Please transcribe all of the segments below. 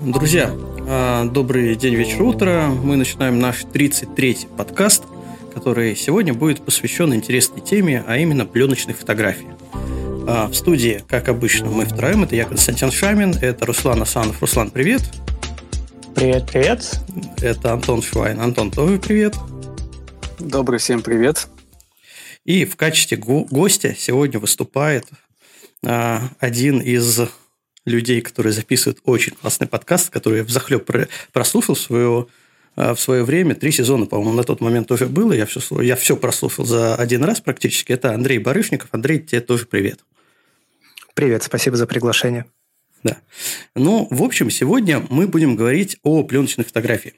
Друзья, а, добрый день, вечер, утро. Мы начинаем наш 33-й подкаст, который сегодня будет посвящен интересной теме, а именно пленочной фотографии. А, в студии, как обычно, мы втроем. Это я, Константин Шамин, это Руслан Асанов. Руслан, привет. Привет, привет. Это Антон Швайн. Антон, тоже привет. Добрый всем привет. И в качестве го- гостя сегодня выступает а, один из людей, которые записывают очень классный подкаст, который я взахлеб прослушал свое, а, в свое время. Три сезона, по-моему, на тот момент тоже было. Я все, я все прослушал за один раз практически. Это Андрей Барышников. Андрей, тебе тоже привет. Привет, спасибо за приглашение. Да. Ну, в общем, сегодня мы будем говорить о пленочной фотографии.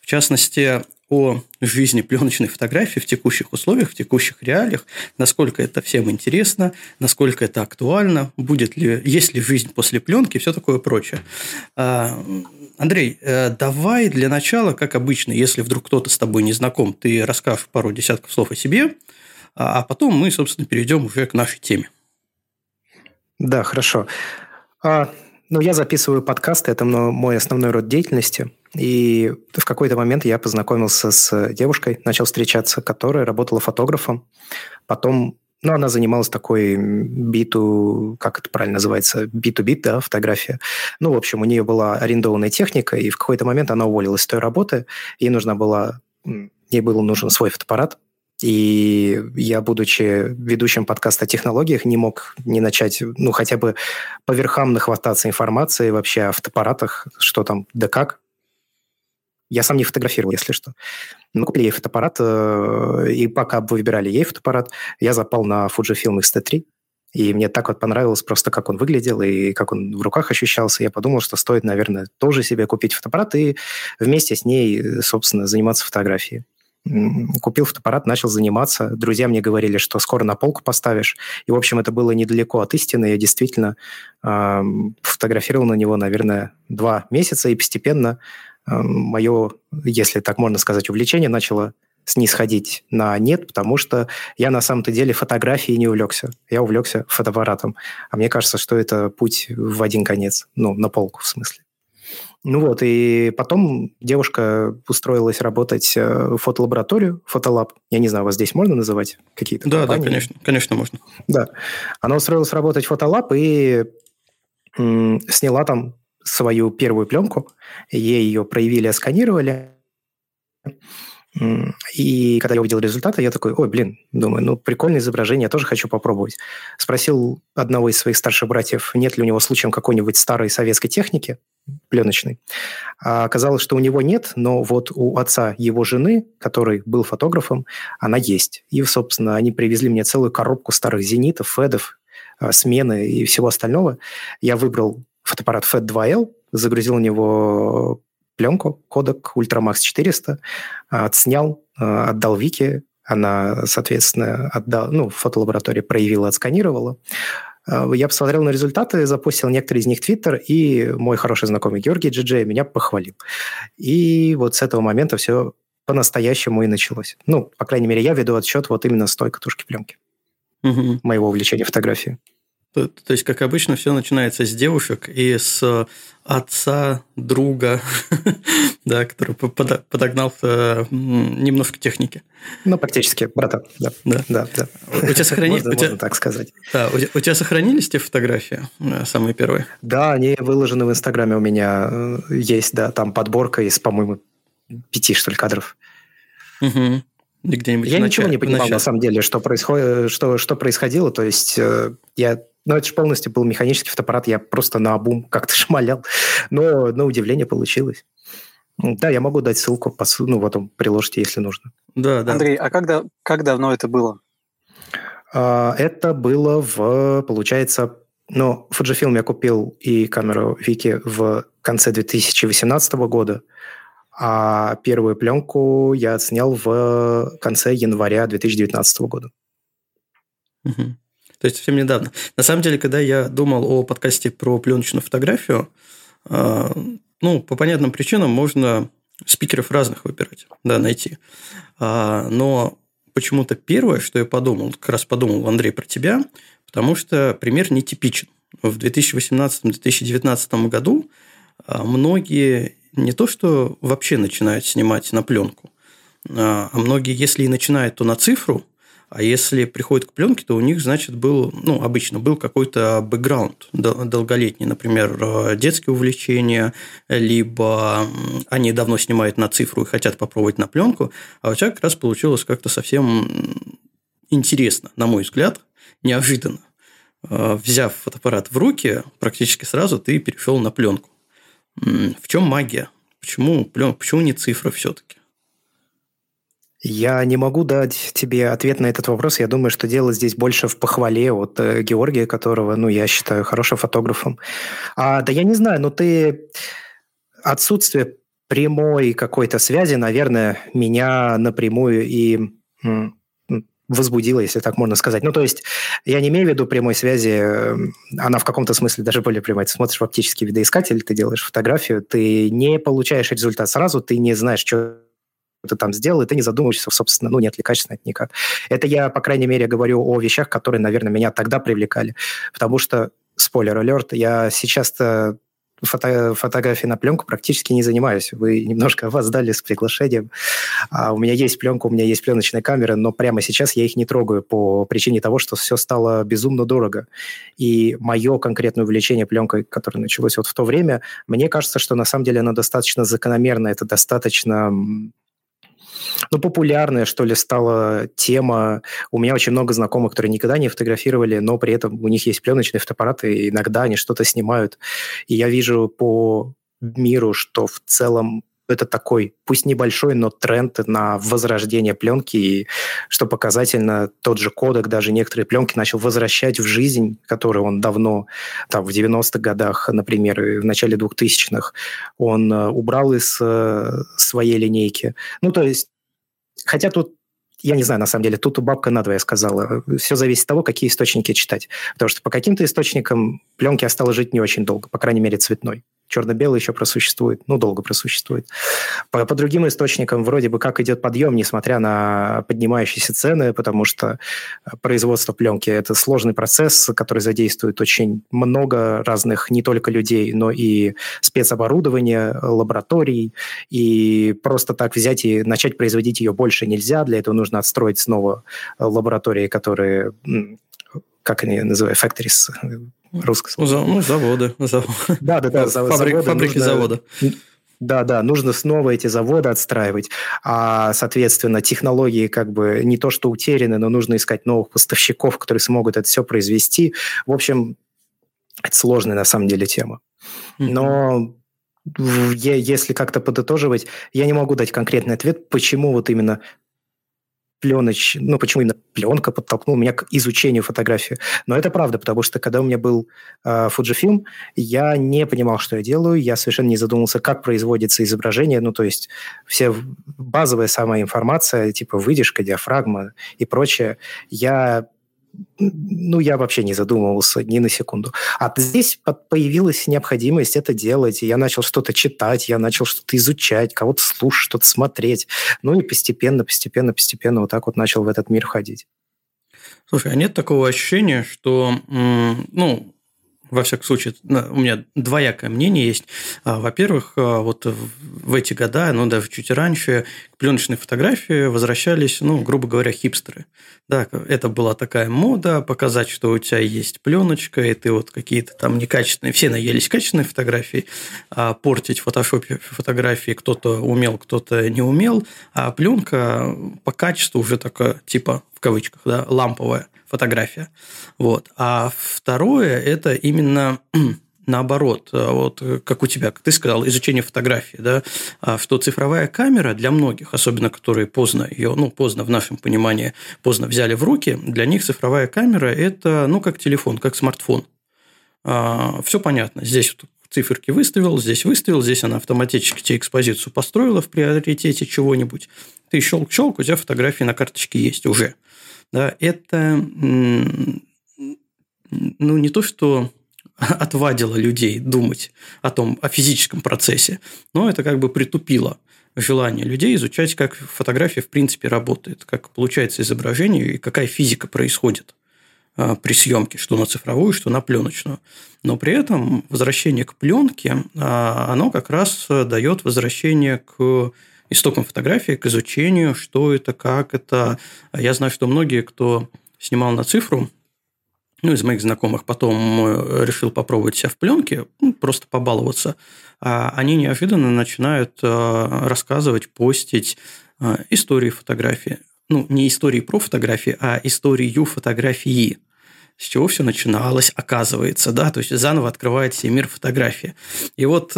В частности, о жизни пленочной фотографии в текущих условиях, в текущих реалиях, насколько это всем интересно, насколько это актуально, будет ли, есть ли жизнь после пленки и все такое прочее. А, Андрей, э, давай для начала, как обычно, если вдруг кто-то с тобой не знаком, ты расскажешь пару десятков слов о себе, а, а потом мы, собственно, перейдем уже к нашей теме. Да, хорошо. Ну, я записываю подкасты, это мой основной род деятельности – и в какой-то момент я познакомился с девушкой, начал встречаться, которая работала фотографом. Потом, ну, она занималась такой биту, как это правильно называется, биту-бит, да, фотография. Ну, в общем, у нее была арендованная техника, и в какой-то момент она уволилась с той работы. Ей нужна была, ей был нужен свой фотоаппарат, и я, будучи ведущим подкаста о технологиях, не мог не начать, ну, хотя бы по верхам нахвататься информации вообще о фотоаппаратах, что там, да как. Я сам не фотографировал, если что. Мы купили ей фотоаппарат, э, и пока выбирали ей фотоаппарат, я запал на Fujifilm X-T3, и мне так вот понравилось просто, как он выглядел и как он в руках ощущался. Я подумал, что стоит, наверное, тоже себе купить фотоаппарат и вместе с ней, собственно, заниматься фотографией. Купил фотоаппарат, начал заниматься. Друзья мне говорили, что скоро на полку поставишь. И, в общем, это было недалеко от истины. Я действительно э, фотографировал на него, наверное, два месяца и постепенно мое, если так можно сказать, увлечение начало снисходить на нет, потому что я на самом-то деле фотографией не увлекся. Я увлекся фотоаппаратом. А мне кажется, что это путь в один конец. Ну, на полку в смысле. Ну вот, и потом девушка устроилась работать э, в фотолабораторию, фотолаб. Я не знаю, вас здесь можно называть какие-то Да, компании? да, конечно, конечно можно. Да. Она устроилась работать в фотолаб и м- сняла там свою первую пленку, ей ее проявили, сканировали, и когда я увидел результаты, я такой, ой, блин, думаю, ну, прикольное изображение, я тоже хочу попробовать. Спросил одного из своих старших братьев, нет ли у него случаем какой-нибудь старой советской техники пленочной. А оказалось, что у него нет, но вот у отца его жены, который был фотографом, она есть. И, собственно, они привезли мне целую коробку старых зенитов, федов, а, смены и всего остального. Я выбрал фотоаппарат FAT2L, загрузил в него пленку, кодек Ultramax 400, отснял, а, отдал Вике, она, соответственно, отдал, ну, в фотолаборатории проявила, отсканировала. А, я посмотрел на результаты, запустил некоторые из них в Твиттер, и мой хороший знакомый Георгий Джиджей меня похвалил. И вот с этого момента все по-настоящему и началось. Ну, по крайней мере, я веду отсчет вот именно с той катушки пленки угу. моего увлечения фотографией. То, то есть, как обычно, все начинается с девушек и с отца, друга, да, который подогнал э, немножко техники. Ну, практически, брата, да. Да, да. да. У тебя сохранились... Можно, можно так сказать. Да, у, у тебя сохранились те фотографии, э, самые первые? Да, они выложены в Инстаграме у меня. Э, есть, да, там подборка из, по-моему, пяти, что ли, кадров. Угу. Где-нибудь я ничего не понимал, на самом деле, что, происходит, что, что происходило. То есть, я ну, это же полностью был механический фотоаппарат, я просто на обум как-то шмалял. Но на удивление получилось. Да, я могу дать ссылку, по, ну, потом приложите, если нужно. Да, да. Андрей, а когда, как давно это было? А, это было в, получается, ну, Fujifilm я купил и камеру Вики в конце 2018 года, а первую пленку я отснял в конце января 2019 года. Угу. То есть совсем недавно. На самом деле, когда я думал о подкасте про пленочную фотографию, а, ну, по понятным причинам можно спикеров разных выбирать, да, найти. А, но почему-то первое, что я подумал, как раз подумал, Андрей, про тебя, потому что пример нетипичен. в 2018-2019 году а, многие не то, что вообще начинают снимать на пленку, а, многие, если и начинают, то на цифру, а если приходят к пленке, то у них, значит, был, ну, обычно был какой-то бэкграунд долголетний, например, э, детские увлечения, либо они давно снимают на цифру и хотят попробовать на пленку, а у тебя как раз получилось как-то совсем интересно, на мой взгляд, неожиданно. Э, взяв фотоаппарат в руки, практически сразу ты перешел на пленку. В чем магия? Почему, плен... Почему не цифра все-таки? Я не могу дать тебе ответ на этот вопрос. Я думаю, что дело здесь больше в похвале от э, Георгия, которого, ну, я считаю хорошим фотографом. А, да я не знаю, но ты... Отсутствие прямой какой-то связи, наверное, меня напрямую и возбудила, если так можно сказать. Ну, то есть я не имею в виду прямой связи, э, она в каком-то смысле даже более прямая. Ты смотришь в оптический видоискатель, ты делаешь фотографию, ты не получаешь результат сразу, ты не знаешь, что ты там сделал, и ты не задумываешься, собственно, ну, не отвлекаешься на это никак. Это я, по крайней мере, говорю о вещах, которые, наверное, меня тогда привлекали. Потому что, спойлер алерт, я сейчас-то фото, фотографии на пленку практически не занимаюсь. Вы немножко опоздали с приглашением. А у меня есть пленка, у меня есть пленочные камеры, но прямо сейчас я их не трогаю по причине того, что все стало безумно дорого. И мое конкретное увлечение пленкой, которое началось вот в то время, мне кажется, что на самом деле оно достаточно закономерно, это достаточно ну, популярная, что ли, стала тема. У меня очень много знакомых, которые никогда не фотографировали, но при этом у них есть пленочные фотоаппараты, и иногда они что-то снимают. И я вижу по миру, что в целом это такой, пусть небольшой, но тренд на возрождение пленки, и что показательно, тот же кодек даже некоторые пленки начал возвращать в жизнь, которую он давно, там, в 90-х годах, например, и в начале 2000-х, он э, убрал из э, своей линейки. Ну, то есть Хотя тут я не знаю, на самом деле, тут бабка надвое сказала. Все зависит от того, какие источники читать. Потому что по каким-то источникам пленки осталось жить не очень долго, по крайней мере, цветной черно-белый еще просуществует, ну, долго просуществует. По, по другим источникам вроде бы как идет подъем, несмотря на поднимающиеся цены, потому что э, производство пленки – это сложный процесс, который задействует очень много разных не только людей, но и спецоборудования, лабораторий, и просто так взять и начать производить ее больше нельзя, для этого нужно отстроить снова лаборатории, которые как они называют, factories, русское слово. Ну, заводы. Да, да, да. Фабрик, заводы фабрики нужно... завода. Да, да, нужно снова эти заводы отстраивать. А, соответственно, технологии как бы не то что утеряны, но нужно искать новых поставщиков, которые смогут это все произвести. В общем, это сложная на самом деле тема. Но если как-то подытоживать, я не могу дать конкретный ответ, почему вот именно пленоч, ну, почему именно пленка подтолкнула меня к изучению фотографии. Но это правда, потому что когда у меня был э, Fujifilm, я не понимал, что я делаю, я совершенно не задумывался, как производится изображение, ну, то есть вся базовая самая информация, типа выдержка, диафрагма и прочее, я ну, я вообще не задумывался ни на секунду. А здесь появилась необходимость это делать, я начал что-то читать, я начал что-то изучать, кого-то слушать, что-то смотреть. Ну и постепенно, постепенно, постепенно вот так вот начал в этот мир ходить. Слушай, а нет такого ощущения, что, ну, во всяком случае, у меня двоякое мнение есть. А, во-первых, а, вот в эти года, ну, даже чуть раньше, к пленочной фотографии возвращались, ну, грубо говоря, хипстеры. Да, это была такая мода, показать, что у тебя есть пленочка, и ты вот какие-то там некачественные, все наелись качественные фотографии, а портить в фотошопе фотографии кто-то умел, кто-то не умел, а пленка по качеству уже такая, типа, в кавычках, да, ламповая фотография. Вот. А второе – это именно наоборот, вот как у тебя, как ты сказал, изучение фотографии, да, а что цифровая камера для многих, особенно которые поздно ее, ну, поздно в нашем понимании, поздно взяли в руки, для них цифровая камера – это, ну, как телефон, как смартфон. А, все понятно, здесь циферки выставил, здесь выставил, здесь она автоматически тебе экспозицию построила в приоритете чего-нибудь. Ты щелк-щелк, у тебя фотографии на карточке есть уже да, это ну, не то, что отвадило людей думать о том, о физическом процессе, но это как бы притупило желание людей изучать, как фотография в принципе работает, как получается изображение и какая физика происходит а, при съемке, что на цифровую, что на пленочную. Но при этом возвращение к пленке, а, оно как раз дает возвращение к истокам фотографии, к изучению, что это, как это. Я знаю, что многие, кто снимал на цифру, ну, из моих знакомых потом э, решил попробовать себя в пленке, ну, просто побаловаться, а они неожиданно начинают э, рассказывать, постить э, истории фотографии. Ну, не истории про фотографии, а историю фотографии. С чего все начиналось, оказывается, да, то есть заново открывает себе мир фотографии. И вот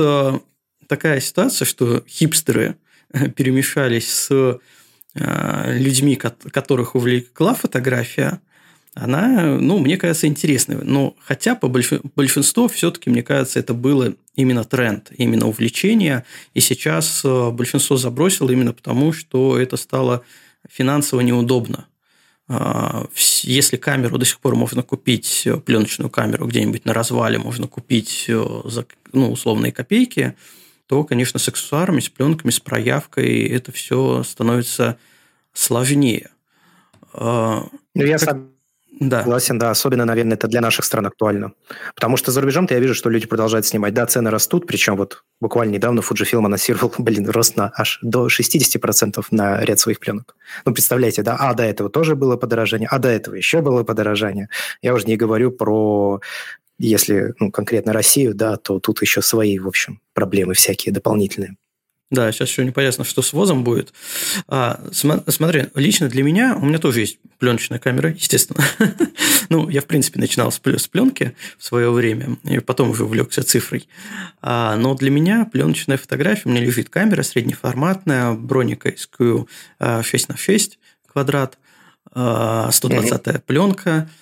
такая ситуация, что хипстеры перемешались с людьми, которых увлекла фотография – она, ну, мне кажется, интересной. Но хотя по большинству все-таки, мне кажется, это было именно тренд, именно увлечение. И сейчас э, большинство забросило именно потому, что это стало финансово неудобно. А, если камеру до сих пор можно купить, э, пленочную камеру где-нибудь на развале можно купить э, за ну, условные копейки, то, конечно, с аксессуарами, с пленками, с проявкой это все становится сложнее. А, ну, я как... Да. Согласен, да. Особенно, наверное, это для наших стран актуально. Потому что за рубежом-то я вижу, что люди продолжают снимать. Да, цены растут, причем вот буквально недавно Fujifilm анонсировал, блин, рост на аж до 60% на ряд своих пленок. Ну, представляете, да, а до этого тоже было подорожание, а до этого еще было подорожание. Я уже не говорю про если ну, конкретно Россию, да, то тут еще свои, в общем, проблемы всякие дополнительные. Да, сейчас еще непонятно, что с ВОЗом будет. А, смотри, лично для меня, у меня тоже есть пленочная камера, естественно. ну, я, в принципе, начинал с, с пленки в свое время, и потом уже увлекся цифрой. А, но для меня пленочная фотография, у меня лежит камера среднеформатная, броника SQ 6 на 6 квадрат, 120 пленка –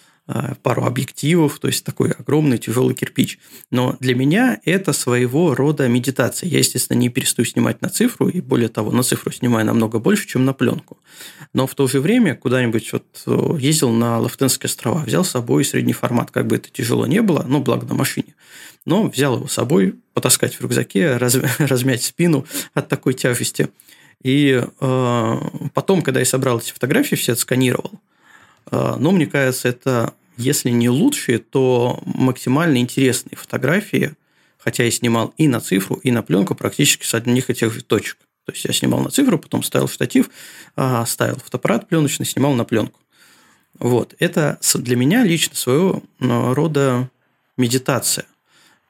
пару объективов, то есть такой огромный тяжелый кирпич. Но для меня это своего рода медитация. Я, естественно, не перестаю снимать на цифру, и более того, на цифру снимаю намного больше, чем на пленку. Но в то же время куда-нибудь вот э, ездил на Лафтенские острова, взял с собой средний формат, как бы это тяжело не было, ну, благо на машине. Но взял его с собой, потаскать в рюкзаке, раз, размять спину от такой тяжести. И э, потом, когда я собрал эти фотографии, все отсканировал, э, но мне кажется, это если не лучшие, то максимально интересные фотографии, хотя я снимал и на цифру, и на пленку практически с одних и тех же точек. То есть я снимал на цифру, потом ставил штатив, а, ставил фотоаппарат пленочный, снимал на пленку. Вот. Это для меня лично своего рода медитация.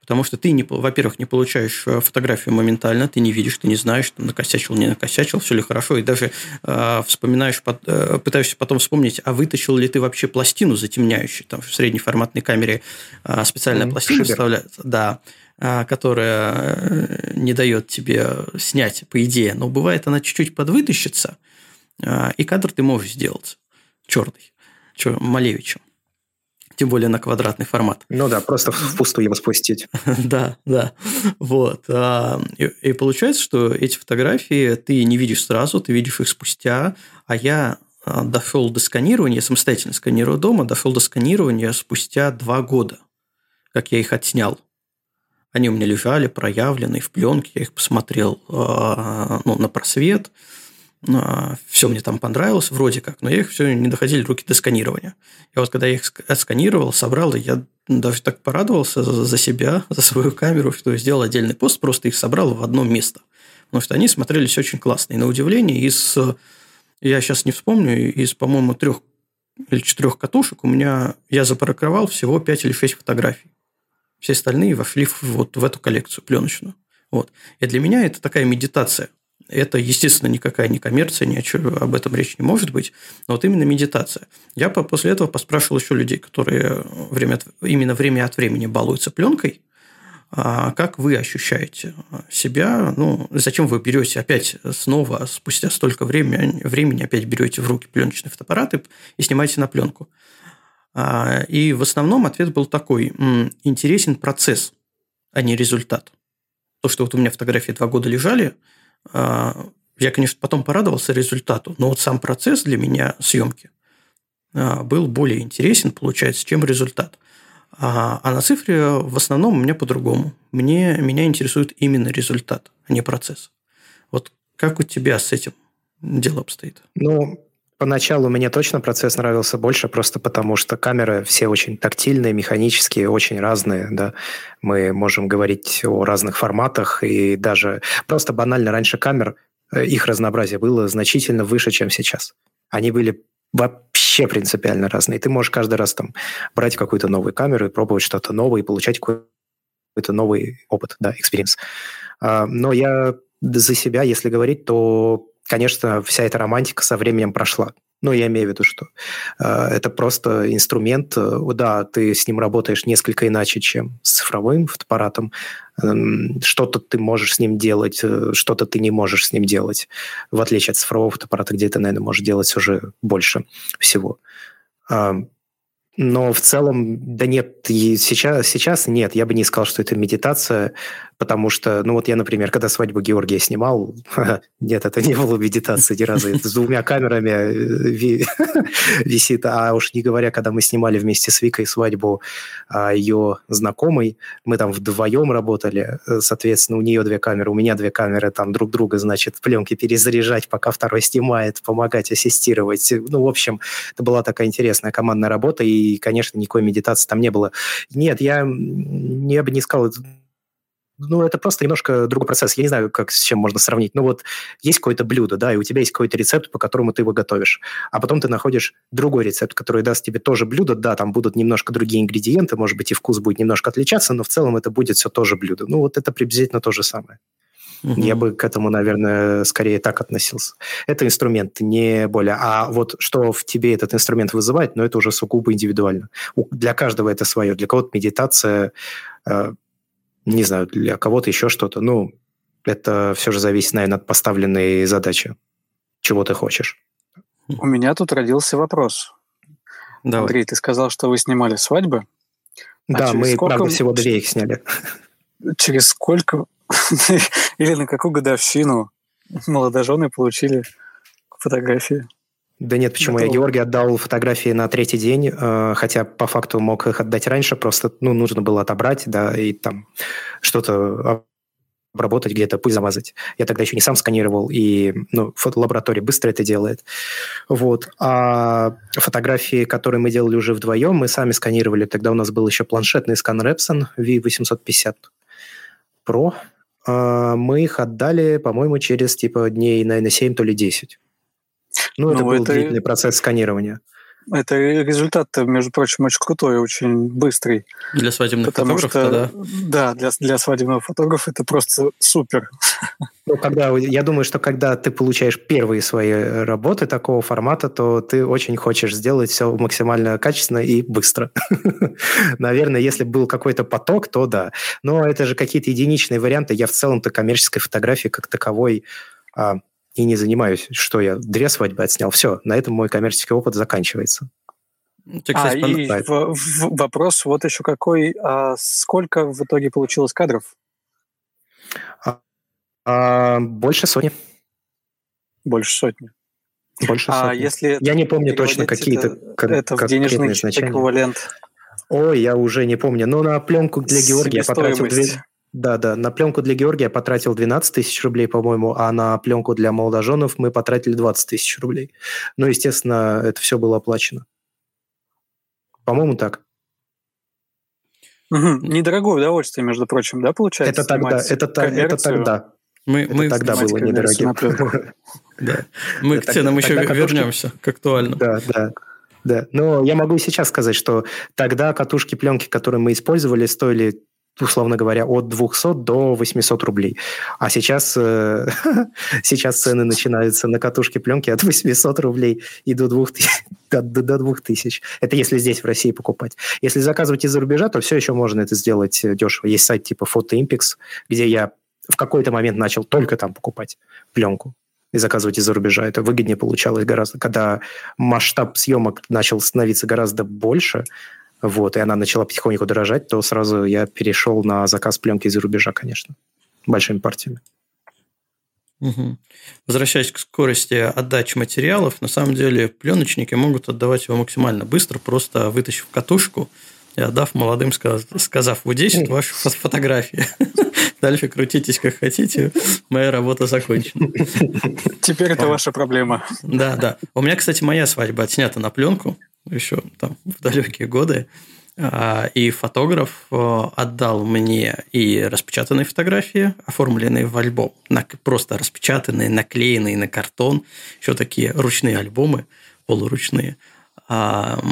Потому что ты, не, во-первых, не получаешь э, фотографию моментально, ты не видишь, ты не знаешь, что накосячил, не накосячил, все ли хорошо, и даже э, вспоминаешь, э, пытаешься потом вспомнить, а вытащил ли ты вообще пластину затемняющую, там в среднеформатной камере э, специальная mm, пластина шибер. вставляется, да, э, которая не дает тебе снять, по идее, но бывает она чуть-чуть подвытащится, э, и кадр ты можешь сделать черный, чер, Малевичем тем более на квадратный формат. Ну да, просто впустую его спустить. да, да. Вот. А, и, и получается, что эти фотографии ты не видишь сразу, ты видишь их спустя, а я а, дошел до сканирования, самостоятельно сканирую дома, дошел до сканирования спустя два года, как я их отснял. Они у меня лежали, проявлены в пленке, я их посмотрел а, ну, на просвет, все мне там понравилось вроде как, но я их все не доходили руки до сканирования. И вот когда я их отсканировал, собрал, я даже так порадовался за себя, за свою камеру, что сделал отдельный пост, просто их собрал в одно место. Потому что они смотрелись очень классно. И на удивление, из, я сейчас не вспомню, из, по-моему, трех или четырех катушек у меня я запарковал всего пять или шесть фотографий. Все остальные вошли вот в эту коллекцию пленочную. Вот. И для меня это такая медитация – это, естественно, никакая не коммерция, ни о чем об этом речь не может быть, но вот именно медитация. Я после этого поспрашивал еще людей, которые время от, именно время от времени балуются пленкой, а как вы ощущаете себя? Ну, зачем вы берете опять снова, спустя столько времени, времени опять берете в руки пленочные фотоаппараты и снимаете на пленку? А, и в основном ответ был такой. Интересен процесс, а не результат. То, что вот у меня фотографии два года лежали – я, конечно, потом порадовался результату, но вот сам процесс для меня съемки а, был более интересен, получается, чем результат. А, а на цифре в основном у меня по-другому. Мне, меня интересует именно результат, а не процесс. Вот как у тебя с этим дело обстоит? Ну, поначалу мне точно процесс нравился больше, просто потому что камеры все очень тактильные, механические, очень разные, да. Мы можем говорить о разных форматах, и даже просто банально раньше камер, э, их разнообразие было значительно выше, чем сейчас. Они были вообще принципиально разные. Ты можешь каждый раз там брать какую-то новую камеру и пробовать что-то новое и получать какой-то новый опыт, да, experience. А, но я за себя, если говорить, то конечно, вся эта романтика со временем прошла. Ну, я имею в виду, что э, это просто инструмент. Э, да, ты с ним работаешь несколько иначе, чем с цифровым фотоаппаратом. Э, что-то ты можешь с ним делать, э, что-то ты не можешь с ним делать, в отличие от цифрового фотоаппарата, где ты, наверное, можешь делать уже больше всего. Э, но в целом, да нет, сейчас, сейчас нет, я бы не сказал, что это медитация, потому что, ну вот я, например, когда свадьбу Георгия снимал, нет, это не было медитации ни разу, это с двумя камерами э, висит, а уж не говоря, когда мы снимали вместе с Викой свадьбу а, ее знакомой, мы там вдвоем работали, э, соответственно, у нее две камеры, у меня две камеры, там друг друга, значит, пленки перезаряжать, пока второй снимает, помогать, ассистировать. Ну, в общем, это была такая интересная командная работа, и, конечно, никакой медитации там не было. Нет, я, я бы не сказал, ну, это просто немножко другой процесс. Я не знаю, как с чем можно сравнить. Ну, вот есть какое-то блюдо, да, и у тебя есть какой-то рецепт, по которому ты его готовишь. А потом ты находишь другой рецепт, который даст тебе тоже блюдо. Да, там будут немножко другие ингредиенты, может быть, и вкус будет немножко отличаться, но в целом это будет все тоже блюдо. Ну, вот это приблизительно то же самое. Угу. Я бы к этому, наверное, скорее так относился. Это инструмент, не более. А вот что в тебе этот инструмент вызывает, ну, это уже сугубо индивидуально. Для каждого это свое. Для кого-то медитация э, не знаю, для кого-то еще что-то. Ну, это все же зависит, наверное, от поставленной задачи. Чего ты хочешь? У меня тут родился вопрос. Давай. Андрей, ты сказал, что вы снимали свадьбы. А да, мы, сколько... правда, всего две их сняли. Через сколько или на какую годовщину молодожены получили фотографии? Да нет, почему? Готово. Я Георгий отдал фотографии на третий день, э, хотя по факту мог их отдать раньше, просто ну, нужно было отобрать, да, и там что-то обработать где-то, пыль замазать. Я тогда еще не сам сканировал, и ну, фотолаборатория быстро это делает. Вот. А фотографии, которые мы делали уже вдвоем, мы сами сканировали. Тогда у нас был еще планшетный сканер Epson V850 Pro. А мы их отдали, по-моему, через типа дней, наверное, 7, то ли 10. Ну, это ну, был это... длительный процесс сканирования. Это результат, между прочим, очень крутой, очень быстрый. Для свадебных Потому фотографов, что, да? Да, для, для свадебного фотографа это просто супер. Ну, когда, я думаю, что когда ты получаешь первые свои работы такого формата, то ты очень хочешь сделать все максимально качественно и быстро. Наверное, если был какой-то поток, то да. Но это же какие-то единичные варианты. Я в целом-то коммерческой фотографии как таковой а, и не занимаюсь, что я две свадьбы отснял. Все, на этом мой коммерческий опыт заканчивается. Ну, ты, кстати, а, и в, в, вопрос вот еще какой. А сколько в итоге получилось кадров? А, а, больше сотни. Больше сотни. Больше а сотни. если я не помню точно какие-то это, это в денежный эквивалент. Ой, я уже не помню. Но на пленку для Георгия я потратил 2, да, да. На пленку для Георгия потратил 12 тысяч рублей, по-моему, а на пленку для молодоженов мы потратили 20 тысяч рублей. Ну, естественно, это все было оплачено. По-моему, так. Угу. Недорогое удовольствие, между прочим, да, получается? Это тогда. Это, это тогда. Мы, это мы тогда было недорогим. Мы к ценам еще вернемся, к актуальным. Да, да. Да, но я могу сейчас сказать, что тогда катушки пленки, которые мы использовали, стоили условно говоря, от 200 до 800 рублей. А сейчас, э, сейчас цены начинаются на катушке пленки от 800 рублей и до 2000, до, до 2000. Это если здесь, в России, покупать. Если заказывать из-за рубежа, то все еще можно это сделать э, дешево. Есть сайт типа PhotoImpix, где я в какой-то момент начал только там покупать пленку и заказывать из-за рубежа. Это выгоднее получалось гораздо. Когда масштаб съемок начал становиться гораздо больше, вот, и она начала потихоньку дорожать, то сразу я перешел на заказ пленки из-за рубежа, конечно, большими партиями. Угу. Возвращаясь к скорости отдачи материалов, на самом деле пленочники могут отдавать его максимально быстро, просто вытащив катушку, и отдав молодым, сказав, вот здесь вот ваши фотографии. Дальше крутитесь как хотите, моя работа закончена. Теперь это ваша проблема. Да, да. У меня, кстати, моя свадьба отснята на пленку еще там в далекие годы. А, и фотограф э, отдал мне и распечатанные фотографии, оформленные в альбом, просто распечатанные, наклеенные на картон, еще такие ручные альбомы, полуручные, а,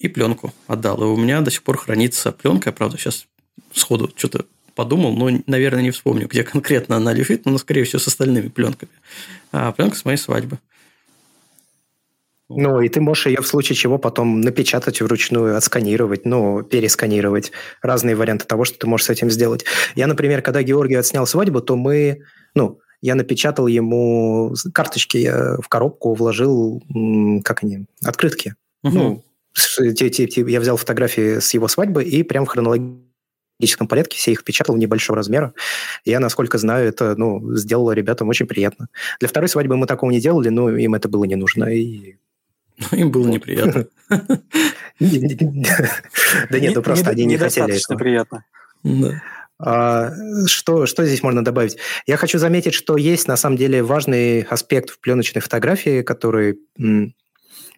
и пленку отдал. И у меня до сих пор хранится пленка, правда, сейчас сходу что-то подумал, но, наверное, не вспомню, где конкретно она лежит, но, скорее всего, с остальными пленками. А пленка с моей свадьбы. Ну, и ты можешь ее в случае чего потом напечатать вручную, отсканировать, ну, пересканировать. Разные варианты того, что ты можешь с этим сделать. Я, например, когда Георгий отснял свадьбу, то мы, ну, я напечатал ему карточки, я в коробку вложил, как они, открытки. Угу. Ну, я взял фотографии с его свадьбы и прям в хронологическом порядке все их печатал небольшого размера. Я, насколько знаю, это ну, сделало ребятам очень приятно. Для второй свадьбы мы такого не делали, но им это было не нужно. И им было неприятно. Да нет, ну просто они не хотели этого. приятно. А, что, что здесь можно добавить? Я хочу заметить, что есть на самом деле важный аспект в пленочной фотографии, который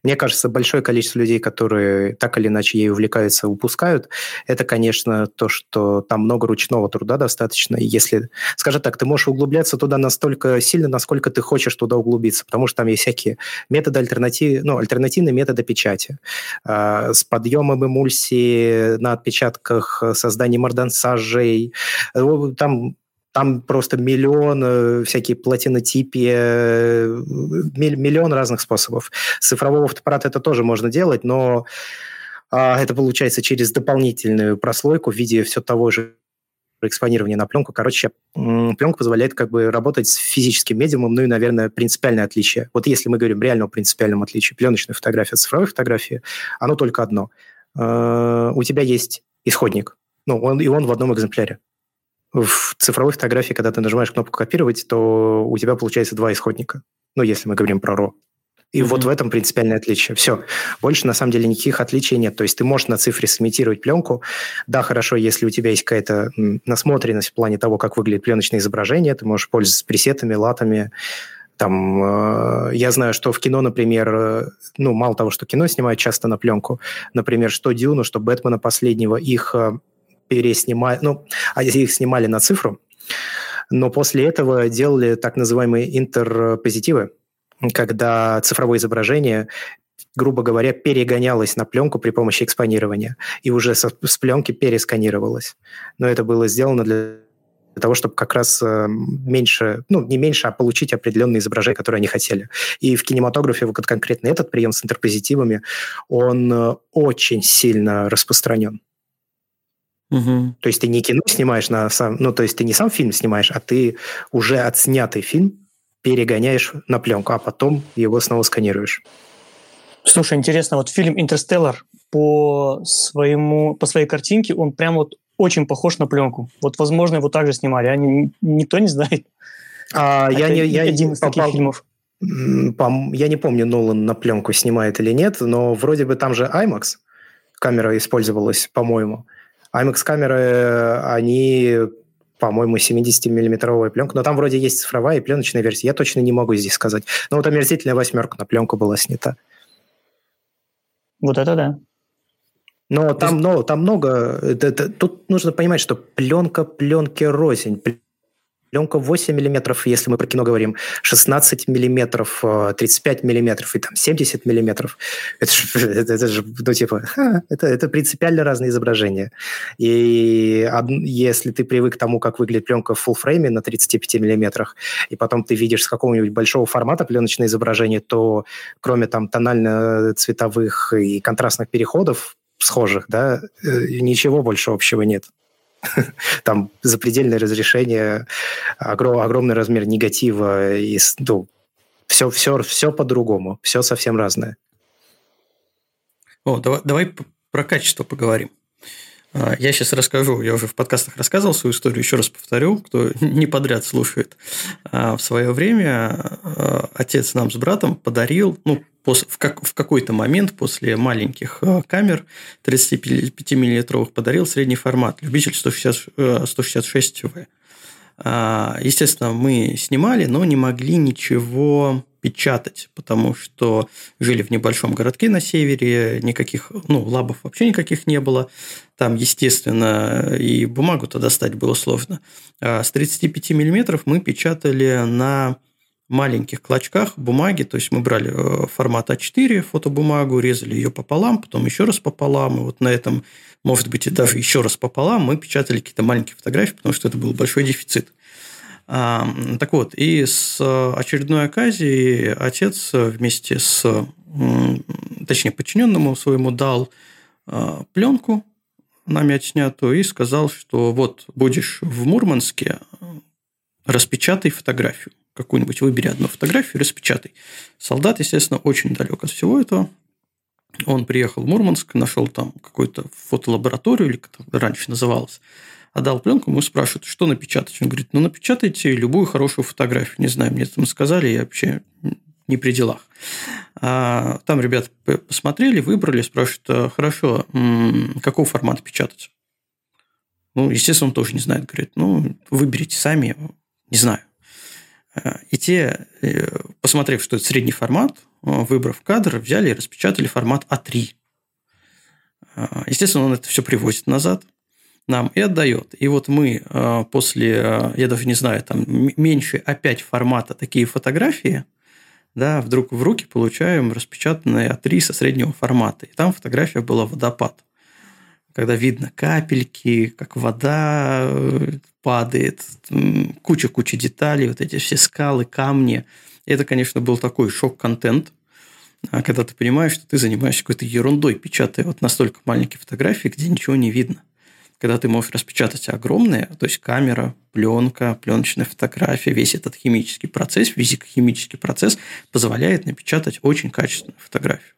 мне кажется, большое количество людей, которые так или иначе ей увлекаются, упускают. Это, конечно, то, что там много ручного труда достаточно. И если, скажем так, ты можешь углубляться туда настолько сильно, насколько ты хочешь туда углубиться, потому что там есть всякие методы альтернатив, ну, альтернативные методы печати. Э, с подъемом эмульсии на отпечатках, созданием мордансажей. Там там просто миллион э, всякие платинотипи, э, миллион разных способов. С цифрового фотоаппарата это тоже можно делать, но а, это получается через дополнительную прослойку в виде все того же экспонирования на пленку. Короче, пленка позволяет как бы работать с физическим медиумом, ну и, наверное, принципиальное отличие. Вот если мы говорим реального принципиальном отличии пленочной фотографии от цифровой фотографии, оно только одно. Э, у тебя есть исходник, ну, он, и он в одном экземпляре в цифровой фотографии, когда ты нажимаешь кнопку «Копировать», то у тебя получается два исходника. Ну, если мы говорим про RAW. И mm-hmm. вот в этом принципиальное отличие. Все. Больше, на самом деле, никаких отличий нет. То есть ты можешь на цифре сымитировать пленку. Да, хорошо, если у тебя есть какая-то насмотренность в плане того, как выглядит пленочное изображение, ты можешь пользоваться пресетами, латами. Там, э, я знаю, что в кино, например, э, ну, мало того, что кино снимают часто на пленку, например, что Дюну, что Бэтмена последнего, их э, переснимали, ну, их снимали на цифру, но после этого делали так называемые интерпозитивы, когда цифровое изображение грубо говоря, перегонялось на пленку при помощи экспонирования и уже со, с пленки пересканировалось. Но это было сделано для для того, чтобы как раз э, меньше, ну, не меньше, а получить определенные изображения, которые они хотели. И в кинематографе вот конкретно этот прием с интерпозитивами, он э, очень сильно распространен. Угу. То есть ты не кино снимаешь на сам, ну то есть ты не сам фильм снимаешь, а ты уже отснятый фильм перегоняешь на пленку, а потом его снова сканируешь. Слушай, интересно, вот фильм «Интерстеллар» по, своему, по своей картинке, он прям вот очень похож на пленку. Вот, возможно, его также снимали, а не, никто не знает. А, я не, я один из попал, таких фильмов. Я не помню, Нолан на пленку снимает или нет, но вроде бы там же IMAX камера использовалась, по-моему. IMAX-камеры, они, по-моему, 70-миллиметровая пленка, но там вроде есть цифровая и пленочная версия. Я точно не могу здесь сказать. Но вот омерзительная восьмерка на пленку была снята. Вот это да. Но там, но, там много... Это, это, тут нужно понимать, что пленка пленки рознь пленка 8 миллиметров, если мы про кино говорим, 16 миллиметров, 35 миллиметров и там 70 миллиметров. Это же, это, это же ну, типа, это, это принципиально разные изображения. И если ты привык к тому, как выглядит пленка в full фрейме на 35 миллиметрах, и потом ты видишь с какого-нибудь большого формата пленочное изображение, то кроме там тонально-цветовых и контрастных переходов, схожих, да, э, ничего больше общего нет. там запредельное разрешение, огромный размер негатива, и, ну, все, все, все по-другому, все совсем разное. О, давай, давай про качество поговорим. А, я сейчас расскажу, я уже в подкастах рассказывал свою историю, еще раз повторю, кто не подряд слушает. А, в свое время а, отец нам с братом подарил, ну, в, как, в какой-то момент после маленьких э, камер 35-миллиметровых подарил средний формат, любитель 160, 166 В. Естественно, мы снимали, но не могли ничего печатать, потому что жили в небольшом городке на севере, никаких, ну, лабов вообще никаких не было. Там, естественно, и бумагу-то достать было сложно. А с 35 миллиметров мы печатали на маленьких клочках бумаги, то есть мы брали э, формат А4 фотобумагу, резали ее пополам, потом еще раз пополам, и вот на этом, может быть, и даже еще раз пополам мы печатали какие-то маленькие фотографии, потому что это был большой дефицит. Так вот, и с очередной оказией отец вместе с, точнее, подчиненному своему дал а, пленку нами отснятую и сказал, что вот будешь в Мурманске, распечатай фотографию какую-нибудь, выбери одну фотографию, распечатай. Солдат, естественно, очень далек от всего этого. Он приехал в Мурманск, нашел там какую-то фотолабораторию, или как это раньше называлось, отдал пленку, ему спрашивают, что напечатать. Он говорит, ну, напечатайте любую хорошую фотографию. Не знаю, мне там сказали, я вообще не при делах. А там ребята посмотрели, выбрали, спрашивают, «А, хорошо, какой формат печатать? Ну, естественно, он тоже не знает. Говорит, ну, выберите сами, не знаю. А, и те, э, посмотрев, что это средний формат, выбрав кадр, взяли и распечатали формат А3. А, естественно, он это все привозит назад нам и отдает. И вот мы а, после, а, я даже не знаю, там меньше опять формата такие фотографии, да, вдруг в руки получаем распечатанные А3 со среднего формата. И там фотография была водопад. Когда видно капельки, как вода э, падает, куча-куча деталей, вот эти все скалы, камни. Это, конечно, был такой шок-контент, а когда ты понимаешь, что ты занимаешься какой-то ерундой, печатая вот настолько маленькие фотографии, где ничего не видно когда ты можешь распечатать огромные, то есть камера, пленка, пленочная фотография, весь этот химический процесс, физико-химический процесс позволяет напечатать очень качественную фотографию.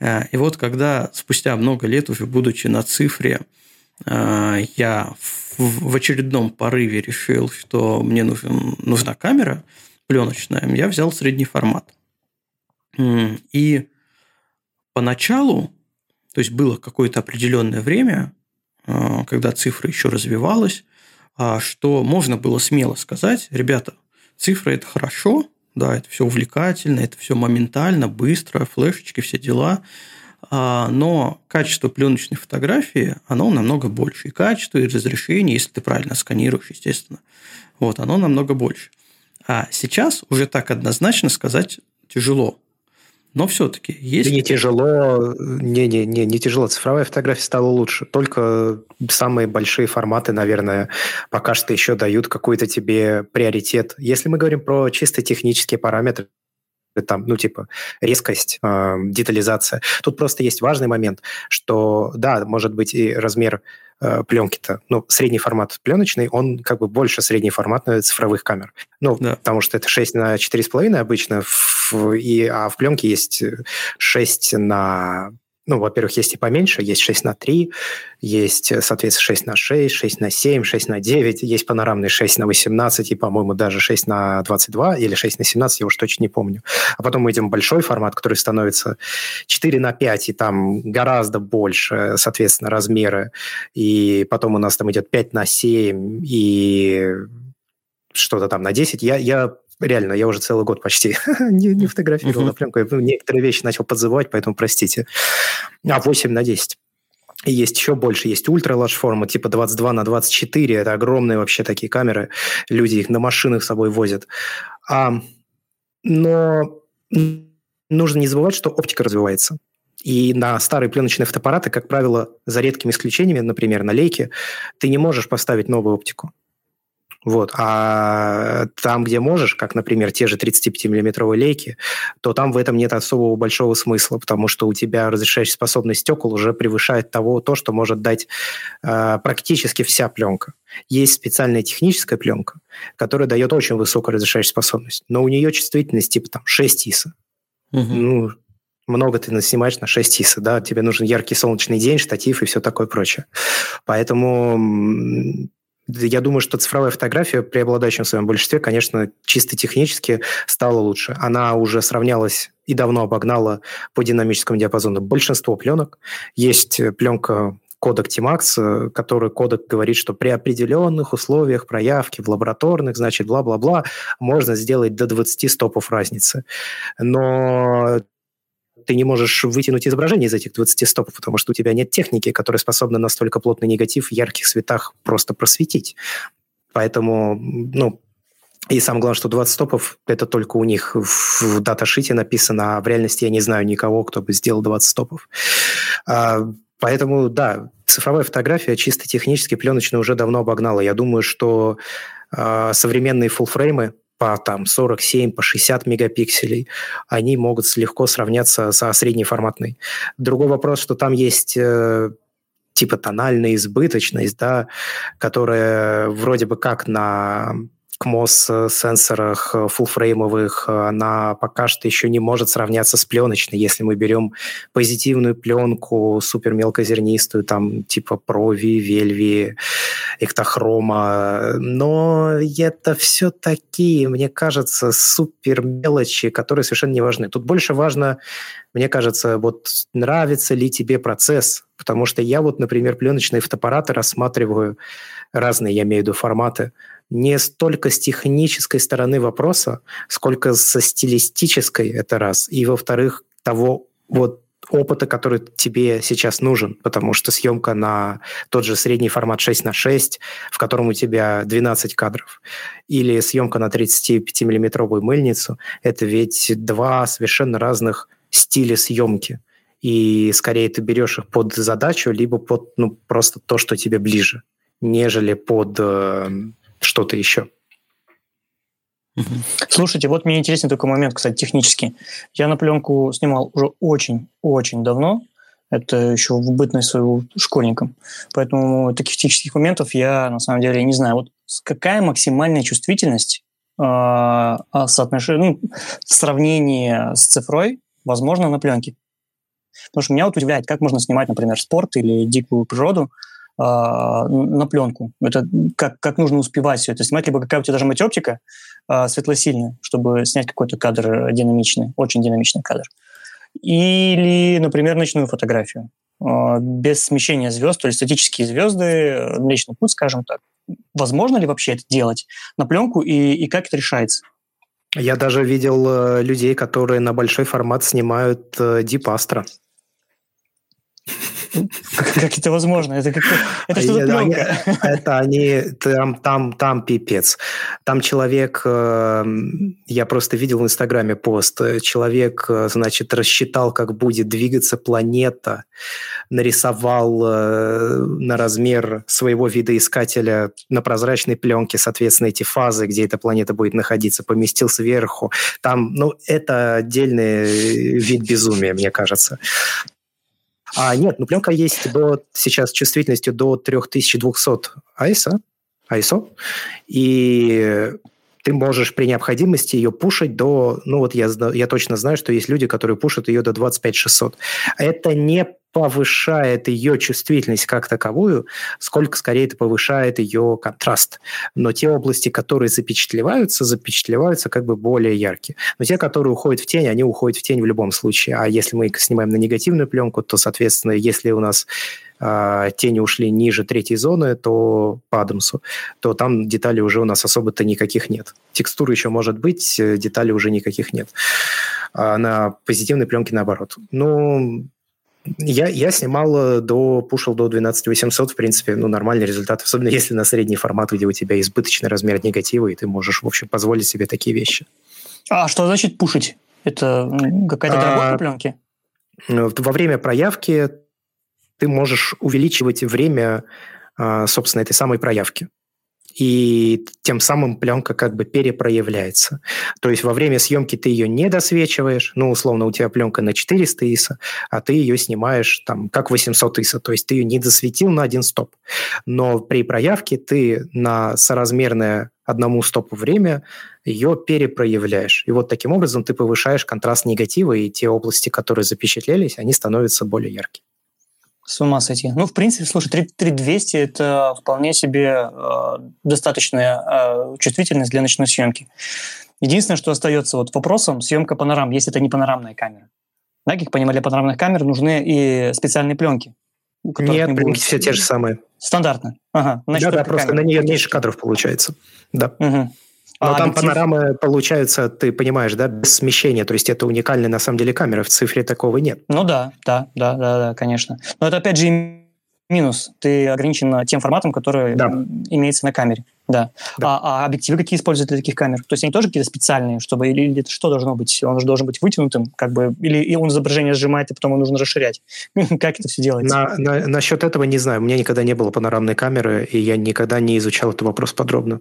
Э, и вот когда спустя много лет, уже будучи на цифре, я в очередном порыве решил, что мне нужен, нужна камера пленочная, я взял средний формат. И поначалу, то есть было какое-то определенное время, а, когда цифра еще развивалась, а, что можно было смело сказать, ребята, цифра – это хорошо, да, это все увлекательно, это все моментально, быстро, флешечки, все дела, а, но качество пленочной фотографии, оно намного больше. И качество, и разрешение, если ты правильно сканируешь, естественно, вот, оно намного больше. А сейчас уже так однозначно сказать тяжело. Но все-таки есть... Не тяжело, не, не, не, не тяжело. Цифровая фотография стала лучше. Только самые большие форматы, наверное, пока что еще дают какой-то тебе приоритет. Если мы говорим про чисто технические параметры, там, ну, типа, резкость, э, детализация. Тут просто есть важный момент, что, да, может быть и размер э, пленки-то, ну, средний формат пленочный, он как бы больше средний формат цифровых камер. Ну, да. потому что это 6 на 4,5 обычно, в, и, а в пленке есть 6 на ну, во-первых, есть и поменьше, есть 6 на 3, есть, соответственно, 6 на 6, 6 на 7, 6 на 9, есть панорамный 6 на 18 и, по-моему, даже 6 на 22 или 6 на 17, я уж точно не помню. А потом мы идем в большой формат, который становится 4 на 5, и там гораздо больше, соответственно, размеры. И потом у нас там идет 5 на 7 и что-то там на 10. Я, я реально, я уже целый год почти не, не фотографировал на пленку. Я некоторые вещи начал подзывать, поэтому простите. А 8 на 10. И есть еще больше, есть ультра ларж форма, типа 22 на 24, это огромные вообще такие камеры, люди их на машинах с собой возят. А, но нужно не забывать, что оптика развивается. И на старые пленочные фотоаппараты, как правило, за редкими исключениями, например, на лейке, ты не можешь поставить новую оптику. Вот. А там, где можешь, как, например, те же 35-миллиметровые лейки, то там в этом нет особого большого смысла, потому что у тебя разрешающая способность стекол уже превышает того, то, что может дать э, практически вся пленка. Есть специальная техническая пленка, которая дает очень высокую разрешающую способность, но у нее чувствительность типа там 6 ИСа. Угу. Ну, много ты наснимаешь на 6 ИСа, да, тебе нужен яркий солнечный день, штатив и все такое прочее. Поэтому я думаю, что цифровая фотография при обладающем своем большинстве, конечно, чисто технически стала лучше. Она уже сравнялась и давно обогнала по динамическому диапазону большинство пленок. Есть пленка кодек Tmax, который кодек говорит, что при определенных условиях проявки в лабораторных, значит, бла-бла-бла, можно сделать до 20 стопов разницы. Но ты не можешь вытянуть изображение из этих 20 стопов, потому что у тебя нет техники, которая способна настолько плотный негатив в ярких цветах просто просветить. Поэтому, ну, и самое главное, что 20 стопов – это только у них в даташите написано, а в реальности я не знаю никого, кто бы сделал 20 стопов. А, поэтому, да, цифровая фотография чисто технически пленочная уже давно обогнала. Я думаю, что а, современные фуллфреймы по там 47, по 60 мегапикселей, они могут легко сравняться со среднеформатной. Другой вопрос, что там есть э, типа тональная избыточность, да, которая вроде бы как на CMOS-сенсорах э, фуллфреймовых, э, она пока что еще не может сравняться с пленочной. Если мы берем позитивную пленку, супер мелкозернистую, там типа Provi, Velvi, Эктохрома, но это все такие, мне кажется, супер мелочи, которые совершенно не важны. Тут больше важно, мне кажется, вот нравится ли тебе процесс, потому что я вот, например, пленочные фотоаппараты рассматриваю разные, я имею в виду форматы, не столько с технической стороны вопроса, сколько со стилистической, это раз. И, во-вторых, того вот опыта, который тебе сейчас нужен, потому что съемка на тот же средний формат 6 на 6, в котором у тебя 12 кадров, или съемка на 35-миллиметровую мыльницу, это ведь два совершенно разных стиля съемки. И скорее ты берешь их под задачу, либо под ну, просто то, что тебе ближе, нежели под э, что-то еще. Слушайте, вот мне интересен такой момент, кстати, технически. Я на пленку снимал уже очень-очень давно. Это еще в бытность своего школьником. Поэтому таких технических моментов я на самом деле не знаю. Вот какая максимальная чувствительность э, ну, в сравнении с цифрой возможно на пленке? Потому что меня вот удивляет, как можно снимать, например, спорт или дикую природу на пленку. Это как, как нужно успевать все это снимать, либо какая у тебя должна быть оптика э, светлосильная, чтобы снять какой-то кадр динамичный, очень динамичный кадр. Или, например, ночную фотографию э, без смещения звезд, то есть статические звезды, Млечный путь, скажем так. Возможно ли вообще это делать на пленку и, и как это решается? Я даже видел э, людей, которые на большой формат снимают э, Deep Astra. Как это возможно? Это, как это что за пленка? Это они, там, там, там пипец. Там человек, э, я просто видел в Инстаграме пост, человек, э, значит, рассчитал, как будет двигаться планета, нарисовал э, на размер своего видоискателя на прозрачной пленке, соответственно, эти фазы, где эта планета будет находиться, поместил сверху. Там, ну, это отдельный вид безумия, мне кажется. А, нет, ну пленка есть до, сейчас чувствительностью до 3200 ISO, ISO, и ты можешь при необходимости ее пушить до, ну вот я, я точно знаю, что есть люди, которые пушат ее до 25600. Это не повышает ее чувствительность как таковую, сколько скорее это повышает ее контраст. Но те области, которые запечатлеваются, запечатлеваются как бы более яркие. Но те, которые уходят в тень, они уходят в тень в любом случае. А если мы снимаем на негативную пленку, то, соответственно, если у нас э, тени ушли ниже третьей зоны, то по Адамсу, то там деталей уже у нас особо-то никаких нет. Текстуры еще может быть, деталей уже никаких нет. А на позитивной пленке наоборот. Ну, я, я снимал э, до, пушил до 12800, в принципе, ну, нормальный результат, особенно если на средний формат, где у тебя избыточный размер негатива, и ты можешь, в общем, позволить себе такие вещи. А что значит пушить? Это какая-то доработка а, пленки? Ну, во время проявки ты можешь увеличивать время, а, собственно, этой самой проявки и тем самым пленка как бы перепроявляется. То есть во время съемки ты ее не досвечиваешь, ну, условно, у тебя пленка на 400 ISO, а ты ее снимаешь там как 800 ISO, то есть ты ее не досветил на один стоп. Но при проявке ты на соразмерное одному стопу время ее перепроявляешь. И вот таким образом ты повышаешь контраст негатива, и те области, которые запечатлелись, они становятся более яркими. С ума сойти. Ну, в принципе, слушай, 3200 – это вполне себе э, достаточная э, чувствительность для ночной съемки. Единственное, что остается вот вопросом, съемка панорам, если это не панорамная камера. Да, как понимали, для панорамных камер нужны и специальные пленки. Нет, не пленки все те же самые. Стандартно. Ага. Значит, да, да, просто камера. на нее меньше кадров получается. Да. Угу. Но а там объектив... панорамы получаются, ты понимаешь, да, без смещения. То есть это уникальная на самом деле камера. В цифре такого нет. Ну да, да, да, да, да, конечно. Но это опять же минус. Ты ограничен тем форматом, который да. имеется на камере. Да. да. А, а объективы какие используют для таких камер? То есть они тоже какие-то специальные, чтобы или, или что должно быть? Он же должен быть вытянутым, как бы, или и он изображение сжимает, и потом его нужно расширять. как это все делается? На, на, насчет этого не знаю. У меня никогда не было панорамной камеры, и я никогда не изучал этот вопрос подробно.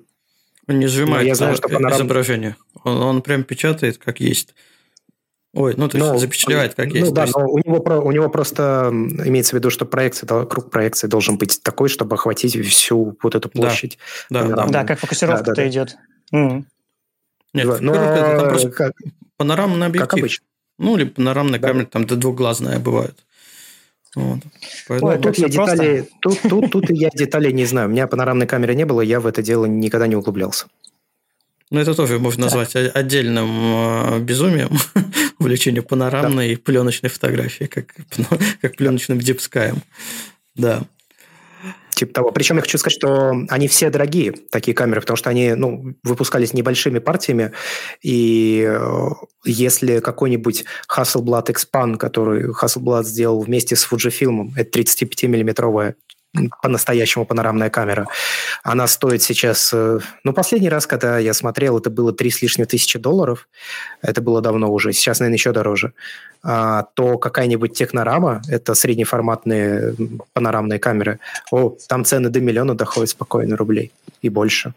Он не сжимает я знаю, что панорам... изображение. Он, он прям печатает, как есть. Ой, ну то есть но, запечатлевает, как ну, есть. Ну да, есть... но у него, у него просто имеется в виду, что проекция, круг проекции должен быть такой, чтобы охватить всю вот эту площадь. Да, да, да, да как фокусировка-то да, да, идет. Mm. Нет, но... это там просто как... панорамный объектив. Как обычно. Ну, или панорамная да. камера, там до двухглазная бывает. Вот. Поэтому... Ой, тут я детали, тут, тут, тут я деталей не знаю. У меня панорамной камеры не было, я в это дело никогда не углублялся. Ну, это тоже можно назвать так. отдельным э, безумием, увлечение панорамной да. и пленочной фотографии, как, как пленочным дипскаем. Да. Типа того. Причем я хочу сказать, что они все дорогие, такие камеры, потому что они ну, выпускались небольшими партиями, и э, если какой-нибудь Hasselblad Expand, который Hasselblad сделал вместе с Fujifilm, это 35-миллиметровая по-настоящему панорамная камера. Она стоит сейчас... Э, ну, последний раз, когда я смотрел, это было три с лишним тысячи долларов. Это было давно уже. Сейчас, наверное, еще дороже. А, то какая-нибудь технорама, это среднеформатные панорамные камеры, о, там цены до миллиона доходят спокойно рублей и больше.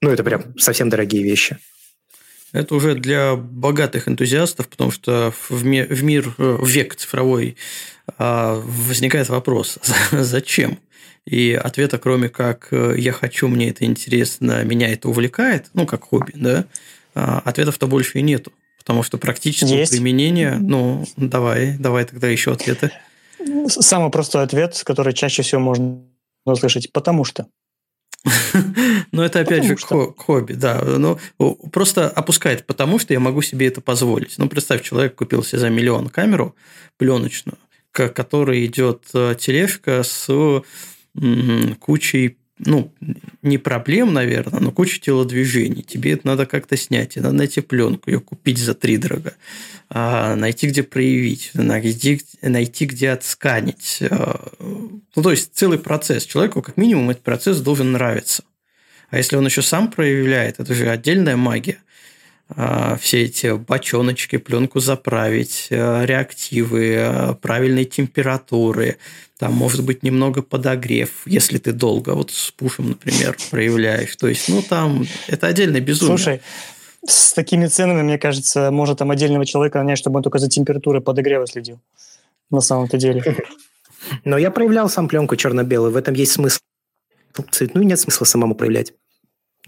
Ну, это прям совсем дорогие вещи. Это уже для богатых энтузиастов, потому что в, ми- в мир, э, в век цифровой возникает вопрос, зачем? И ответа, кроме как э, «я хочу, мне это интересно, меня это увлекает», ну, как хобби, да, а, ответов-то больше и нету. Потому что практического Есть. применения, ну, давай, давай тогда еще ответы. Самый простой ответ, который чаще всего можно услышать, потому что. Ну, это опять же хобби, да. Ну, просто опускает, потому что я могу себе это позволить. Ну, представь, человек купил себе за миллион камеру пленочную, к которой идет э, тележка с кучей ну, не проблем, наверное, но куча телодвижений. Тебе это надо как-то снять, и надо найти пленку, ее купить за три дорого, а, найти, где проявить, найти, найти, где отсканить. А, ну, то есть, целый процесс. Человеку, как минимум, этот процесс должен нравиться. А если он еще сам проявляет, это же отдельная магия. А, все эти бочоночки, пленку заправить, а, реактивы, а, правильной температуры, там может быть немного подогрев, если ты долго вот с пушем, например, проявляешь. То есть, ну там это отдельное безумие. Слушай, с такими ценами, мне кажется, может там отдельного человека нанять, чтобы он только за температурой подогрева следил. На самом-то деле. Но я проявлял сам пленку черно-белую. В этом есть смысл. Цветную нет смысла самому проявлять.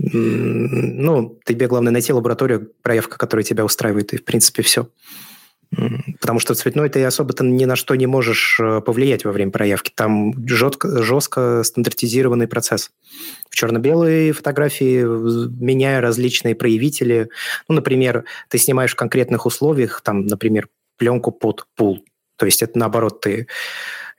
Ну, тебе главное найти лабораторию, проявка, которая тебя устраивает, и, в принципе, все. Потому что цветной ты особо-то ни на что не можешь э, повлиять во время проявки. Там жестко, жестко стандартизированный процесс. В черно-белой фотографии, меняя различные проявители, ну, например, ты снимаешь в конкретных условиях, там, например, пленку под пул. То есть это наоборот, ты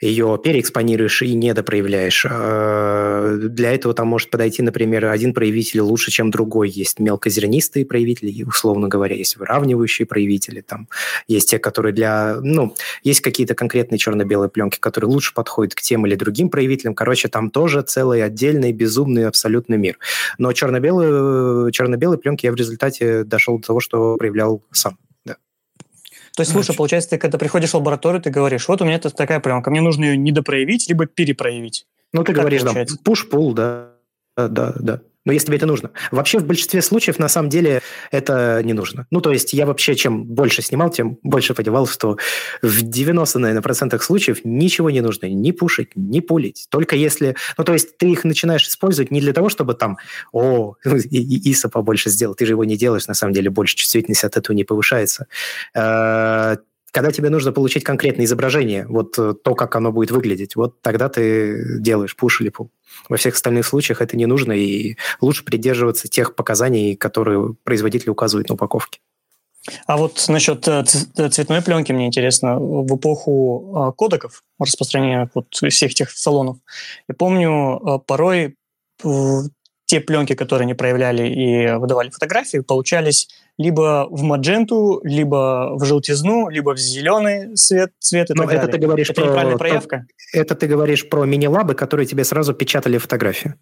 ее переэкспонируешь и недопроявляешь. А, для этого там может подойти, например, один проявитель лучше, чем другой. Есть мелкозернистые проявители, условно говоря, есть выравнивающие проявители, там есть те, которые для... Ну, есть какие-то конкретные черно-белые пленки, которые лучше подходят к тем или другим проявителям. Короче, там тоже целый отдельный, безумный абсолютный мир. Но черно-белые, черно-белые пленки я в результате дошел до того, что проявлял сам. То есть, слушай, получается, ты когда приходишь в лабораторию, ты говоришь, вот у меня это такая пленка, мне нужно ее недопроявить, либо перепроявить. Ну, ты как говоришь, да, push-pull, да, да, да. Но если тебе это нужно. Вообще, в большинстве случаев, на самом деле, это не нужно. Ну, то есть, я вообще, чем больше снимал, тем больше понимал, что в 90, наверное, процентах случаев ничего не нужно ни пушить, ни пулить. Только если... Ну, то есть, ты их начинаешь использовать не для того, чтобы там, о, ИСа побольше сделал. Ты же его не делаешь, на самом деле, больше чувствительность от этого не повышается. Э, Когда тебе нужно получить конкретное изображение, вот э, то, как оно будет выглядеть, вот тогда ты делаешь push или pull. Во всех остальных случаях это не нужно, и лучше придерживаться тех показаний, которые производитель указывает на упаковке. А вот насчет э, цветной пленки мне интересно. В эпоху кодеков распространения вот всех этих салонов, я помню, э, порой те пленки, которые они проявляли и выдавали фотографии, получались либо в мадженту, либо в желтизну, либо в зеленый цвет, цвет и Но так это далее. Ты говоришь это про, неправильная проявка? Это ты говоришь про мини-лабы, которые тебе сразу печатали фотографию.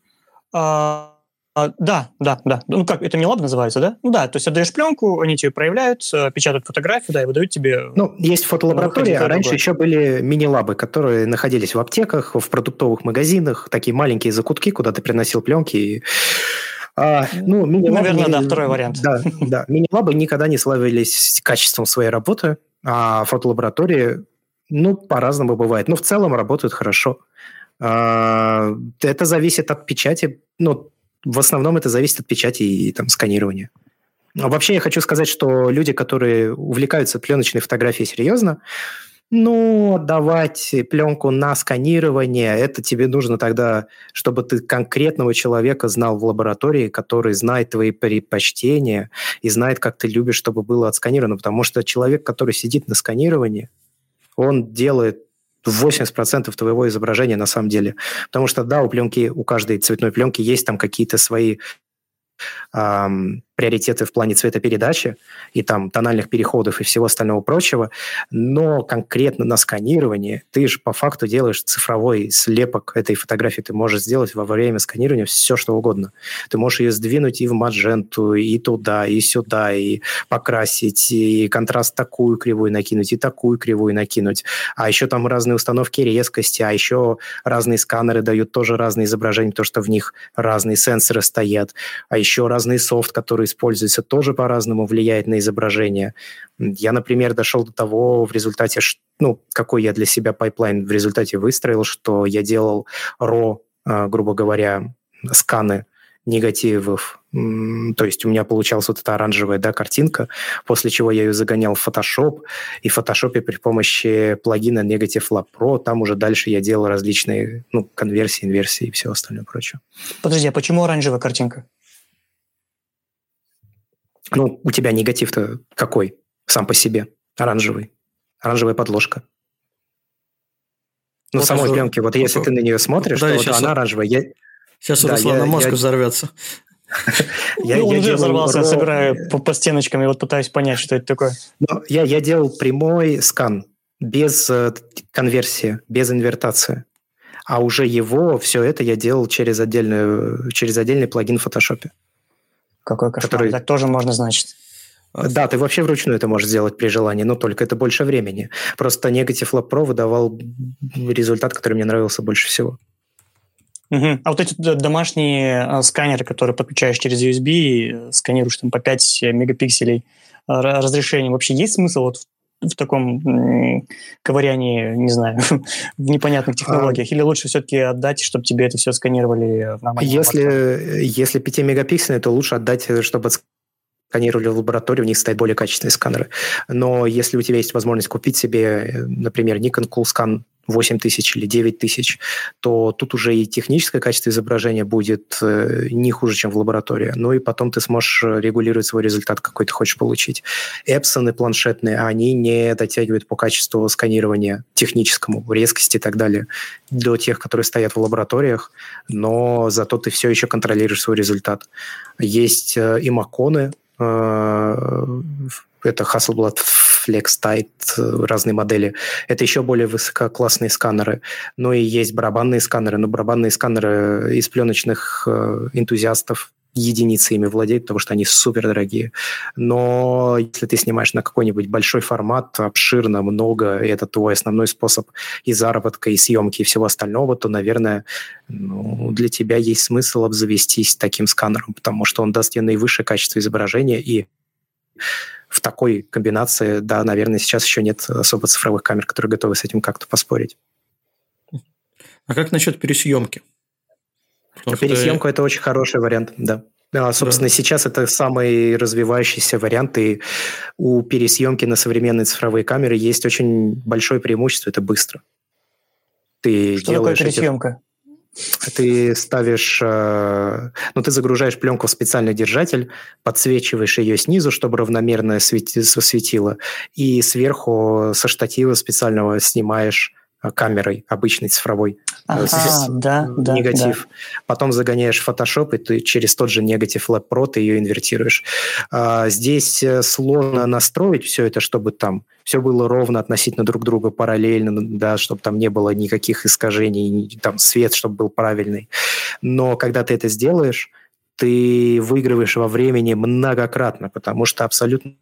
А, а, да, да, да. Ну как, это милаб называется, да? Ну да, то есть отдаешь пленку, они тебе проявляют, э, печатают фотографию, да, и выдают тебе... Ну, есть фотолаборатория, а раньше еще были мини-лабы, которые находились в аптеках, в продуктовых магазинах, такие маленькие закутки, куда ты приносил пленки и... А, ну, Наверное, да, второй вариант. Да, да. Мини-лабы никогда не славились качеством своей работы, а фотолаборатории, ну, по-разному бывает. Но в целом работают хорошо. А, это зависит от печати. Ну, в основном это зависит от печати и там, сканирования. Вообще я хочу сказать, что люди, которые увлекаются пленочной фотографией серьезно, ну, отдавать пленку на сканирование, это тебе нужно тогда, чтобы ты конкретного человека знал в лаборатории, который знает твои предпочтения и знает, как ты любишь, чтобы было отсканировано. Потому что человек, который сидит на сканировании, он делает 80% твоего изображения на самом деле. Потому что, да, у пленки, у каждой цветной пленки есть там какие-то свои эм, приоритеты в плане цветопередачи и там тональных переходов и всего остального прочего, но конкретно на сканировании ты же по факту делаешь цифровой слепок этой фотографии. Ты можешь сделать во время сканирования все, что угодно. Ты можешь ее сдвинуть и в мадженту, и туда, и сюда, и покрасить, и контраст такую кривую накинуть, и такую кривую накинуть. А еще там разные установки резкости, а еще разные сканеры дают тоже разные изображения, потому что в них разные сенсоры стоят, а еще разный софт, который используется, тоже по-разному влияет на изображение. Я, например, дошел до того в результате, ну, какой я для себя pipeline в результате выстроил, что я делал RAW, а, грубо говоря, сканы негативов. То есть у меня получалась вот эта оранжевая да, картинка, после чего я ее загонял в Photoshop, и в Photoshop при помощи плагина Negative Lab Pro там уже дальше я делал различные ну, конверсии, инверсии и все остальное прочее. Подожди, а почему оранжевая картинка? Ну, у тебя негатив-то какой сам по себе? Оранжевый. Оранжевая подложка. Ну, вот самой это... пленки, вот если ты на нее смотришь, да, то сейчас... она оранжевая. Я... Сейчас да, у Руслана я, мозг я... взорвется. Я, ну, он уже взорвался, я собираю по, по стеночкам и вот пытаюсь понять, что это такое. Я, я делал прямой скан, без э, конверсии, без инвертации. А уже его, все это я делал через, отдельную, через отдельный плагин в Photoshop. Какой кошмар. Который... Так тоже можно, значит. Да, ты вообще вручную это можешь сделать при желании, но только это больше времени. Просто Negative Lab Pro выдавал результат, который мне нравился больше всего. Угу. А вот эти домашние а, сканеры, которые подключаешь через USB и сканируешь там по 5 мегапикселей а, разрешения, вообще есть смысл вот в таком ковырянии, не знаю, в непонятных технологиях? А... Или лучше все-таки отдать, чтобы тебе это все сканировали в нормальном Если, если 5 мегапиксельные, то лучше отдать, чтобы сканировали в лаборатории, у них стоят более качественные сканеры. Но если у тебя есть возможность купить себе, например, Nikon CoolScan 8 тысяч или 9 тысяч, то тут уже и техническое качество изображения будет э, не хуже, чем в лаборатории. Ну и потом ты сможешь регулировать свой результат, какой ты хочешь получить. Эпсоны планшетные, они не дотягивают по качеству сканирования техническому, резкости и так далее до тех, которые стоят в лабораториях, но зато ты все еще контролируешь свой результат. Есть э, и маконы, э, это Hasselblad FlexTight, разные модели. Это еще более высококлассные сканеры. Ну и есть барабанные сканеры. Но барабанные сканеры из пленочных э, энтузиастов единицы ими владеют, потому что они супер дорогие. Но если ты снимаешь на какой-нибудь большой формат, обширно, много, и это твой основной способ и заработка, и съемки, и всего остального, то, наверное, ну, для тебя есть смысл обзавестись таким сканером, потому что он даст тебе наивысшее качество изображения и в такой комбинации, да, наверное, сейчас еще нет особо цифровых камер, которые готовы с этим как-то поспорить. А как насчет пересъемки? Потому Пересъемку что... это очень хороший вариант, да. Да, собственно, да. сейчас это самый развивающийся вариант, и у пересъемки на современные цифровые камеры есть очень большое преимущество – это быстро. Ты Что такое пересъемка? Эти... Ты ставишь, э, ну, ты загружаешь пленку в специальный держатель, подсвечиваешь ее снизу, чтобы равномерно свети, светило, и сверху со штатива специального снимаешь камерой обычной цифровой. Ага, с, да, да, негатив. Да. Потом загоняешь в Photoshop, и ты через тот же негатив Lab Pro ты ее инвертируешь. А, здесь э, сложно настроить все это, чтобы там все было ровно относительно друг друга, параллельно, да, чтобы там не было никаких искажений, там свет, чтобы был правильный. Но когда ты это сделаешь, ты выигрываешь во времени многократно, потому что абсолютно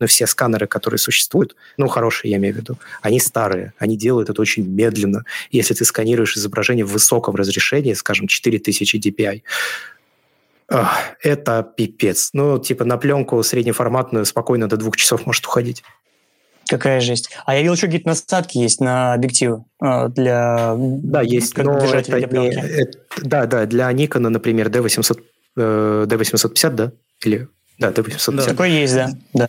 но все сканеры, которые существуют, ну, хорошие я имею в виду, они старые, они делают это очень медленно. Если ты сканируешь изображение в высоком разрешении, скажем, 4000 dpi, это пипец. Ну, типа на пленку среднеформатную спокойно до двух часов может уходить. Какая жесть. А я видел, что какие-то насадки есть на объективы а, для... Да, есть, как но это для не... Это, да, да, для Nikon, например, D800, э, D850, да? Или... Да, D850. Да. Такой есть, да. да.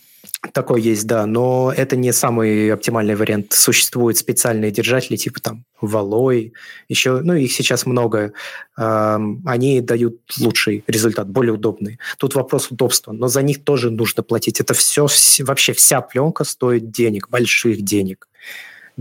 Такой есть, да, но это не самый оптимальный вариант. Существуют специальные держатели, типа там Валой, еще, ну, их сейчас много. Они дают лучший результат, более удобный. Тут вопрос удобства, но за них тоже нужно платить. Это все, вообще вся пленка стоит денег, больших денег.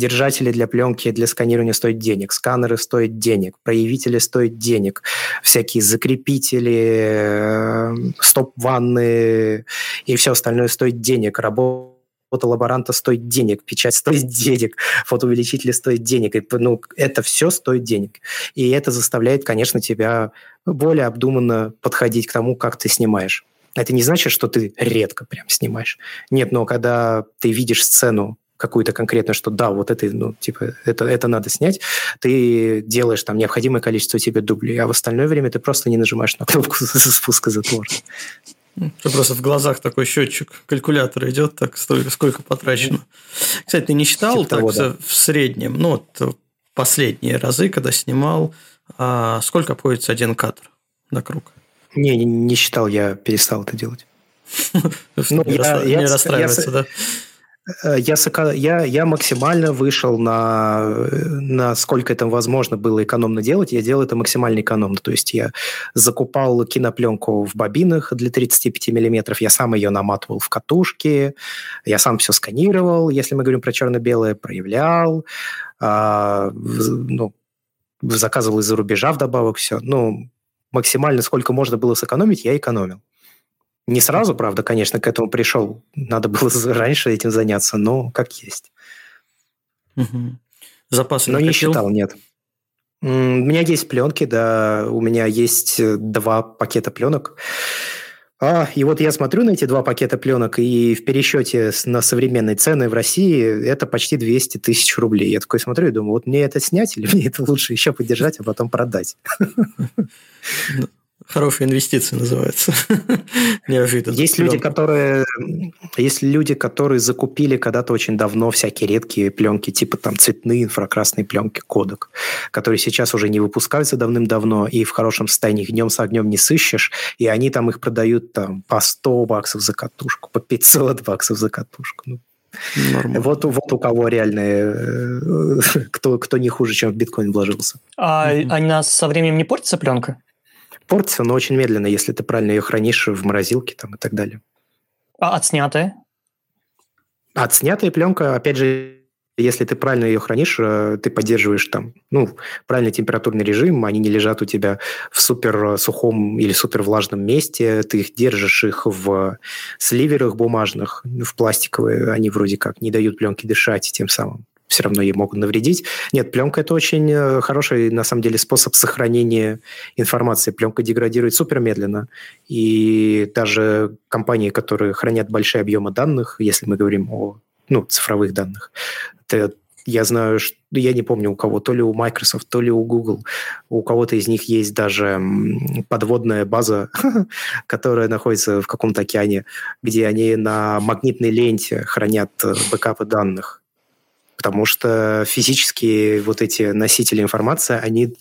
Держатели для пленки, для сканирования стоят денег, сканеры стоят денег, проявители стоят денег, всякие закрепители, э, стоп-ванны и все остальное стоит денег. Работа фотолаборанта стоит денег, печать стоит денег, фотоувеличители стоят денег. И, ну, это все стоит денег. И это заставляет, конечно, тебя более обдуманно подходить к тому, как ты снимаешь. Это не значит, что ты редко прям снимаешь. Нет, но когда ты видишь сцену какую-то конкретно, что да, вот это, ну, типа, это, это надо снять, ты делаешь там необходимое количество тебе дублей, а в остальное время ты просто не нажимаешь на кнопку спуска затвора. Просто в глазах такой счетчик калькулятора идет, так столько, сколько потрачено. Кстати, ты не считал типа так того, да. в среднем, ну, вот последние разы, когда снимал, а сколько обходится один кадр на круг? Не, не, не считал, я перестал это делать. Ну, не расстраиваться, да? Э, я, я, я максимально вышел на, на сколько это возможно было экономно делать. Я делал это максимально экономно. То есть я закупал кинопленку в бобинах для 35 миллиметров, я сам ее наматывал в катушки, я сам все сканировал, если мы говорим про черно-белое, проявлял, а, ну, заказывал из-за рубежа вдобавок все. Ну, максимально сколько можно было сэкономить, я экономил. Не сразу, правда, конечно, к этому пришел. Надо было раньше этим заняться, но как есть. Угу. Запасы Но не считал, нет. У меня есть пленки, да, у меня есть э, два пакета пленок. А, и вот я смотрю на эти два пакета пленок, и в пересчете на современные цены в России это почти 200 тысяч рублей. Я такой смотрю и думаю, вот мне это снять или мне это лучше еще поддержать, а потом продать? Хорошая инвестиция называется. Неожиданно. Есть люди, которые, есть люди, которые закупили когда-то очень давно всякие редкие пленки, типа там цветные инфракрасные пленки кодек, которые сейчас уже не выпускаются давным-давно, и в хорошем состоянии их днем с огнем не сыщешь, и они там их продают там по 100 баксов за катушку, по 500 баксов за катушку. Ну, Вот, вот у кого реально, э, кто, кто не хуже, чем в биткоин вложился. А mm-hmm. она со временем не портится пленка? Портится, но очень медленно, если ты правильно ее хранишь в морозилке там, и так далее. А отснятая? Отснятая пленка, опять же, если ты правильно ее хранишь, э, ты поддерживаешь там, ну, правильный температурный режим, они не лежат у тебя в супер сухом или супер влажном месте, ты их держишь их в сливерах бумажных, в пластиковые, они вроде как не дают пленке дышать, тем самым все равно ей могут навредить. Нет, пленка – это очень э, хороший, на самом деле, способ сохранения информации. Пленка деградирует супер медленно. И даже компании, которые хранят большие объемы данных, если мы говорим о ну, цифровых данных, это я знаю, что я не помню у кого, то ли у Microsoft, то ли у Google, у кого-то из них есть даже подводная база, которая находится в каком-то океане, где они на магнитной ленте хранят э, бэкапы данных потому что физические вот эти носители информации, они,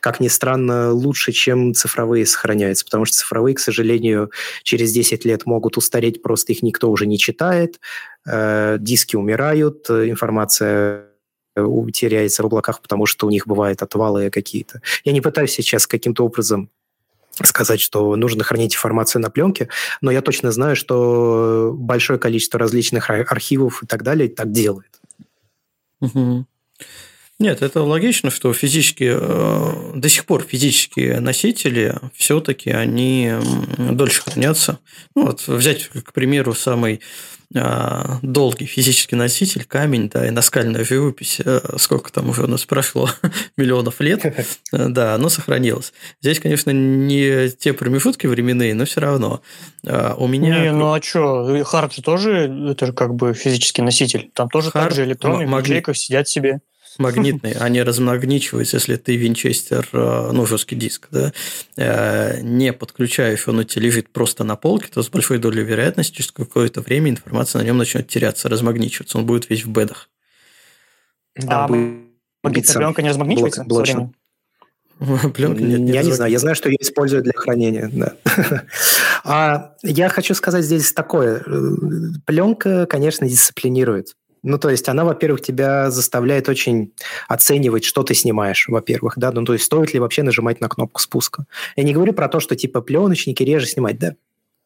как ни странно, лучше, чем цифровые сохраняются, потому что цифровые, к сожалению, через 10 лет могут устареть, просто их никто уже не читает, э, диски умирают, информация теряется в облаках, потому что у них бывают отвалы какие-то. Я не пытаюсь сейчас каким-то образом сказать, что нужно хранить информацию на пленке, но я точно знаю, что большое количество различных архивов и так далее так делает. Угу. Нет, это логично, что физические, э, до сих пор физические носители все-таки они дольше хранятся. Ну, вот взять, к примеру, самый а, долгий физический носитель, камень, да, и наскальная живопись, э, сколько там уже у нас прошло, миллионов лет, э, да, оно сохранилось. Здесь, конечно, не те промежутки временные, но все равно. А, у меня... Не, ну а что, Хард же тоже, это же как бы физический носитель, там тоже Хард, так же электроны в ячейках сидят себе магнитные, они размагничиваются, если ты винчестер, э, ну, жесткий диск, да, э, не подключаешь, он у тебя лежит просто на полке, то с большой долей вероятности через какое-то время информация на нем начнет теряться, размагничиваться, он будет весь в бедах. Да, а магнитная пленка не размагничивается блок, со временем? Пленка нет, не Я не знаю, я знаю, что ее используют для хранения. Да. а я хочу сказать здесь такое. Пленка, конечно, дисциплинирует. Ну, то есть она, во-первых, тебя заставляет очень оценивать, что ты снимаешь, во-первых, да, ну, то есть стоит ли вообще нажимать на кнопку спуска. Я не говорю про то, что, типа, пленочники реже снимать, да,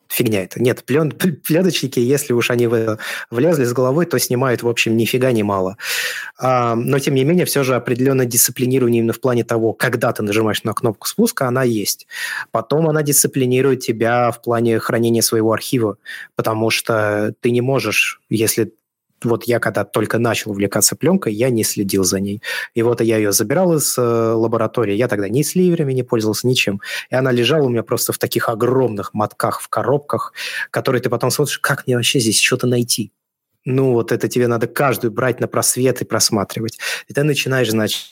фигня это. Нет, плен, пленочники, если уж они в, влезли с головой, то снимают, в общем, нифига не мало. А, но, тем не менее, все же определенное дисциплинирование именно в плане того, когда ты нажимаешь на кнопку спуска, она есть. Потом она дисциплинирует тебя в плане хранения своего архива, потому что ты не можешь, если вот я когда только начал увлекаться пленкой, я не следил за ней. И вот я ее забирал из э, лаборатории, я тогда ни сливерами не пользовался, ничем. И она лежала у меня просто в таких огромных мотках, в коробках, которые ты потом смотришь, как мне вообще здесь что-то найти? Ну, вот это тебе надо каждую брать на просвет и просматривать. И ты начинаешь, значит,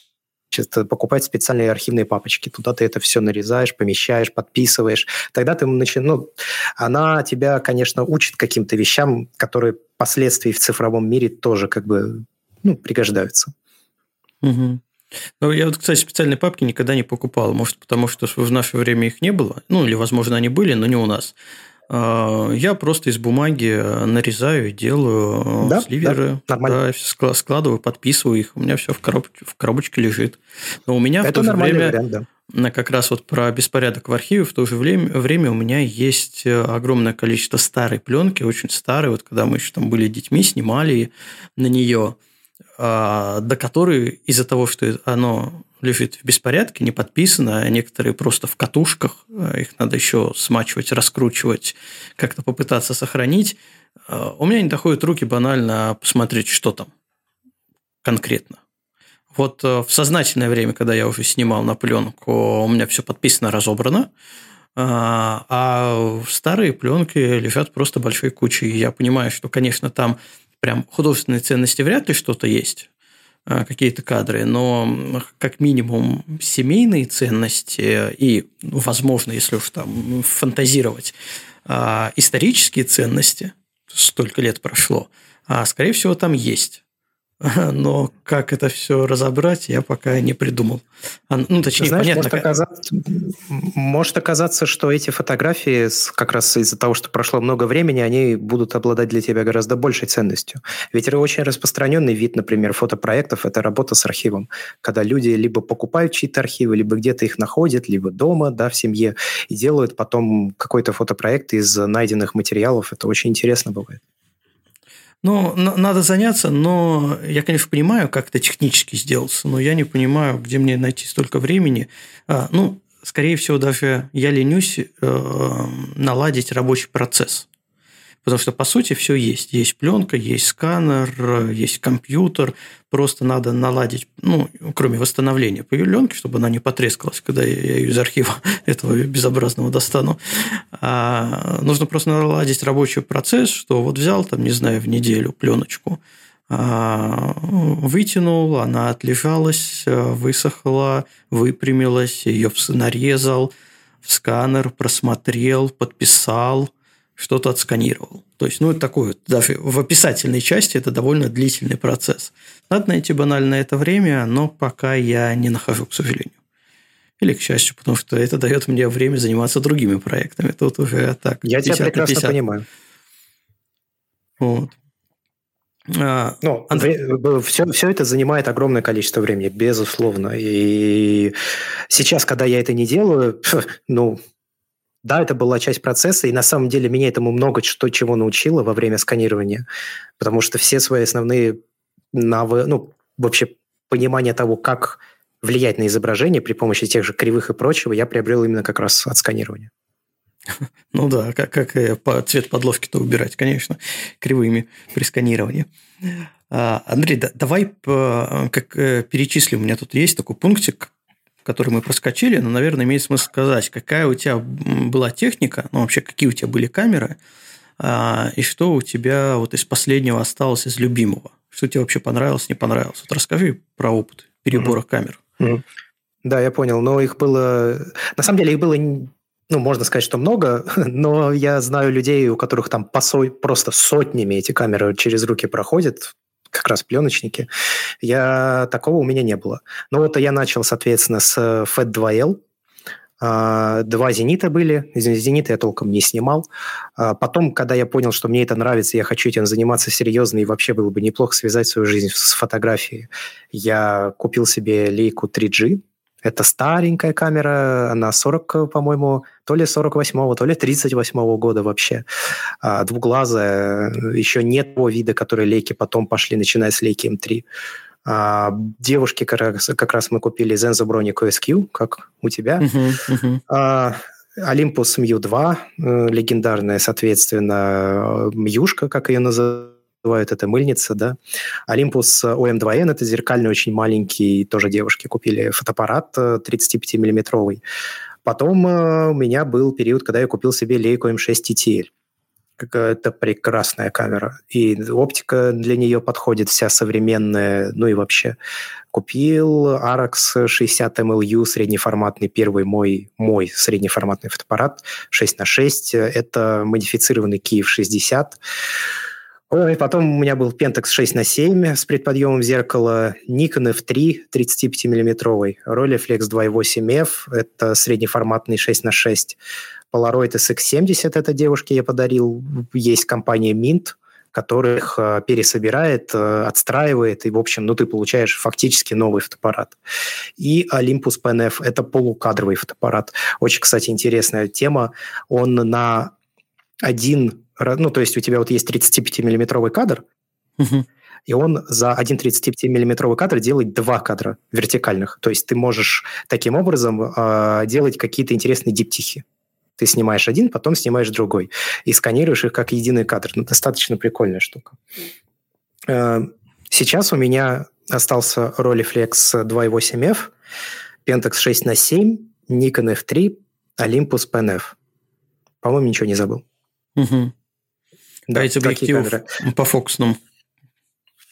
покупать специальные архивные папочки. Туда ты это все нарезаешь, помещаешь, подписываешь. Тогда ты начинаешь... Ну, она тебя, конечно, учит каким-то вещам, которые впоследствии в цифровом мире тоже как бы ну, пригождаются. Угу. Ну, я вот, кстати, специальные папки никогда не покупал. Может, потому что в наше время их не было. Ну, или, возможно, они были, но не у нас. А, я просто из бумаги нарезаю, делаю да, сливеры, да, да, складываю, подписываю их. У меня все в, короб... в коробочке лежит. Но у меня Это в то же время вариант, да. как раз вот про беспорядок в архиве в то же время, время у меня есть э, огромное количество старой пленки, очень старой. Вот когда мы еще там были детьми, снимали на нее, а, до которой из-за того, что оно лежит в беспорядке, не подписано, а некоторые просто в катушках, э, их надо еще смачивать, раскручивать, как-то попытаться сохранить. Э, у меня не доходят руки банально посмотреть, что там конкретно. Вот э, в сознательное время, когда я уже снимал на пленку, у меня все подписано, разобрано, а старые пленки лежат просто большой кучей. Я понимаю, что, конечно, там прям художественной ценности вряд ли что-то есть, какие-то кадры, но как минимум семейные ценности и, возможно, если уж там фантазировать, а, исторические ценности, столько лет прошло, а, скорее всего, там есть. но как это все разобрать, я пока не придумал. А, ну, точнее, Знаешь, понятно. Может оказаться, может оказаться, что эти фотографии, как раз из-за того, что прошло много времени, они будут обладать для тебя гораздо большей ценностью. Ведь это очень распространенный вид, например, фотопроектов – это работа с архивом, когда люди либо покупают чьи-то архивы, либо где-то их находят, либо дома, да, в семье, и делают потом какой-то фотопроект из найденных материалов. Это очень интересно бывает. Ну, надо заняться, но я, конечно, понимаю, как это технически сделаться, но я не понимаю, где мне найти столько времени. А, ну, скорее всего, даже я ленюсь э, наладить рабочий процесс. Потому что, по сути, все есть. Есть пленка, есть сканер, есть компьютер. Просто надо наладить, ну, кроме восстановления пленки, чтобы она не потрескалась, когда я ее из архива этого безобразного достану. А нужно просто наладить рабочий процесс, что вот взял, там, не знаю, в неделю пленочку, а, вытянул, она отлежалась, высохла, выпрямилась, ее нарезал, в сканер просмотрел, подписал – что-то отсканировал. То есть, ну, это такой, даже в описательной части это довольно длительный процесс. Надо найти банально это время, но пока я не нахожу, к сожалению. Или к счастью, потому что это дает мне время заниматься другими проектами. Тут уже так. Я тебя прекрасно 50. понимаю. Вот. А, ну, Андрей... все, все это занимает огромное количество времени, безусловно. И сейчас, когда я это не делаю, ну, да, это была часть процесса, и на самом деле меня этому много что, чего научило во время сканирования, потому что все свои основные навы, ну, вообще понимание того, как влиять на изображение при помощи тех же кривых и прочего, я приобрел именно как раз от сканирования. Ну да, как, как цвет подложки-то убирать, конечно, кривыми при сканировании. А, Андрей, да, давай как э, перечислим. У меня тут есть такой пунктик, который мы проскочили, но, наверное, имеет смысл сказать, какая у тебя была техника, ну, вообще, какие у тебя были камеры, а, и что у тебя вот из последнего осталось из любимого. Что тебе вообще понравилось, не понравилось. Вот расскажи про опыт перебора mm-hmm. камер. Да, я понял. Но их было... На самом деле их было, ну, можно сказать, что много, но я знаю людей, у которых там по со... просто сотнями эти камеры через руки проходят, как раз пленочники. Я... Такого у меня не было. Но вот я начал, соответственно, с FAT2L, а, Два «Зенита» были. «Зенита» я толком не снимал. А потом, когда я понял, что мне это нравится, я хочу этим заниматься серьезно, и вообще было бы неплохо связать свою жизнь с фотографией, я купил себе лейку 3G. Это старенькая камера, она 40, по-моему, то ли 48-го, то ли 38-го года вообще. А, двуглазая, еще нет того вида, которые лейки потом пошли, начиная с лейки М3. А, девушки как раз, как раз мы купили Zenzo Bronic OSQ, как у тебя. Uh-huh, uh-huh. А, Olympus Mu 2, э, легендарная, соответственно, Мьюшка, как ее называют, это мыльница, да. Olympus OM2N, это зеркальный, очень маленький, тоже девушки купили фотоаппарат 35-миллиметровый. Э, Потом э, у меня был период, когда я купил себе лейку M6 TTL какая-то прекрасная камера. И оптика для нее подходит вся современная, ну и вообще. Купил Arax 60 MLU, среднеформатный, первый мой, мой среднеформатный фотоаппарат, 6 на 6. Это модифицированный Киев 60. Ой, потом у меня был Pentax 6 на 7 с предподъемом зеркала, Nikon F3 35-мм, Rolleiflex 2.8F, это среднеформатный 6 на 6. Polaroid SX70 это девушке я подарил. Есть компания Mint, которая их э, пересобирает, э, отстраивает, и, в общем, ну, ты получаешь фактически новый фотоаппарат. И Olympus PNF – это полукадровый фотоаппарат. Очень, кстати, интересная тема. Он на один... Ну, то есть у тебя вот есть 35-миллиметровый кадр, uh-huh. и он за один 35-миллиметровый кадр делает два кадра вертикальных. То есть ты можешь таким образом э, делать какие-то интересные диптихи. Ты снимаешь один, потом снимаешь другой. И сканируешь их как единый кадр. Ну, достаточно прикольная штука. Э, сейчас у меня остался Rolleiflex 2.8F, Pentax 6 на 7, Nikon F3, Olympus PNF. По-моему, ничего не забыл. Угу. Да, Дайте объективов по фокусным.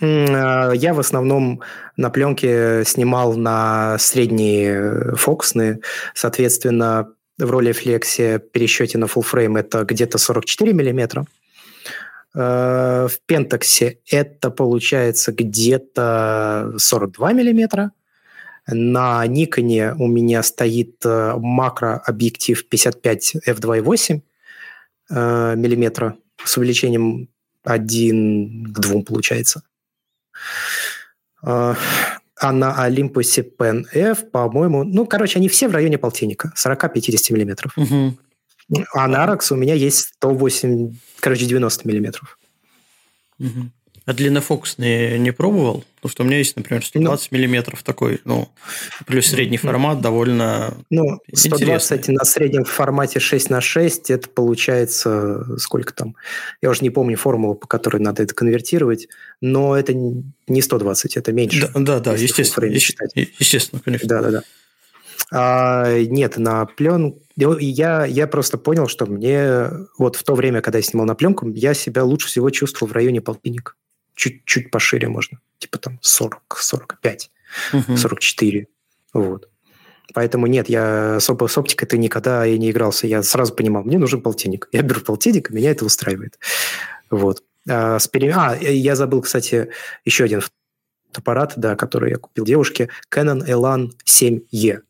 Э, я в основном на пленке снимал на средние фокусные. Соответственно, в роли флексе пересчете на full frame это где-то 44 миллиметра. Э, в пентаксе это получается где-то 42 миллиметра. На Никоне у меня стоит э, макрообъектив 55 f2.8 э, миллиметра с увеличением 1 к 2 получается. А на Олимпусе Pen F, по-моему, ну, короче, они все в районе полтинника, 40-50 миллиметров. Угу. А на Arax у меня есть 108, короче, 90 миллиметров. Угу. А длиннофокусные не пробовал? Потому что у меня есть, например, 120 ну, миллиметров такой, ну, плюс средний формат довольно Ну, 120 интересный. на среднем формате 6 на 6, это получается сколько там? Я уже не помню формулу, по которой надо это конвертировать, но это не 120, это меньше. Да, да, да естественно, естественно, конечно. Да, да, да. А, нет, на плен... Я, я просто понял, что мне вот в то время, когда я снимал на пленку, я себя лучше всего чувствовал в районе полтинника чуть-чуть пошире можно. Типа там 40, 45, угу. 44. Вот. Поэтому нет, я с, с оптикой-то никогда и не игрался. Я сразу понимал, мне нужен полтинник. Я беру полтинник, и меня это устраивает. Вот. А, с пере... а, я забыл, кстати, еще один фотоаппарат, да, который я купил девушке. Canon Elan 7E.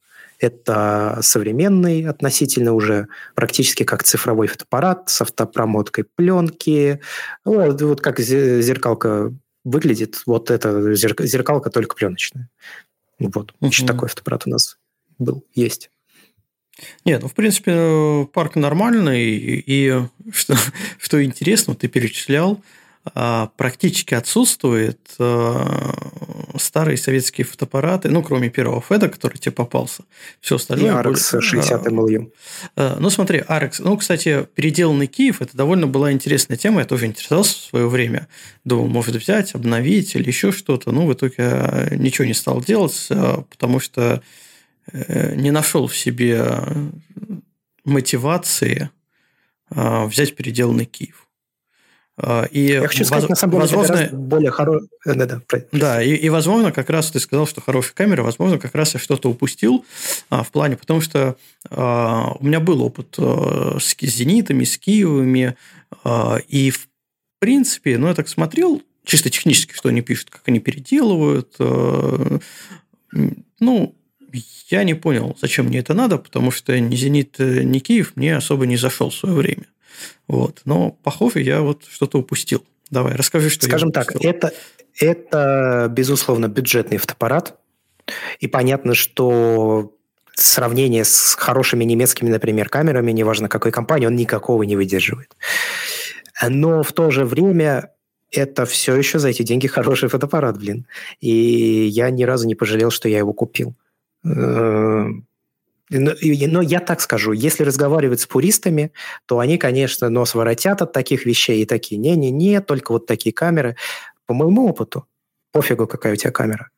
Это современный относительно уже практически как цифровой фотоаппарат с автопромоткой пленки. Вот, вот как зеркалка выглядит. Вот это зеркалка только пленочная. Вот. Угу. Еще такой фотоаппарат у нас был, есть. Нет, ну, в принципе, парк нормальный, и что, что интересно, ты перечислял, практически отсутствует а, старые советские фотоаппараты, ну, кроме первого Феда, который тебе попался. Все остальное... И Арекс 60 МЛЮ. Ну, смотри, Арекс... Ну, кстати, переделанный Киев – это довольно была интересная тема. Я тоже интересовался в свое время. Думал, может взять, обновить или еще что-то. Ну, в итоге ничего не стал делать, потому что Э, не нашел в себе мотивации а, взять переделанный Киев. А, и Я хочу сказать, воз, на самом деле, возможно, это более хороший... Э, да, да, да и, и, возможно, как раз ты сказал, что хорошая камера, возможно, как раз я что-то упустил а, в плане, потому что а, у меня был опыт а, с зенитами, с Киевами, а, и в принципе, ну, я так смотрел, чисто технически, что они пишут, как они переделывают, а, ну, я не понял, зачем мне это надо, потому что ни «Зенит», ни «Киев» мне особо не зашел в свое время. Вот. Но, похоже, я вот что-то упустил. Давай, расскажи, что Скажем так, это, это, безусловно, бюджетный фотоаппарат. И понятно, что сравнение с хорошими немецкими, например, камерами, неважно какой компании, он никакого не выдерживает. Но в то же время это все еще за эти деньги хороший фотоаппарат, блин. И я ни разу не пожалел, что я его купил. Но я так скажу, если разговаривать с пуристами, то они, конечно, нос воротят от таких вещей и такие, не-не-не, только вот такие камеры. По моему опыту, пофигу, какая у тебя камера.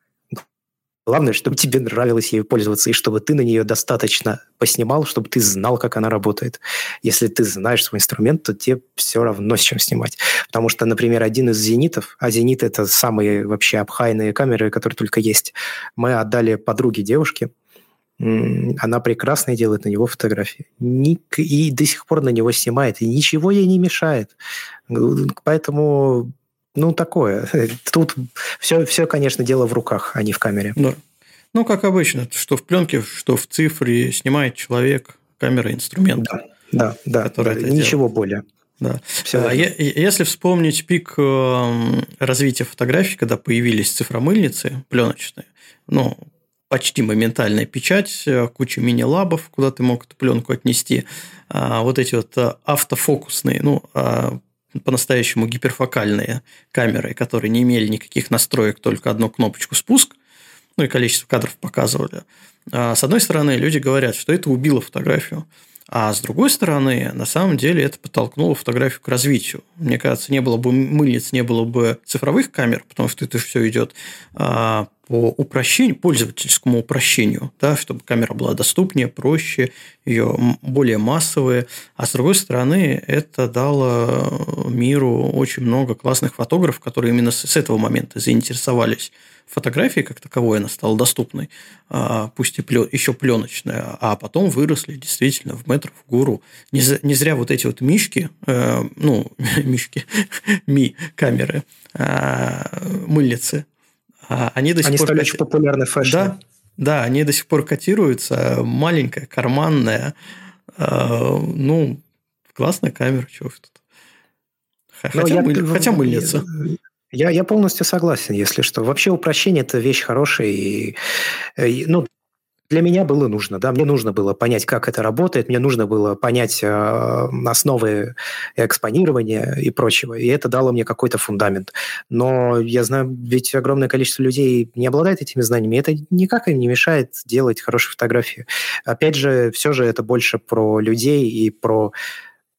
Главное, чтобы тебе нравилось ею пользоваться, и чтобы ты на нее достаточно поснимал, чтобы ты знал, как она работает. Если ты знаешь свой инструмент, то тебе все равно с чем снимать. Потому что, например, один из зенитов, а зенит – это самые вообще обхайные камеры, которые только есть, мы отдали подруге девушке, она прекрасно делает на него фотографии. И до сих пор на него снимает, и ничего ей не мешает. Поэтому ну, такое. Тут все, все, конечно, дело в руках, а не в камере. Да. Ну, как обычно, что в пленке, что в цифре снимает человек, камера, инструмент. Да, да, да, да ничего делает. более. Да. Все а, если вспомнить пик эм, развития фотографий, когда появились цифромыльницы пленочные, ну, почти моментальная печать, э, куча мини-лабов, куда ты мог эту пленку отнести, а, вот эти вот э, автофокусные, ну, а, по-настоящему гиперфокальные камеры, которые не имели никаких настроек, только одну кнопочку спуск, ну и количество кадров показывали. А с одной стороны, люди говорят, что это убило фотографию. А с другой стороны, на самом деле это подтолкнуло фотографию к развитию. Мне кажется, не было бы мыльниц, не было бы цифровых камер, потому что это все идет по упрощению, пользовательскому упрощению, да, чтобы камера была доступнее, проще, ее более массовые. А с другой стороны, это дало миру очень много классных фотографов, которые именно с этого момента заинтересовались фотографией как таковой, она стала доступной, а, пусть и плен, еще пленочная, а потом выросли действительно в метр, в гору. Не, не зря вот эти вот мишки, э, ну, мишки, ми камеры, а, мыльницы, они до сих они пор... стали очень популярны в фэшне. Да, да, они до сих пор котируются. Маленькая, карманная. Э, ну, классная камера, чего тут. Хотя, я, мыль... хотя мыльница. Я, я полностью согласен, если что. Вообще упрощение – это вещь хорошая. И, и, ну, для меня было нужно, да, мне нужно было понять, как это работает, мне нужно было понять э, основы экспонирования и прочего, и это дало мне какой-то фундамент. Но я знаю, ведь огромное количество людей не обладает этими знаниями, и это никак им не мешает делать хорошие фотографии. Опять же, все же это больше про людей и про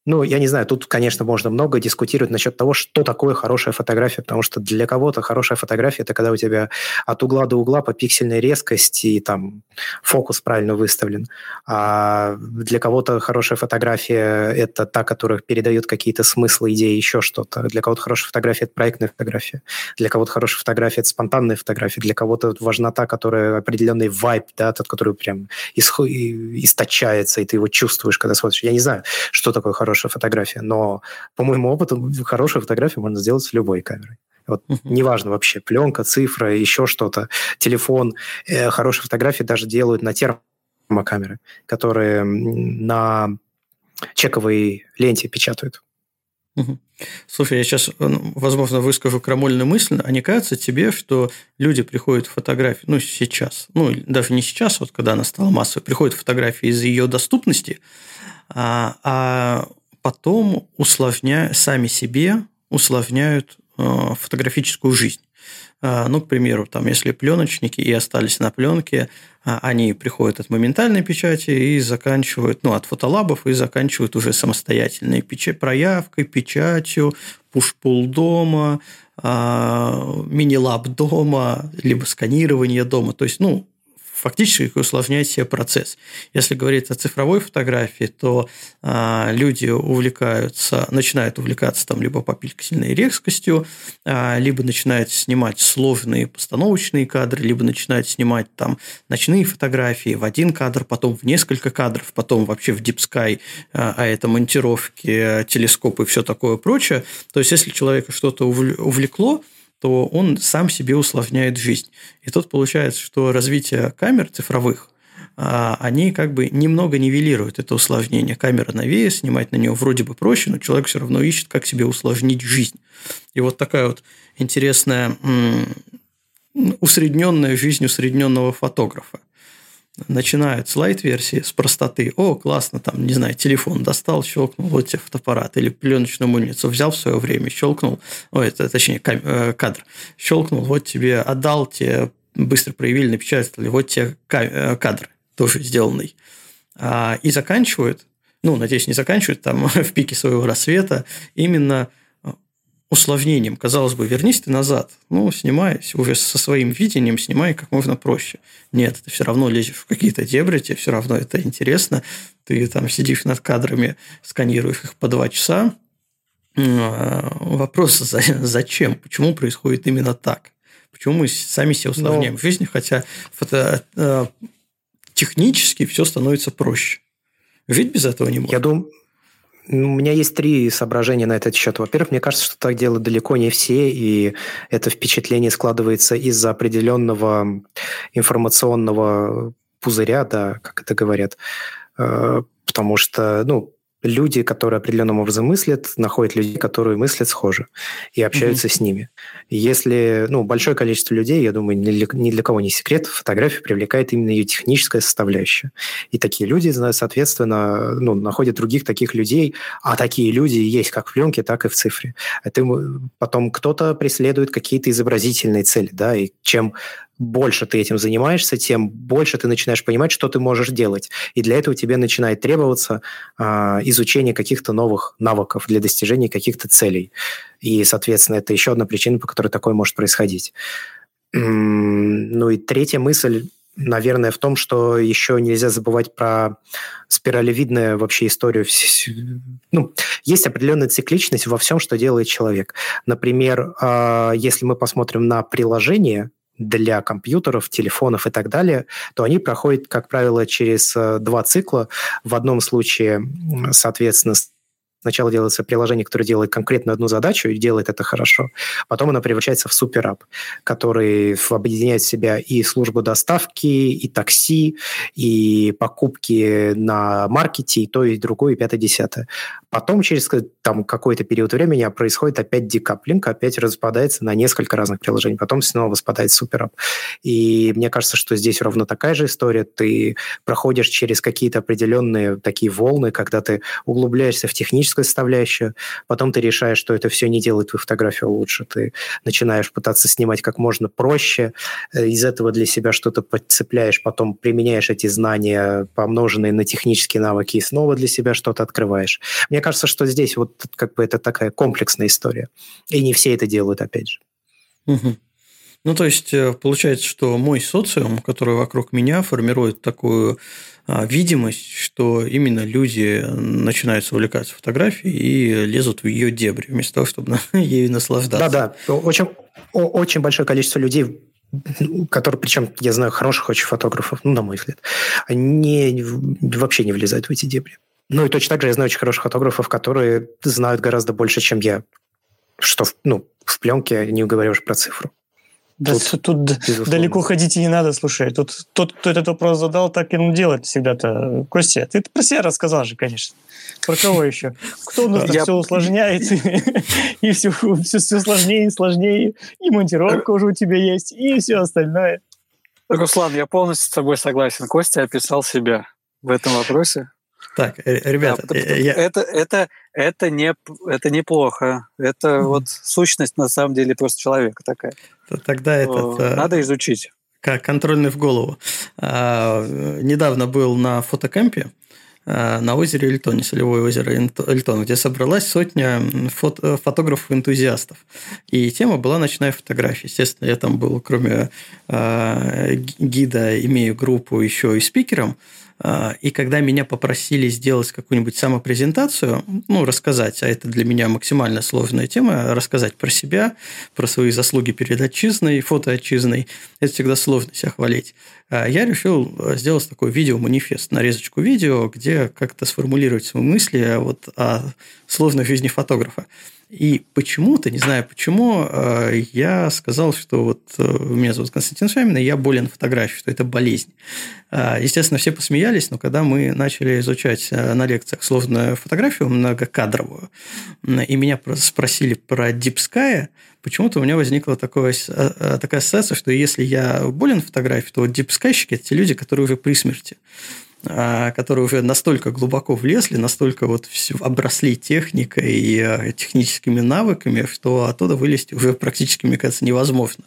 Ну, я не знаю, тут, конечно, можно много дискутировать насчет того, что такое хорошая фотография, потому что для кого-то хорошая фотография – это когда у тебя от угла до угла по пиксельной резкости и там фокус правильно выставлен. А для кого-то хорошая фотография – это та, которая передает какие-то смыслы, идеи, еще что-то. Для кого-то хорошая фотография – это проектная фотография. Для кого-то хорошая фотография – это спонтанная фотография. Для кого-то важна та, которая определенный вайб, да, тот, который прям источается, и ты его чувствуешь, когда смотришь. Я не знаю, что такое хорошая хорошая фотография, но по моему опыту хорошую фотографию можно сделать с любой камерой. Вот uh-huh. неважно вообще, пленка, цифра, еще что-то, телефон. Э, хорошие фотографии даже делают на термокамеры, которые на чековой ленте печатают. Слушай, я сейчас, ну, возможно, выскажу крамольную мысль, а не кажется тебе, что люди приходят в фотографию, ну, сейчас, ну, даже не сейчас, вот когда она стала массовой, приходят фотографии из-за ее доступности, а, а потом усложняя, сами себе усложняют э, фотографическую жизнь. Э, ну, к примеру, там, если пленочники и остались на пленке, э, они приходят от моментальной печати и заканчивают, ну, от фотолабов и заканчивают уже самостоятельной печать, проявкой, печатью, пуш-пул дома, мини-лаб дома, либо сканирование дома. То есть, ну, фактически усложняет себе процесс. Если говорить о цифровой фотографии, то а, люди увлекаются, начинают увлекаться там либо по пиксельной резкостью, а, либо начинают снимать сложные постановочные кадры, либо начинают снимать там ночные фотографии в один кадр, потом в несколько кадров, потом вообще в Deep Sky, а, а это монтировки, телескопы и все такое прочее. То есть, если человека что-то увлекло, то он сам себе усложняет жизнь. И тут получается, что развитие камер цифровых а, они как бы немного нивелируют это усложнение. Камера новее, снимать на нее вроде бы проще, но человек все равно ищет, как себе усложнить жизнь. И вот такая вот интересная усредненная жизнь усредненного фотографа начинают с лайт-версии, с простоты. О, классно, там, не знаю, телефон достал, щелкнул, вот тебе фотоаппарат. Или пленочную мыльницу взял в свое время, щелкнул, ой, это, точнее, э, кадр, щелкнул, вот тебе отдал, тебе быстро проявили, напечатали, вот тебе э, кадр тоже сделанный. А, и заканчивают, ну, надеюсь, не заканчивают там в пике своего рассвета именно усложнением. Казалось бы, вернись ты назад. Ну, снимай уже со своим видением, снимай как можно проще. Нет, ты все равно лезешь в какие-то дебри, тебе все равно это интересно. Ты там сидишь над кадрами, сканируешь их по два часа. А, вопрос, зачем? Почему происходит именно так? Почему мы сами себе усложняем Но... жизнь, хотя фото, э, технически все становится проще? Жить без этого не можно. Я думаю, у меня есть три соображения на этот счет. Во-первых, мне кажется, что так делают далеко не все, и это впечатление складывается из-за определенного информационного пузыря, да, как это говорят. Э, потому что, ну, люди, которые определенным образом мыслят, находят людей, которые мыслят схоже и общаются mm-hmm. с ними. Если ну, большое количество людей, я думаю, ни для, ни для кого не секрет, фотографию привлекает именно ее техническая составляющая. И такие люди, соответственно, ну, находят других таких людей, а такие люди есть как в пленке, так и в цифре. Это потом кто-то преследует какие-то изобразительные цели, да, и чем больше ты этим занимаешься, тем больше ты начинаешь понимать, что ты можешь делать. И для этого тебе начинает требоваться э, изучение каких-то новых навыков для достижения каких-то целей. И, соответственно, это еще одна причина, по которой такое может происходить. Ну и третья мысль, наверное, в том, что еще нельзя забывать про спиралевидную вообще историю. Ну, есть определенная цикличность во всем, что делает человек. Например, а, если мы посмотрим на приложение, для компьютеров, телефонов и так далее, то они проходят, как правило, через э, два цикла. В одном случае, соответственно, Сначала делается приложение, которое делает конкретно одну задачу и делает это хорошо. Потом оно превращается в суперап, который объединяет в себя и службу доставки, и такси, и покупки на маркете, и то, и другое, и пятое, десятое. Потом через там, какой-то период времени происходит опять декаплинг, опять распадается на несколько разных приложений, потом снова распадает суперап. И мне кажется, что здесь ровно такая же история. Ты проходишь через какие-то определенные такие волны, когда ты углубляешься в техническую техническую составляющую, потом ты решаешь, что это все не делает твою фотографию лучше. Ты начинаешь пытаться снимать как можно проще, э, из этого для себя что-то подцепляешь, потом применяешь эти знания, помноженные на технические навыки, и снова для себя что-то открываешь. Мне кажется, что здесь вот как бы это такая комплексная история. И не все это делают, опять же. Ну, то есть, э, получается, что мой социум, который вокруг меня, формирует такую видимость, что именно люди начинают увлекаться фотографией и лезут в ее дебри, вместо того, чтобы ею наслаждаться. Да-да, очень, очень большое количество людей которые, причем, я знаю хороших очень фотографов, ну, на мой взгляд, они вообще не влезают в эти дебри. Ну, и точно так же я знаю очень хороших фотографов, которые знают гораздо больше, чем я, что ну, в пленке, не говоря уже про цифру. Да, тут, тут далеко ходить и не надо, слушай. Тут тот, кто этот вопрос задал, так и ну, делает всегда-то. Костя, ты про себя рассказал же, конечно. Про кого еще? Кто у нас Я... все усложняет, и все, все, все сложнее и сложнее, и монтировка уже у тебя есть, и все остальное. Руслан, я полностью с тобой согласен. Костя описал себя в этом вопросе. Так, э, ребята, да, э, я... это, это, это, не, это неплохо. Это mm-hmm. вот сущность, на самом деле, просто человека такая. Тогда это... Э, надо изучить. Как контрольный в голову. А, недавно был на фотокампе на озере Эльтоне, солевое озеро Эльтон, где собралась сотня фото фотографов-энтузиастов. И тема была ночная фотография. Естественно, я там был, кроме гида, имею группу еще и спикером. А, и когда меня попросили сделать какую-нибудь самопрезентацию, ну, рассказать, а это для меня максимально сложная тема, рассказать про себя, про свои заслуги перед отчизной, фото отчизной, это всегда сложно себя хвалить. А я решил сделать такой видео-манифест, нарезочку видео, где как-то сформулировать свои мысли вот о сложной жизни фотографа. И почему-то, не знаю почему, э, я сказал, что вот э, меня зовут Константин Шамин, и я болен фотографией, что это болезнь. Э, естественно, все посмеялись, но когда мы начали изучать на лекциях сложную фотографию, многокадровую, и меня спросили про Sky, почему-то у меня возникла такое, такая ассоциация, что если я болен фотографией, то вот Sky – это те люди, которые уже при смерти. А, которые уже настолько глубоко влезли, настолько вот обросли техникой и а, техническими навыками, что оттуда вылезти уже практически, мне кажется, невозможно.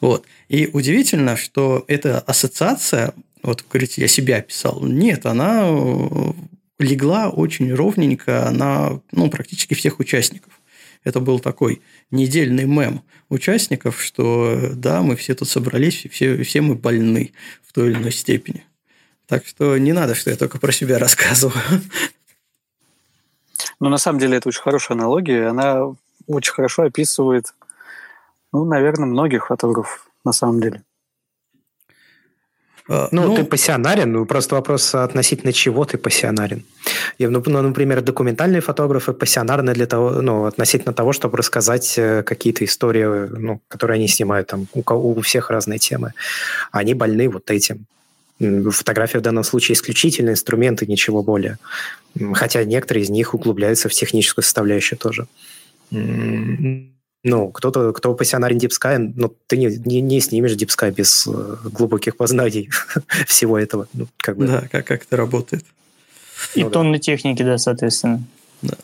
Вот. И удивительно, что эта ассоциация, вот говорите, я себя писал, нет, она э, легла очень ровненько на ну, практически всех участников. Это был такой недельный мем участников, что да, мы все тут собрались, все, все мы больны в той или иной степени. Так что не надо, что я только про себя рассказываю. Ну, на самом деле, это очень хорошая аналогия. Она очень хорошо описывает, ну, наверное, многих фотографов на самом деле. А, ну, ну, ты пассионарен, ну, просто вопрос относительно чего ты пассионарен. И, ну, ну, например, документальные фотографы пассионарны для того, ну, относительно того, чтобы рассказать э, какие-то истории, ну, которые они снимают, там, у, у всех разные темы. Они больны вот этим. Фотография в данном случае исключительно инструмент и ничего более. Хотя некоторые из них углубляются в техническую составляющую тоже. Ну, кто-то, кто пассионарен Deep Sky, но ну, ты не, не, не снимешь Deep Sky без э, глубоких познаний всего этого. Ну, как бы. Да, как, как это работает. И ну, тонны да. техники, да, соответственно. Да.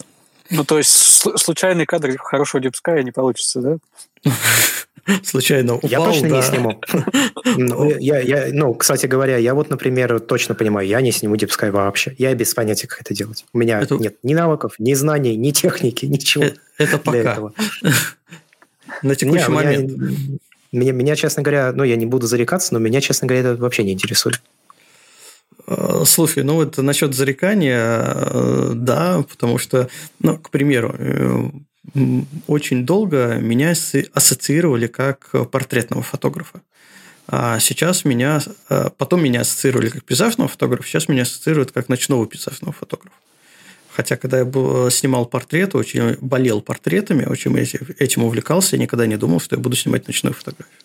Ну, то есть случайный кадр хорошего Sky не получится, да? случайно упал. Я точно да. не сниму. Ну, я, я, ну, кстати говоря, я вот, например, точно понимаю, я не сниму DeepSky вообще. Я без понятия, как это делать. У меня это... нет ни навыков, ни знаний, ни техники, ничего. Это, это пока. Этого. На текущий не, момент. Меня, меня, честно говоря, ну, я не буду зарекаться, но меня, честно говоря, это вообще не интересует. Э, слушай, ну вот насчет зарекания, э, да, потому что, ну, к примеру, э, очень долго меня ассоциировали как портретного фотографа. А сейчас меня, потом меня ассоциировали как пейзажного фотографа, сейчас меня ассоциируют как ночного пейзажного фотографа. Хотя, когда я снимал портреты, очень болел портретами, очень этим увлекался, я никогда не думал, что я буду снимать ночную фотографию.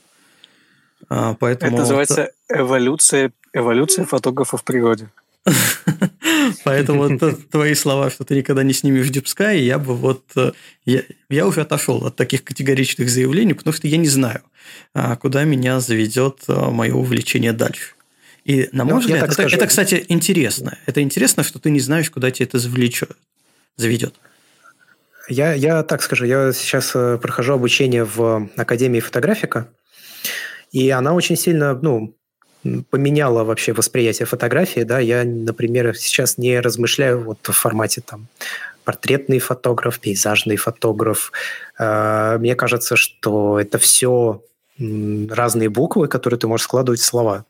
А, поэтому... Это называется эволюция, эволюция фотографа в природе. Поэтому твои слова, что ты никогда не снимешь Sky, я бы вот... Э, я, я уже отошел от таких категоричных заявлений, потому что я не знаю, а, куда меня заведет э, мое увлечение дальше. И, на мой ну, взгляд, это, это, кстати, интересно. Это интересно, что ты не знаешь, куда тебя это завлечет, заведет. Я, я так скажу, я сейчас э, прохожу обучение в Академии фотографика, и она очень сильно, ну, поменяла вообще восприятие фотографии, да, я, например, сейчас не размышляю вот в формате там портретный фотограф, пейзажный фотограф. Э, мне кажется, что это все разные буквы, которые ты можешь складывать в слова.